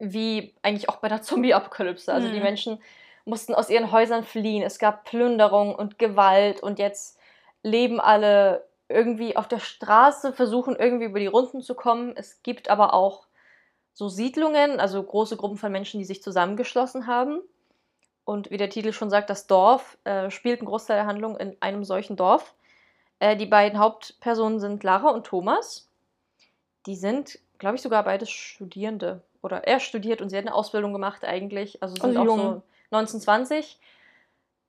[SPEAKER 2] wie eigentlich auch bei der Zombie-Apokalypse. Also die
[SPEAKER 1] Mhm.
[SPEAKER 2] Menschen mussten aus ihren Häusern fliehen. Es gab Plünderung und Gewalt und jetzt leben alle irgendwie auf der Straße, versuchen irgendwie über die Runden zu kommen. Es gibt aber auch so Siedlungen, also große Gruppen von Menschen, die sich zusammengeschlossen haben. Und wie der Titel schon sagt, das Dorf äh, spielt einen Großteil der Handlung in einem solchen Dorf. Äh, die beiden Hauptpersonen sind Lara und Thomas. Die sind, glaube ich, sogar beides Studierende oder er studiert und sie hat eine Ausbildung gemacht eigentlich. Also sind
[SPEAKER 1] Also
[SPEAKER 2] auch
[SPEAKER 1] jung.
[SPEAKER 2] so 19, 20.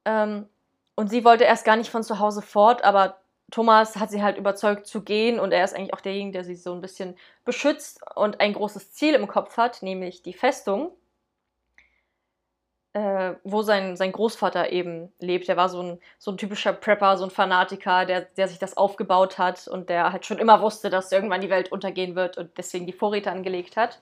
[SPEAKER 2] Ähm, und sie wollte erst gar nicht von zu Hause fort, aber Thomas hat sie halt überzeugt zu gehen und er ist eigentlich auch derjenige, der sie so ein bisschen beschützt und ein großes Ziel im Kopf hat, nämlich die Festung, äh, wo sein, sein Großvater eben lebt. Der war so ein, so ein typischer Prepper, so ein Fanatiker, der, der sich das aufgebaut hat und der halt schon immer wusste, dass irgendwann die Welt untergehen wird und deswegen die Vorräte angelegt hat.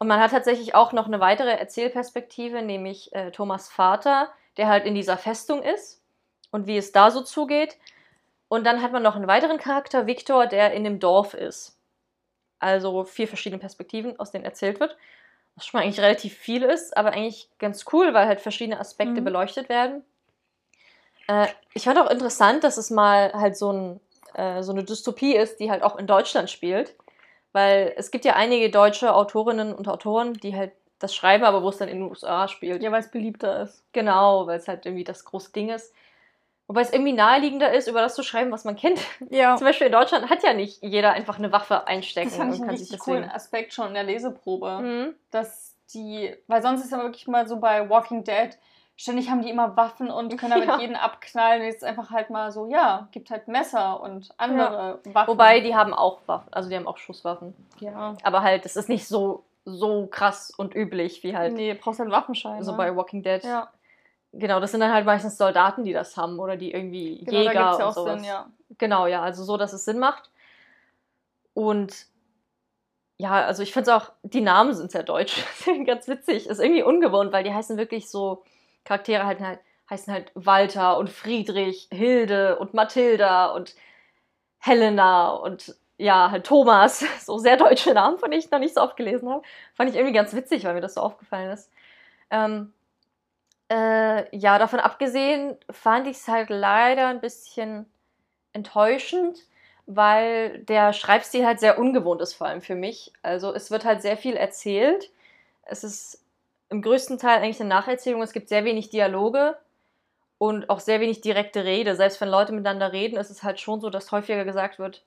[SPEAKER 2] Und man hat tatsächlich auch noch eine weitere Erzählperspektive, nämlich äh, Thomas Vater, der halt in dieser Festung ist und wie es da so zugeht. Und dann hat man noch einen weiteren Charakter, Viktor, der in dem Dorf ist. Also vier verschiedene Perspektiven, aus denen erzählt wird. Was schon mal eigentlich relativ viel ist, aber eigentlich ganz cool, weil halt verschiedene Aspekte
[SPEAKER 1] Mhm.
[SPEAKER 2] beleuchtet werden. Äh, ich fand auch interessant, dass es mal halt so, ein, äh, so eine Dystopie ist, die halt auch in Deutschland spielt. Weil es gibt ja einige deutsche Autorinnen und Autoren, die halt das schreiben, aber wo es dann in den USA spielt.
[SPEAKER 1] Ja, weil es beliebter ist.
[SPEAKER 2] Genau, weil es halt irgendwie das große Ding ist. Wobei es irgendwie naheliegender ist, über das zu schreiben, was man kennt.
[SPEAKER 1] Ja.
[SPEAKER 2] Zum Beispiel in Deutschland hat ja nicht jeder einfach eine Waffe einstecken
[SPEAKER 1] Das fand ich
[SPEAKER 2] und
[SPEAKER 1] einen
[SPEAKER 2] kann sich
[SPEAKER 1] richtig coolen Aspekt schon in der Leseprobe.
[SPEAKER 2] Mhm.
[SPEAKER 1] Dass die, weil sonst ist ja wirklich mal so bei Walking Dead, ständig haben die immer Waffen und [LAUGHS] können damit
[SPEAKER 2] Ja.
[SPEAKER 1] jeden abknallen. Jetzt einfach halt mal so, ja, gibt halt Messer und andere Waffen.
[SPEAKER 2] Wobei die haben auch Waffen, also die haben auch Schusswaffen.
[SPEAKER 1] ja.
[SPEAKER 2] Aber halt, das ist nicht so, so krass und üblich wie halt
[SPEAKER 1] Nee, brauchst halt einen Waffenschein.
[SPEAKER 2] so
[SPEAKER 1] ne?
[SPEAKER 2] bei Walking Dead.
[SPEAKER 1] Ja,
[SPEAKER 2] Genau, das sind dann halt meistens Soldaten, die das haben oder die irgendwie
[SPEAKER 1] genau,
[SPEAKER 2] Jäger
[SPEAKER 1] da gibt's ja auch
[SPEAKER 2] sowas.
[SPEAKER 1] Sinn, ja.
[SPEAKER 2] Genau, ja, also so, dass es Sinn macht. Und ja, also ich finde es auch, die Namen sind sehr deutsch. [LAUGHS] Ganz witzig. Ist irgendwie ungewohnt, weil die heißen wirklich so, Charaktere halt, halt, heißen halt Walter und Friedrich, Hilde und Mathilda und Helena und ja, halt Thomas. [LAUGHS] So sehr deutsche Namen, von denen ich noch nicht so oft gelesen habe. Fand ich irgendwie ganz witzig, weil mir das so aufgefallen ist. Ähm, äh, ja, davon abgesehen fand ich es halt leider ein bisschen enttäuschend, weil der Schreibstil halt sehr ungewohnt ist, vor allem für mich. Also es wird halt sehr viel erzählt. Es ist im größten Teil eigentlich eine Nacherzählung. Es gibt sehr wenig Dialoge und auch sehr wenig direkte Rede. Selbst wenn Leute miteinander reden, ist es halt schon so, dass häufiger gesagt wird,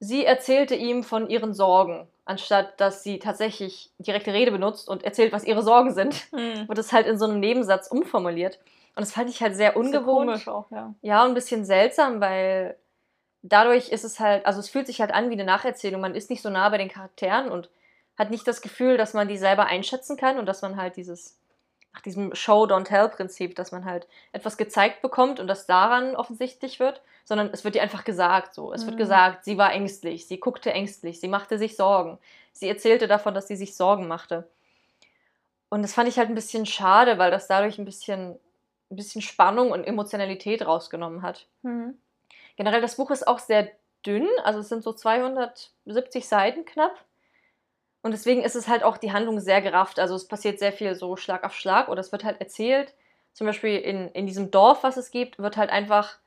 [SPEAKER 2] sie erzählte ihm von ihren Sorgen, anstatt dass sie tatsächlich direkte Rede benutzt und erzählt, was ihre Sorgen sind
[SPEAKER 1] Hm.
[SPEAKER 2] wird es halt in so einem Nebensatz umformuliert. Und das fand ich halt sehr ungewohnt.
[SPEAKER 1] komisch auch, ja.
[SPEAKER 2] Ja, und ein bisschen seltsam, weil dadurch ist es halt, also es fühlt sich halt an wie eine Nacherzählung. Man ist nicht so nah bei den Charakteren und hat nicht das Gefühl, dass man die selber einschätzen kann und dass man halt dieses, nach diesem Show-Don't-Tell-Prinzip, dass man halt etwas gezeigt bekommt und das daran offensichtlich wird, sondern es wird dir einfach gesagt so. Es wird
[SPEAKER 1] Mhm.
[SPEAKER 2] gesagt, sie war ängstlich, sie guckte ängstlich, sie machte sich Sorgen. Sie erzählte davon, dass sie sich Sorgen machte. Und das fand ich halt ein bisschen schade, weil das dadurch ein bisschen, ein bisschen Spannung und Emotionalität rausgenommen hat.
[SPEAKER 1] Hm.
[SPEAKER 2] Generell, das Buch ist auch sehr dünn, also es sind so 270 Seiten knapp. Und deswegen ist es halt auch die Handlung sehr gerafft. Also es passiert sehr viel so Schlag auf Schlag oder es wird halt erzählt. Zum Beispiel in, in diesem Dorf, was es gibt, wird halt einfach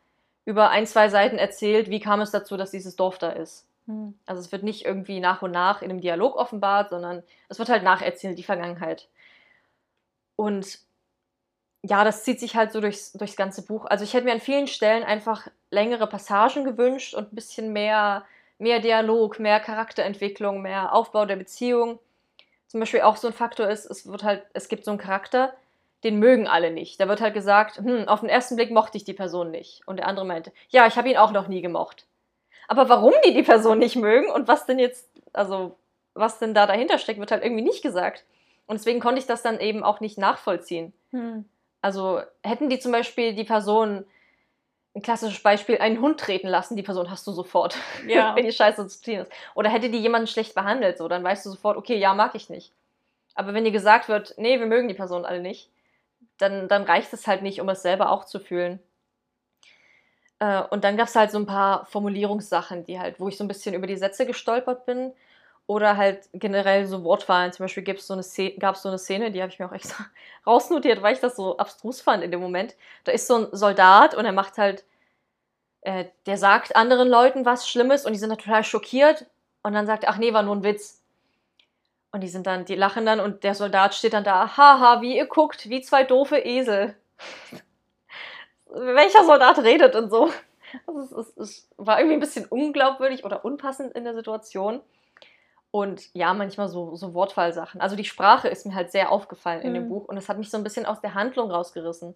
[SPEAKER 2] über ein, zwei Seiten erzählt, wie kam es dazu, dass dieses Dorf da ist.
[SPEAKER 1] Hm.
[SPEAKER 2] Also es wird nicht irgendwie nach und nach in einem Dialog offenbart, sondern es wird halt nacherzählt, die Vergangenheit. Und ja, das zieht sich halt so durchs, durchs ganze Buch. Also ich hätte mir an vielen Stellen einfach längere Passagen gewünscht und ein bisschen mehr, mehr Dialog, mehr Charakterentwicklung, mehr Aufbau der Beziehung. Zum Beispiel auch so ein Faktor ist, es wird halt, es gibt so einen Charakter, den mögen alle nicht. Da wird halt gesagt, hm, auf den ersten Blick mochte ich die Person nicht. Und der andere meinte, ja, ich habe ihn auch noch nie gemocht. Aber warum die die Person nicht mögen und was denn jetzt, also was denn da dahinter steckt, wird halt irgendwie nicht gesagt. Und deswegen konnte ich das dann eben auch nicht nachvollziehen.
[SPEAKER 1] Hm.
[SPEAKER 2] Also hätten die zum Beispiel die Person, ein klassisches Beispiel, einen Hund treten lassen, die Person hast du sofort, [LAUGHS]
[SPEAKER 1] Ja.
[SPEAKER 2] wenn die Scheiße zu tun ist. Oder hätte die jemanden schlecht behandelt, so, dann weißt du sofort, okay, ja, mag ich nicht. Aber wenn dir gesagt wird, nee, wir mögen die Person alle nicht, dann, dann reicht es halt nicht, um es selber auch zu fühlen. Äh, und dann gab es halt so ein paar Formulierungssachen, die halt, wo ich so ein bisschen über die Sätze gestolpert bin. Oder halt generell so Wortwahlen. Zum Beispiel gab es so, eine Szene- die habe ich mir auch extra [LAUGHS] rausnotiert, weil ich das so abstrus fand in dem Moment. Da ist so ein Soldat und er macht halt, äh, der sagt anderen Leuten was Schlimmes und die sind dann total schockiert. Und dann sagt er, ach nee, war nur ein Witz. Und die sind dann, die lachen dann und der Soldat steht dann da, haha, wie ihr guckt, wie zwei doofe Esel. [LAUGHS] Welcher Soldat redet und so. Es, es war irgendwie ein bisschen unglaubwürdig oder unpassend in der Situation. Und ja, manchmal so, so Wortfallsachen. Also die Sprache ist mir halt sehr aufgefallen in dem
[SPEAKER 1] Mhm.
[SPEAKER 2] Buch und es hat mich so ein bisschen aus der Handlung rausgerissen.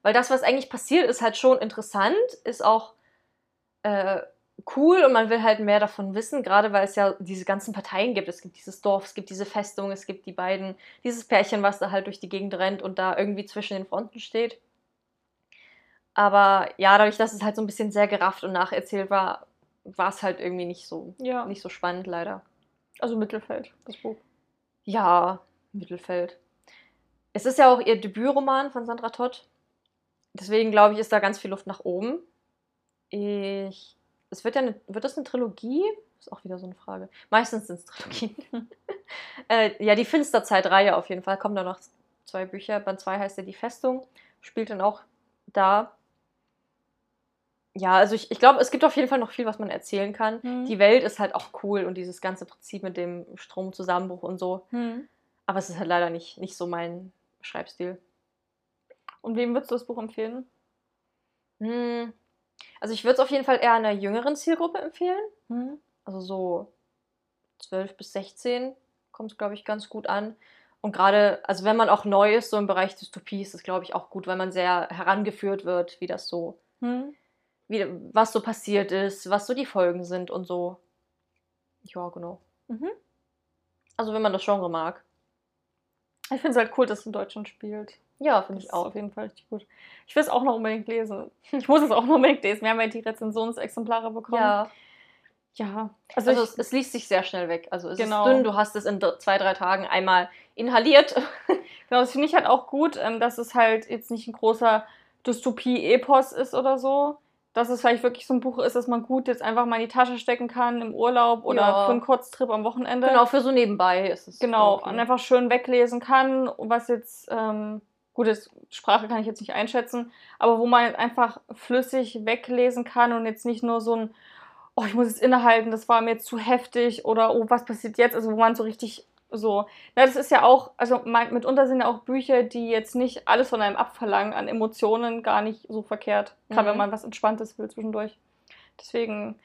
[SPEAKER 2] Weil das, was eigentlich passiert, ist halt schon interessant, ist auch äh, cool und man will halt mehr davon wissen, gerade weil es ja diese ganzen Parteien gibt. Es gibt dieses Dorf, es gibt diese Festung, es gibt die beiden, dieses Pärchen, was da halt durch die Gegend rennt und da irgendwie zwischen den Fronten steht. Aber ja, dadurch, dass es halt so ein bisschen sehr gerafft und nacherzählt war, war es halt irgendwie nicht so,
[SPEAKER 1] Ja.
[SPEAKER 2] nicht so spannend, leider.
[SPEAKER 1] Also Mittelfeld, das Buch.
[SPEAKER 2] Ja, Mittelfeld. Es ist ja auch ihr Debütroman von Sandra Todd. Deswegen glaube ich, ist da ganz viel Luft nach oben. Ich, es wird ja eine, wird das eine Trilogie? Ist auch wieder so eine Frage. Meistens sind es Trilogien. [LAUGHS] äh, ja, die Finsterzeit-Reihe auf jeden Fall. Kommen da noch zwei Bücher. Band 2 heißt ja Die Festung. Spielt dann auch da. Ja, also ich, ich glaube, es gibt auf jeden Fall noch viel, was man erzählen kann.
[SPEAKER 1] Mhm.
[SPEAKER 2] Die Welt ist halt auch cool und dieses ganze Prinzip mit dem Stromzusammenbruch und so.
[SPEAKER 1] Hm.
[SPEAKER 2] Aber es ist halt leider nicht, nicht so mein Schreibstil.
[SPEAKER 1] Und wem würdest du das Buch empfehlen?
[SPEAKER 2] Hm. Also ich würde es auf jeden Fall eher einer jüngeren Zielgruppe empfehlen.
[SPEAKER 1] Hm.
[SPEAKER 2] Also so 12 bis 16 kommt es, glaube ich, ganz gut an. Und gerade, also wenn man auch neu ist, so im Bereich Dystopie, ist es, glaube ich, auch gut, weil man sehr herangeführt wird, wie das so,
[SPEAKER 1] Hm.
[SPEAKER 2] Wie, was so passiert ist, was so die Folgen sind und so. Ja, genau.
[SPEAKER 1] Mhm.
[SPEAKER 2] Also wenn man das Genre mag.
[SPEAKER 1] Ich finde es halt cool, dass es in Deutschland spielt.
[SPEAKER 2] Ja, finde ich auch.
[SPEAKER 1] auf jeden Fall richtig gut. Ich will es auch noch unbedingt lesen. [LAUGHS] Ich muss es auch noch unbedingt lesen. Wir haben ja die Rezensionsexemplare bekommen.
[SPEAKER 2] Ja,
[SPEAKER 1] Ja. Also,
[SPEAKER 2] also
[SPEAKER 1] ich,
[SPEAKER 2] es, es liest sich sehr schnell weg. Also es
[SPEAKER 1] Genau.
[SPEAKER 2] ist dünn, du hast es in zwei, drei Tagen einmal inhaliert. [LAUGHS]
[SPEAKER 1] genau, das finde ich halt auch gut, ähm, dass es halt jetzt nicht ein großer Dystopie-Epos ist oder so. Dass es vielleicht wirklich so ein Buch ist, das man gut jetzt einfach mal in die Tasche stecken kann im Urlaub oder
[SPEAKER 2] Ja.
[SPEAKER 1] für einen Kurztrip am Wochenende.
[SPEAKER 2] Genau, für so nebenbei ist es.
[SPEAKER 1] Genau,
[SPEAKER 2] okay.
[SPEAKER 1] und einfach schön weglesen kann, was jetzt, ähm, gut, Sprache kann ich jetzt nicht einschätzen, aber wo man jetzt einfach flüssig weglesen kann und jetzt nicht nur so ein, oh, ich muss jetzt innehalten, das war mir jetzt zu heftig oder oh, was passiert jetzt? Also wo man so richtig so, na, das ist ja auch, also mitunter sind ja auch Bücher, die jetzt nicht alles von einem abverlangen an Emotionen, gar nicht so verkehrt. Gerade
[SPEAKER 2] Mhm.
[SPEAKER 1] wenn man was Entspanntes will zwischendurch. Deswegen,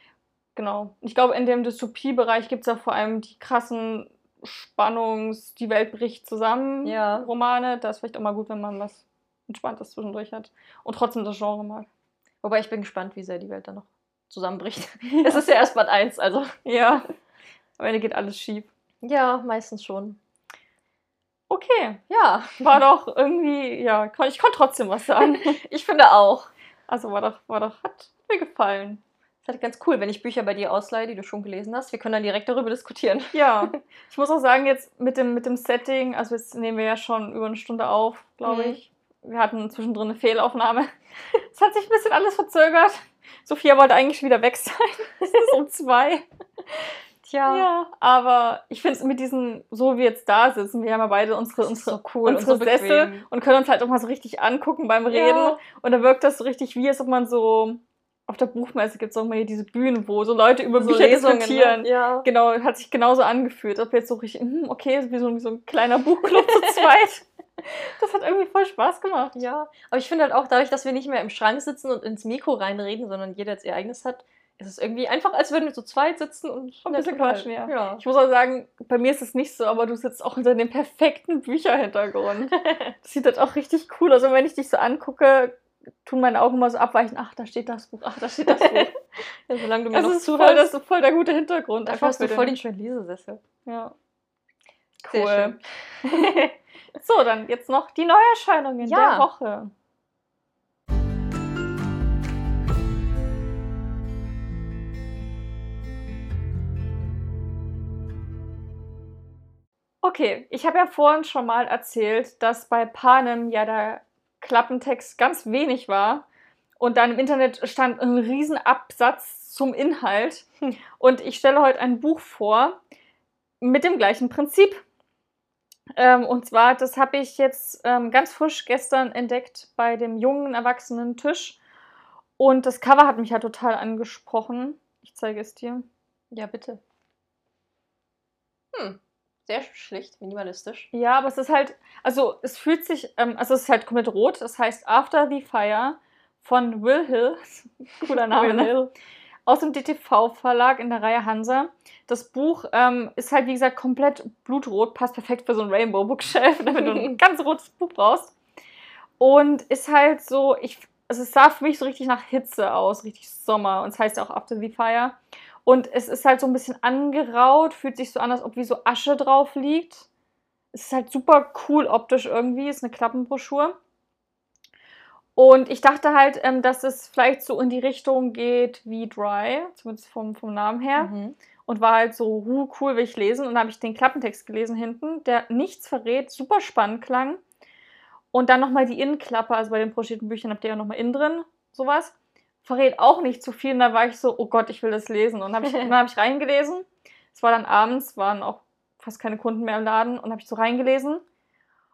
[SPEAKER 1] genau. Ich glaube, in dem Dystopie-Bereich gibt es ja vor allem die krassen Spannungs-, die Welt bricht zusammen
[SPEAKER 2] Ja.
[SPEAKER 1] Romane. Da ist vielleicht auch mal gut, wenn man was Entspanntes zwischendurch hat und trotzdem das Genre mag.
[SPEAKER 2] Wobei ich bin gespannt, wie sehr die Welt dann noch zusammenbricht. [LAUGHS] es ist ja erst Band 1, also.
[SPEAKER 1] Ja. Am Ende geht alles schief.
[SPEAKER 2] Ja, meistens schon.
[SPEAKER 1] Okay,
[SPEAKER 2] Ja, [LAUGHS]
[SPEAKER 1] war doch irgendwie, ja, ich konnte trotzdem was sagen. [LAUGHS]
[SPEAKER 2] ich finde auch.
[SPEAKER 1] Also war doch, war doch, hat mir gefallen.
[SPEAKER 2] Es ist halt ganz cool, wenn ich Bücher bei dir ausleihe, die du schon gelesen hast. Wir können dann direkt darüber diskutieren.
[SPEAKER 1] Ja, [LAUGHS] ich muss auch sagen, jetzt mit dem, mit dem Setting, also jetzt nehmen wir ja schon über eine Stunde auf, glaube
[SPEAKER 2] Mhm.
[SPEAKER 1] ich. Wir hatten zwischendrin eine Fehlaufnahme. Es hat sich ein bisschen alles verzögert. Sophia wollte eigentlich wieder weg sein. Es ist um zwei.
[SPEAKER 2] Tja,
[SPEAKER 1] Ja, aber ich finde es mit diesen, so wie wir jetzt da sitzen, wir haben ja beide unsere, unsere,
[SPEAKER 2] so cool und
[SPEAKER 1] unsere
[SPEAKER 2] so
[SPEAKER 1] Sessel und können uns halt auch mal so richtig angucken beim Reden.
[SPEAKER 2] Ja.
[SPEAKER 1] Und da wirkt das so richtig wie, als ob man so auf der Buchmesse gibt es auch mal hier diese Bühnen, wo so Leute über
[SPEAKER 2] So
[SPEAKER 1] Bücher
[SPEAKER 2] Lesungen,
[SPEAKER 1] diskutieren.
[SPEAKER 2] ne? Ja.
[SPEAKER 1] Genau, hat sich genauso angefühlt. Ob jetzt so richtig, hm, okay, wie so, wie so ein kleiner Buchclub zu [LAUGHS] zweit. Das hat irgendwie voll Spaß gemacht.
[SPEAKER 2] Ja, aber ich finde halt auch dadurch, dass wir nicht mehr im Schrank sitzen und ins Mikro reinreden, sondern jeder jetzt ihr eigenes hat, ist es irgendwie einfach, als würden wir zu zweit sitzen und
[SPEAKER 1] Ein bisschen quatschen, ja.
[SPEAKER 2] ja.
[SPEAKER 1] Ich muss auch sagen, bei mir ist es nicht so, aber du sitzt auch hinter dem perfekten Bücherhintergrund. [LAUGHS] Das sieht halt auch richtig cool aus. Und wenn ich dich so angucke, tun meine Augen mal so abweichen. Ach, da steht das Buch. Ach, da steht das Buch. [LAUGHS]
[SPEAKER 2] ja, solange du mir
[SPEAKER 1] Das
[SPEAKER 2] noch
[SPEAKER 1] ist voll,
[SPEAKER 2] zuhörst,
[SPEAKER 1] das ist voll der gute Hintergrund.
[SPEAKER 2] dafür hast du voll
[SPEAKER 1] den-
[SPEAKER 2] schönen Lesesessel.
[SPEAKER 1] Ja.
[SPEAKER 2] Sehr
[SPEAKER 1] Cool. [LAUGHS] so, dann jetzt noch die Neuerscheinungen
[SPEAKER 2] Ja.
[SPEAKER 1] der Woche. Okay, ich habe ja vorhin schon mal erzählt, dass bei Panem ja der Klappentext ganz wenig war und dann im Internet stand ein Riesenabsatz zum Inhalt.
[SPEAKER 2] Hm.
[SPEAKER 1] Und ich stelle heute ein Buch vor mit dem gleichen Prinzip. Ähm, und zwar, das habe ich jetzt ähm, ganz frisch gestern entdeckt bei dem jungen erwachsenen Tisch. Und das Cover hat mich halt total angesprochen. Ich zeige es dir.
[SPEAKER 2] Ja, bitte. Hm, sehr schlicht, minimalistisch.
[SPEAKER 1] Ja, aber es ist halt, also es fühlt sich, ähm, also es ist halt komplett rot. Das heißt After the Fire von Will Hill. [LAUGHS] Cooler Name,
[SPEAKER 2] Will
[SPEAKER 1] ne?
[SPEAKER 2] Hill.
[SPEAKER 1] aus dem DTV-Verlag in der Reihe Hansa. Das Buch ähm, ist halt, wie gesagt, komplett blutrot, passt perfekt für so ein Rainbow Bookshelf, [LAUGHS] damit du ein [LAUGHS] ganz rotes Buch brauchst. Und ist halt so, ich, also es sah für mich so richtig nach Hitze aus, richtig Sommer. Und es heißt auch After the Fire. Und es ist halt so ein bisschen angeraut, fühlt sich so an, als ob wie so Asche drauf liegt. Es ist halt super cool optisch irgendwie, ist eine Klappenbroschur. Und ich dachte halt, ähm, dass es vielleicht so in die Richtung geht wie Dry, zumindest vom, vom Namen her.
[SPEAKER 2] Mhm.
[SPEAKER 1] Und war halt so, huh, cool, will ich lesen. Und dann habe ich den Klappentext gelesen hinten, der nichts verrät, super spannend klang. Und dann nochmal die Innenklappe, also bei den broschierten Büchern habt ihr ja nochmal innen drin, sowas. Verrät auch nicht zu viel. Und da war ich so, oh Gott, ich will das lesen. Und dann habe ich, [LAUGHS] dann hab ich reingelesen. Es war dann abends, waren auch fast keine Kunden mehr im Laden. Und habe ich so reingelesen.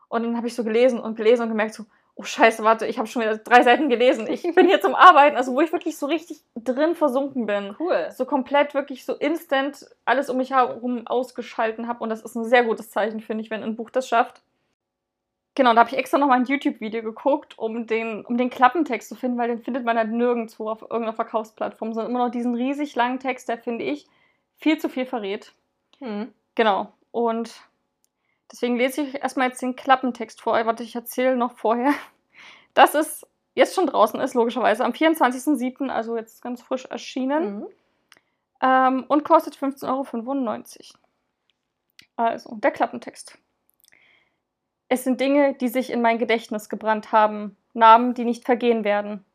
[SPEAKER 1] Und dann habe ich so gelesen und gelesen und gemerkt so, oh scheiße, warte, ich habe schon wieder drei Seiten gelesen. Ich [LAUGHS] bin hier zum Arbeiten, also wo ich wirklich so richtig drin versunken bin.
[SPEAKER 2] Cool.
[SPEAKER 1] So komplett wirklich so instant alles um mich herum ausgeschalten habe. Und das ist ein sehr gutes Zeichen, finde ich, wenn ein Buch das schafft. Genau, da habe ich extra nochmal ein YouTube-Video geguckt, um den, um den Klappentext zu finden, weil den findet man halt nirgendwo auf irgendeiner Verkaufsplattform, sondern immer noch diesen riesig langen Text, der, finde ich, viel zu viel verrät.
[SPEAKER 2] Hm.
[SPEAKER 1] Genau. Und deswegen lese ich erstmal jetzt den Klappentext vor. Warte, ich erzähle noch vorher, [LAUGHS] dass es jetzt schon draußen ist, logischerweise, am 24.07., also jetzt ganz frisch erschienen.
[SPEAKER 2] Mhm.
[SPEAKER 1] Ähm, und kostet 15,95 Euro. Also, der Klappentext. Es sind Dinge, die sich in mein Gedächtnis gebrannt haben, Namen, die nicht vergehen werden.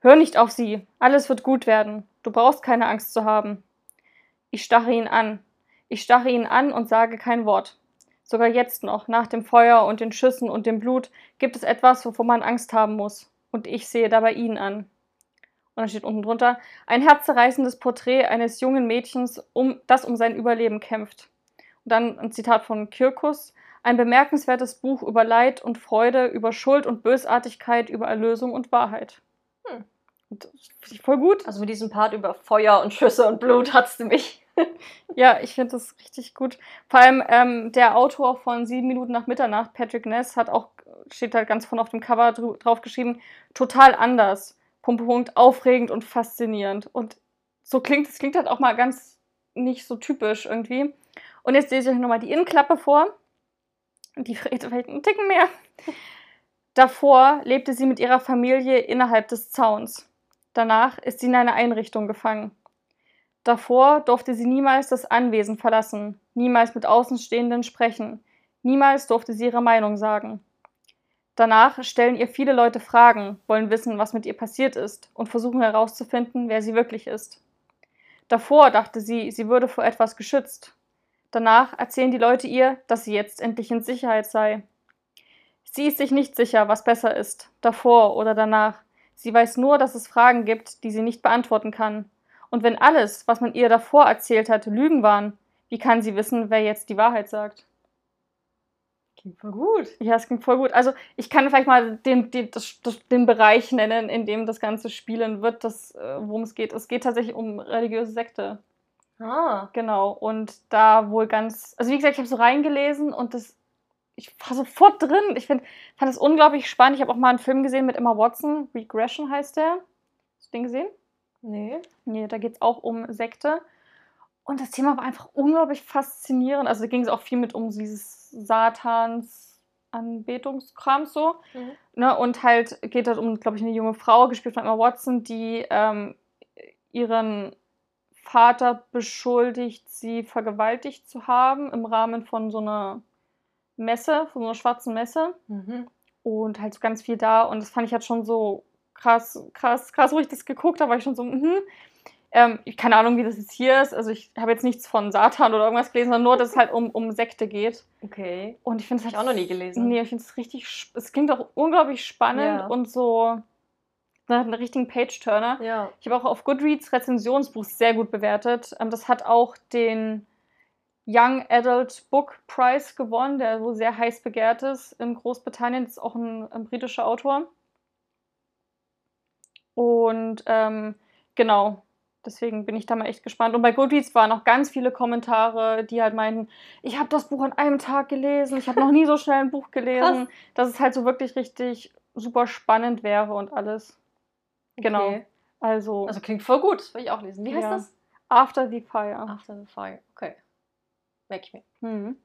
[SPEAKER 1] Hör nicht auf sie, alles wird gut werden, du brauchst keine Angst zu haben. Ich starre ihn an, ich starre ihn an und sage kein Wort. Sogar jetzt noch, nach dem Feuer und den Schüssen und dem Blut, gibt es etwas, wovor man Angst haben muss. Und ich sehe dabei ihn an. Und dann steht unten drunter, ein herzzerreißendes Porträt eines jungen Mädchens, um, das um sein Überleben kämpft. Und dann ein Zitat von Kirkus, ein bemerkenswertes Buch über Leid und Freude, über Schuld und Bösartigkeit, über Erlösung und Wahrheit.
[SPEAKER 2] Hm.
[SPEAKER 1] Und finde ich voll gut.
[SPEAKER 2] Also mit diesem Part über Feuer und Schüsse und Blut hat's du mich. [LAUGHS]
[SPEAKER 1] Ja, ich finde das richtig gut. Vor allem ähm, der Autor von Sieben Minuten nach Mitternacht, Patrick Ness, hat auch, steht halt ganz vorne auf dem Cover dr- drauf geschrieben, total anders. Punkt, Punkt, Punkt, aufregend und faszinierend. Und so klingt es, klingt halt auch mal ganz nicht so typisch irgendwie. Und jetzt lese ich euch nochmal die Innenklappe vor. Die verrät vielleicht einen Ticken mehr. Davor lebte sie mit ihrer Familie innerhalb des Zauns. Danach ist sie in eine Einrichtung gefangen. Davor durfte sie niemals das Anwesen verlassen, niemals mit Außenstehenden sprechen, niemals durfte sie ihre Meinung sagen. Danach stellen ihr viele Leute Fragen, wollen wissen, was mit ihr passiert ist und versuchen herauszufinden, wer sie wirklich ist. Davor dachte sie, sie würde vor etwas geschützt. Danach erzählen die Leute ihr, dass sie jetzt endlich in Sicherheit sei. Sie ist sich nicht sicher, was besser ist, davor oder danach. Sie weiß nur, dass es Fragen gibt, die sie nicht beantworten kann. Und wenn alles, was man ihr davor erzählt hat, Lügen waren, wie kann sie wissen, wer jetzt die Wahrheit sagt?
[SPEAKER 2] Klingt voll gut.
[SPEAKER 1] Ja, es klingt voll gut. Also ich kann vielleicht mal den, den, das, den Bereich nennen, in dem das Ganze spielen wird, das, äh, worum es geht. Es geht tatsächlich um religiöse Sekte.
[SPEAKER 2] Ah.
[SPEAKER 1] Genau. Und da wohl ganz. Also wie gesagt, ich habe so reingelesen und das. Ich war sofort drin. Ich find, fand das unglaublich spannend. Ich habe auch mal einen Film gesehen mit Emma Watson. Regression heißt der. Hast du den gesehen?
[SPEAKER 2] Nee.
[SPEAKER 1] Nee, da geht es auch um Sekte. Und das Thema war einfach unglaublich faszinierend. Also da ging es auch viel mit um dieses Satans Anbetungskram so.
[SPEAKER 2] Mhm.
[SPEAKER 1] Ne? Und halt geht es um, glaube ich, eine junge Frau, gespielt von Emma Watson, die ähm, ihren Vater beschuldigt, sie vergewaltigt zu haben im Rahmen von so einer Messe, von so einer schwarzen Messe
[SPEAKER 2] Mhm.
[SPEAKER 1] und halt so ganz viel da. Und das fand ich halt schon so krass, krass, krass, wo ich das geguckt habe, war ich schon so, mhm. Ähm, keine Ahnung, wie das jetzt hier ist. Also ich habe jetzt nichts von Satan oder irgendwas gelesen, sondern nur, dass es halt um, um Sekte geht.
[SPEAKER 2] Okay.
[SPEAKER 1] Und ich finde es halt
[SPEAKER 2] ich auch noch nie gelesen.
[SPEAKER 1] Nee, ich finde es richtig, es klingt auch unglaublich spannend
[SPEAKER 2] Ja.
[SPEAKER 1] und so nach einem richtigen Page-Turner.
[SPEAKER 2] Ja.
[SPEAKER 1] Ich habe auch auf Goodreads Rezensionsbuch sehr gut bewertet. Ähm, das hat auch den Young Adult Book Prize gewonnen, der so sehr heiß begehrt ist in Großbritannien. Das ist auch ein, ein britischer Autor. Und ähm, genau, deswegen bin ich da mal echt gespannt. Und bei Goodreads waren noch ganz viele Kommentare, die halt meinten, ich habe das Buch an einem Tag gelesen, ich habe noch nie so schnell ein Buch gelesen, [LAUGHS] dass es halt so wirklich richtig super spannend wäre und alles. Genau.
[SPEAKER 2] Okay.
[SPEAKER 1] Also,
[SPEAKER 2] Also klingt voll gut. Das will ich auch lesen. Wie heißt
[SPEAKER 1] Ja.
[SPEAKER 2] das?
[SPEAKER 1] After the Fire.
[SPEAKER 2] After the Fire. Okay. Merke ich mir.
[SPEAKER 1] Hm.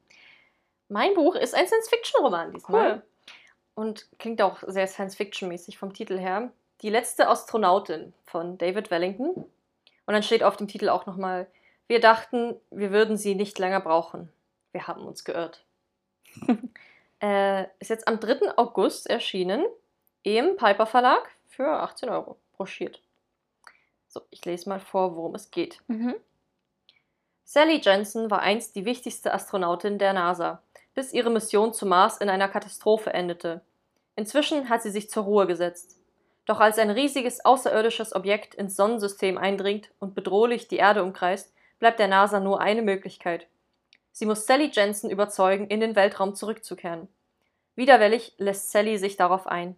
[SPEAKER 2] Mein Buch ist ein Science-Fiction-Roman diesmal.
[SPEAKER 1] Cool.
[SPEAKER 2] Und klingt auch sehr Science-Fiction-mäßig vom Titel her. Die letzte Astronautin von David Wellington. Und dann steht auf dem Titel auch nochmal, wir dachten, wir würden sie nicht länger brauchen. Wir haben uns geirrt. [LAUGHS] äh, ist jetzt am 3. August erschienen im Piper Verlag für 18 Euro broschiert. So, ich lese mal vor, worum es geht.
[SPEAKER 1] Mhm.
[SPEAKER 2] Sally Jensen war einst die wichtigste Astronautin der NASA, bis ihre Mission zum Mars in einer Katastrophe endete. Inzwischen hat sie sich zur Ruhe gesetzt. Doch als ein riesiges außerirdisches Objekt ins Sonnensystem eindringt und bedrohlich die Erde umkreist, bleibt der NASA nur eine Möglichkeit. Sie muss Sally Jensen überzeugen, in den Weltraum zurückzukehren. Widerwillig lässt Sally sich darauf ein.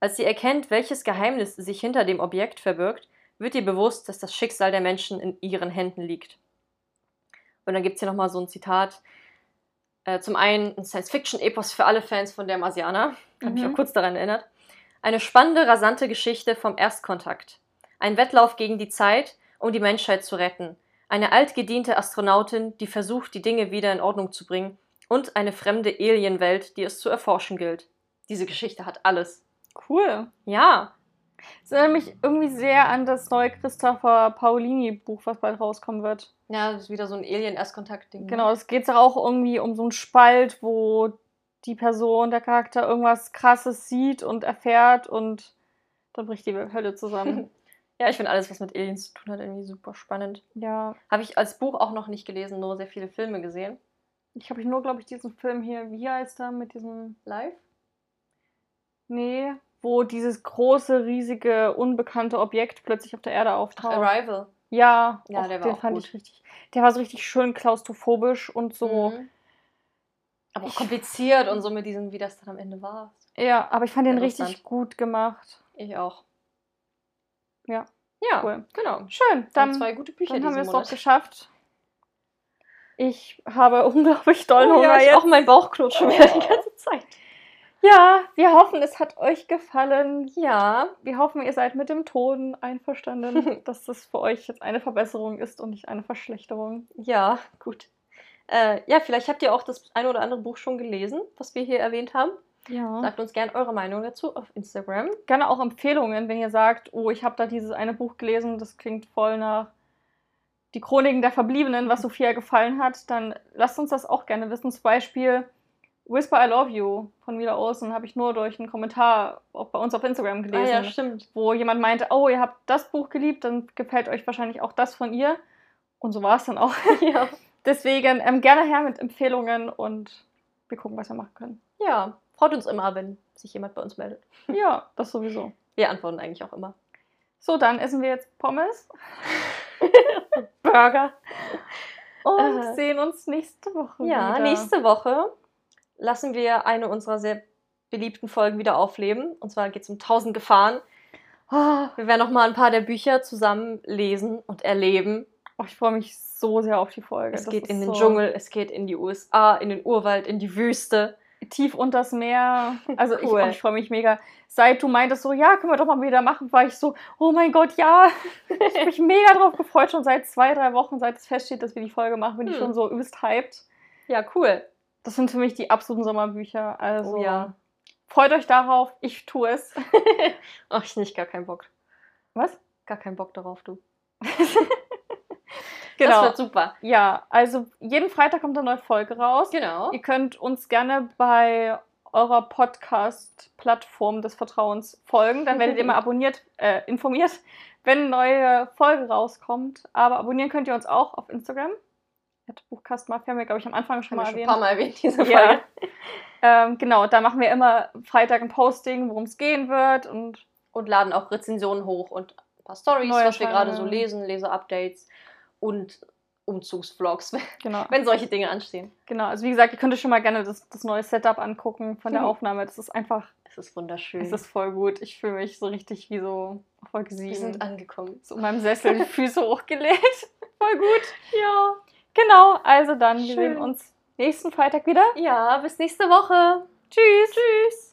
[SPEAKER 2] Als sie erkennt, welches Geheimnis sich hinter dem Objekt verbirgt, wird ihr bewusst, dass das Schicksal der Menschen in ihren Händen liegt. Und dann gibt es hier nochmal so ein Zitat. Äh, zum einen ein Science-Fiction-Epos für alle Fans von der Marsianer. Habe mich
[SPEAKER 1] Mhm.
[SPEAKER 2] auch kurz daran erinnert. Eine spannende, rasante Geschichte vom Erstkontakt. Ein Wettlauf gegen die Zeit, um die Menschheit zu retten. Eine altgediente Astronautin, die versucht, die Dinge wieder in Ordnung zu bringen. Und eine fremde Alienwelt, die es zu erforschen gilt. Diese Geschichte hat alles.
[SPEAKER 1] Cool.
[SPEAKER 2] Ja,
[SPEAKER 1] Das erinnert mich irgendwie sehr an das neue Christopher Paolini-Buch, was bald rauskommen wird.
[SPEAKER 2] ja, das ist wieder so ein Alien-Erstkontakt-Ding. ne?
[SPEAKER 1] Genau, es geht auch irgendwie um so einen Spalt, wo die Person, der Charakter irgendwas Krasses sieht und erfährt und dann bricht die Hölle zusammen. [LAUGHS]
[SPEAKER 2] Ja, ich finde alles, was mit Aliens zu tun hat, irgendwie super spannend.
[SPEAKER 1] ja,
[SPEAKER 2] Habe ich als Buch auch noch nicht gelesen, nur sehr viele Filme gesehen.
[SPEAKER 1] ich habe nur, glaube ich, diesen Film hier, wie heißt er, mit diesem,
[SPEAKER 2] Live?
[SPEAKER 1] Nee, wo dieses große, riesige, unbekannte Objekt plötzlich auf der Erde auftaucht.
[SPEAKER 2] Arrival.
[SPEAKER 1] Ja,
[SPEAKER 2] Ja, der war
[SPEAKER 1] den
[SPEAKER 2] auch
[SPEAKER 1] fand
[SPEAKER 2] gut.
[SPEAKER 1] ich richtig. Der war so richtig schön klaustrophobisch und so.
[SPEAKER 2] Mhm. Aber auch kompliziert und so mit diesem, wie das dann am Ende war.
[SPEAKER 1] Ja, aber ich fand den richtig gut gemacht.
[SPEAKER 2] Ich auch.
[SPEAKER 1] Ja.
[SPEAKER 2] Ja,
[SPEAKER 1] Cool.
[SPEAKER 2] genau.
[SPEAKER 1] Schön,
[SPEAKER 2] Dann zwei gute Bücher
[SPEAKER 1] dann haben wir es doch geschafft. Ich habe [LAUGHS] unglaublich doll
[SPEAKER 2] Oh,
[SPEAKER 1] Hunger
[SPEAKER 2] ja, ich
[SPEAKER 1] jetzt.
[SPEAKER 2] auch mein Bauch knurrt schon [LAUGHS] wieder die ganze Zeit.
[SPEAKER 1] Ja, wir hoffen, es hat euch gefallen.
[SPEAKER 2] Ja,
[SPEAKER 1] Wir hoffen, ihr seid mit dem Ton einverstanden, [LAUGHS] dass das für euch jetzt eine Verbesserung ist und nicht eine Verschlechterung.
[SPEAKER 2] ja, gut. Äh, ja, vielleicht habt ihr auch das eine oder andere Buch schon gelesen, was wir hier erwähnt haben.
[SPEAKER 1] Ja.
[SPEAKER 2] Sagt uns gerne eure Meinung dazu auf Instagram.
[SPEAKER 1] Gerne auch Empfehlungen, wenn ihr sagt, oh, ich habe da dieses eine Buch gelesen, das klingt voll nach die Chroniken der Verbliebenen, was Sophia gefallen hat, dann lasst uns das auch gerne wissen. Zum Beispiel Whisper I Love You von Mila Olsen habe ich nur durch einen Kommentar auch bei uns auf Instagram gelesen,
[SPEAKER 2] Ah, ja, stimmt.
[SPEAKER 1] wo jemand meinte, oh, ihr habt das Buch geliebt, dann gefällt euch wahrscheinlich auch das von ihr. Und so war es dann auch. [LAUGHS] [LAUGHS]
[SPEAKER 2] Ja.
[SPEAKER 1] Deswegen ähm, gerne her mit Empfehlungen und wir gucken, was wir machen können.
[SPEAKER 2] ja, freut uns immer, wenn sich jemand bei uns meldet. [LAUGHS]
[SPEAKER 1] Ja, das sowieso.
[SPEAKER 2] Wir antworten eigentlich auch immer.
[SPEAKER 1] So, dann essen wir jetzt Pommes, Burger und
[SPEAKER 2] Äh.
[SPEAKER 1] sehen uns nächste Woche
[SPEAKER 2] Ja,
[SPEAKER 1] wieder.
[SPEAKER 2] nächste Woche lassen wir eine unserer sehr beliebten Folgen wieder aufleben. Und zwar geht es um 1000 Gefahren.
[SPEAKER 1] Oh,
[SPEAKER 2] Wir werden noch mal ein paar der Bücher zusammen lesen und erleben.
[SPEAKER 1] oh, ich freue mich so sehr auf die Folge.
[SPEAKER 2] Es
[SPEAKER 1] Das
[SPEAKER 2] geht in den
[SPEAKER 1] so
[SPEAKER 2] Dschungel, es geht in die USA, in den Urwald, in die Wüste.
[SPEAKER 1] Tief unters Meer. Also ich,
[SPEAKER 2] Cool.
[SPEAKER 1] oh, ich freue mich mega. Seit du meintest so, ja, können wir doch mal wieder machen, war ich so, oh mein Gott, ja. Ich habe mich mega drauf gefreut. Schon seit zwei, drei Wochen, seit es feststeht, dass wir die Folge machen, bin ich
[SPEAKER 2] Hm.
[SPEAKER 1] schon so übelst hyped.
[SPEAKER 2] Ja, cool.
[SPEAKER 1] Das sind für mich die absoluten Sommerbücher. Also
[SPEAKER 2] Oh ja.
[SPEAKER 1] freut euch darauf. Ich tue es. [LAUGHS]
[SPEAKER 2] Ach, ich nicht, gar keinen Bock.
[SPEAKER 1] Was?
[SPEAKER 2] Gar keinen Bock darauf, du. [LAUGHS]
[SPEAKER 1] Genau.
[SPEAKER 2] Das wird super.
[SPEAKER 1] Ja, also jeden Freitag kommt eine neue Folge raus.
[SPEAKER 2] Genau.
[SPEAKER 1] Ihr könnt uns gerne bei eurer Podcast-Plattform des Vertrauens folgen. Dann werdet ihr immer [LAUGHS] abonniert, äh, informiert, wenn eine neue Folge rauskommt. Aber abonnieren könnt ihr uns auch auf Instagram. At Buchkastmafia, haben wir, glaube ich, am Anfang schon
[SPEAKER 2] Haben
[SPEAKER 1] mal
[SPEAKER 2] wir schon ein
[SPEAKER 1] erwähnt.
[SPEAKER 2] paar Mal erwähnt, diese
[SPEAKER 1] Ja.
[SPEAKER 2] Folge.
[SPEAKER 1] Ähm, genau, da machen wir immer Freitag ein Posting, worum es gehen wird. Und
[SPEAKER 2] Und laden auch Rezensionen hoch und ein paar Stories, was wir gerade so lesen, Leser-Updates und Umzugsvlogs, [LAUGHS]
[SPEAKER 1] genau,
[SPEAKER 2] wenn solche Dinge anstehen.
[SPEAKER 1] genau. Also wie gesagt, ihr könnt euch schon mal gerne das, das neue Setup angucken von der
[SPEAKER 2] Mhm.
[SPEAKER 1] Aufnahme. Das ist einfach,
[SPEAKER 2] Es ist wunderschön.
[SPEAKER 1] es ist voll gut. Ich fühle mich so richtig wie so 7.
[SPEAKER 2] wir sind angekommen.
[SPEAKER 1] so in meinem Sessel die Füße [LAUGHS] hochgelegt. Voll gut.
[SPEAKER 2] Ja.
[SPEAKER 1] Genau, also dann, wir
[SPEAKER 2] Schön.
[SPEAKER 1] sehen uns nächsten Freitag wieder.
[SPEAKER 2] Ja, bis nächste Woche.
[SPEAKER 1] Tschüss.
[SPEAKER 2] Tschüss.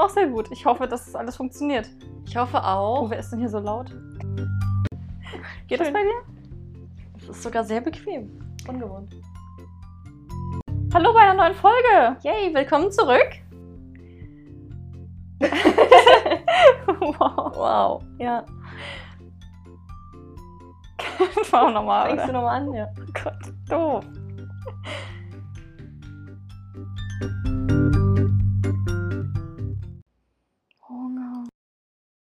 [SPEAKER 1] Auch sehr gut. Ich hoffe, dass das alles funktioniert.
[SPEAKER 2] Ich hoffe
[SPEAKER 1] Oh,
[SPEAKER 2] auch.
[SPEAKER 1] wer ist denn hier so laut? Geht das
[SPEAKER 2] Schön.
[SPEAKER 1] bei dir?
[SPEAKER 2] Es ist sogar sehr bequem. Ungewohnt.
[SPEAKER 1] Hallo bei einer neuen Folge.
[SPEAKER 2] Yay, willkommen zurück. [LAUGHS]
[SPEAKER 1] wow.
[SPEAKER 2] Wow. Ja. [LAUGHS]
[SPEAKER 1] Wir nochmal,
[SPEAKER 2] Fängst du nochmal an? Ja.
[SPEAKER 1] Oh Gott, doof.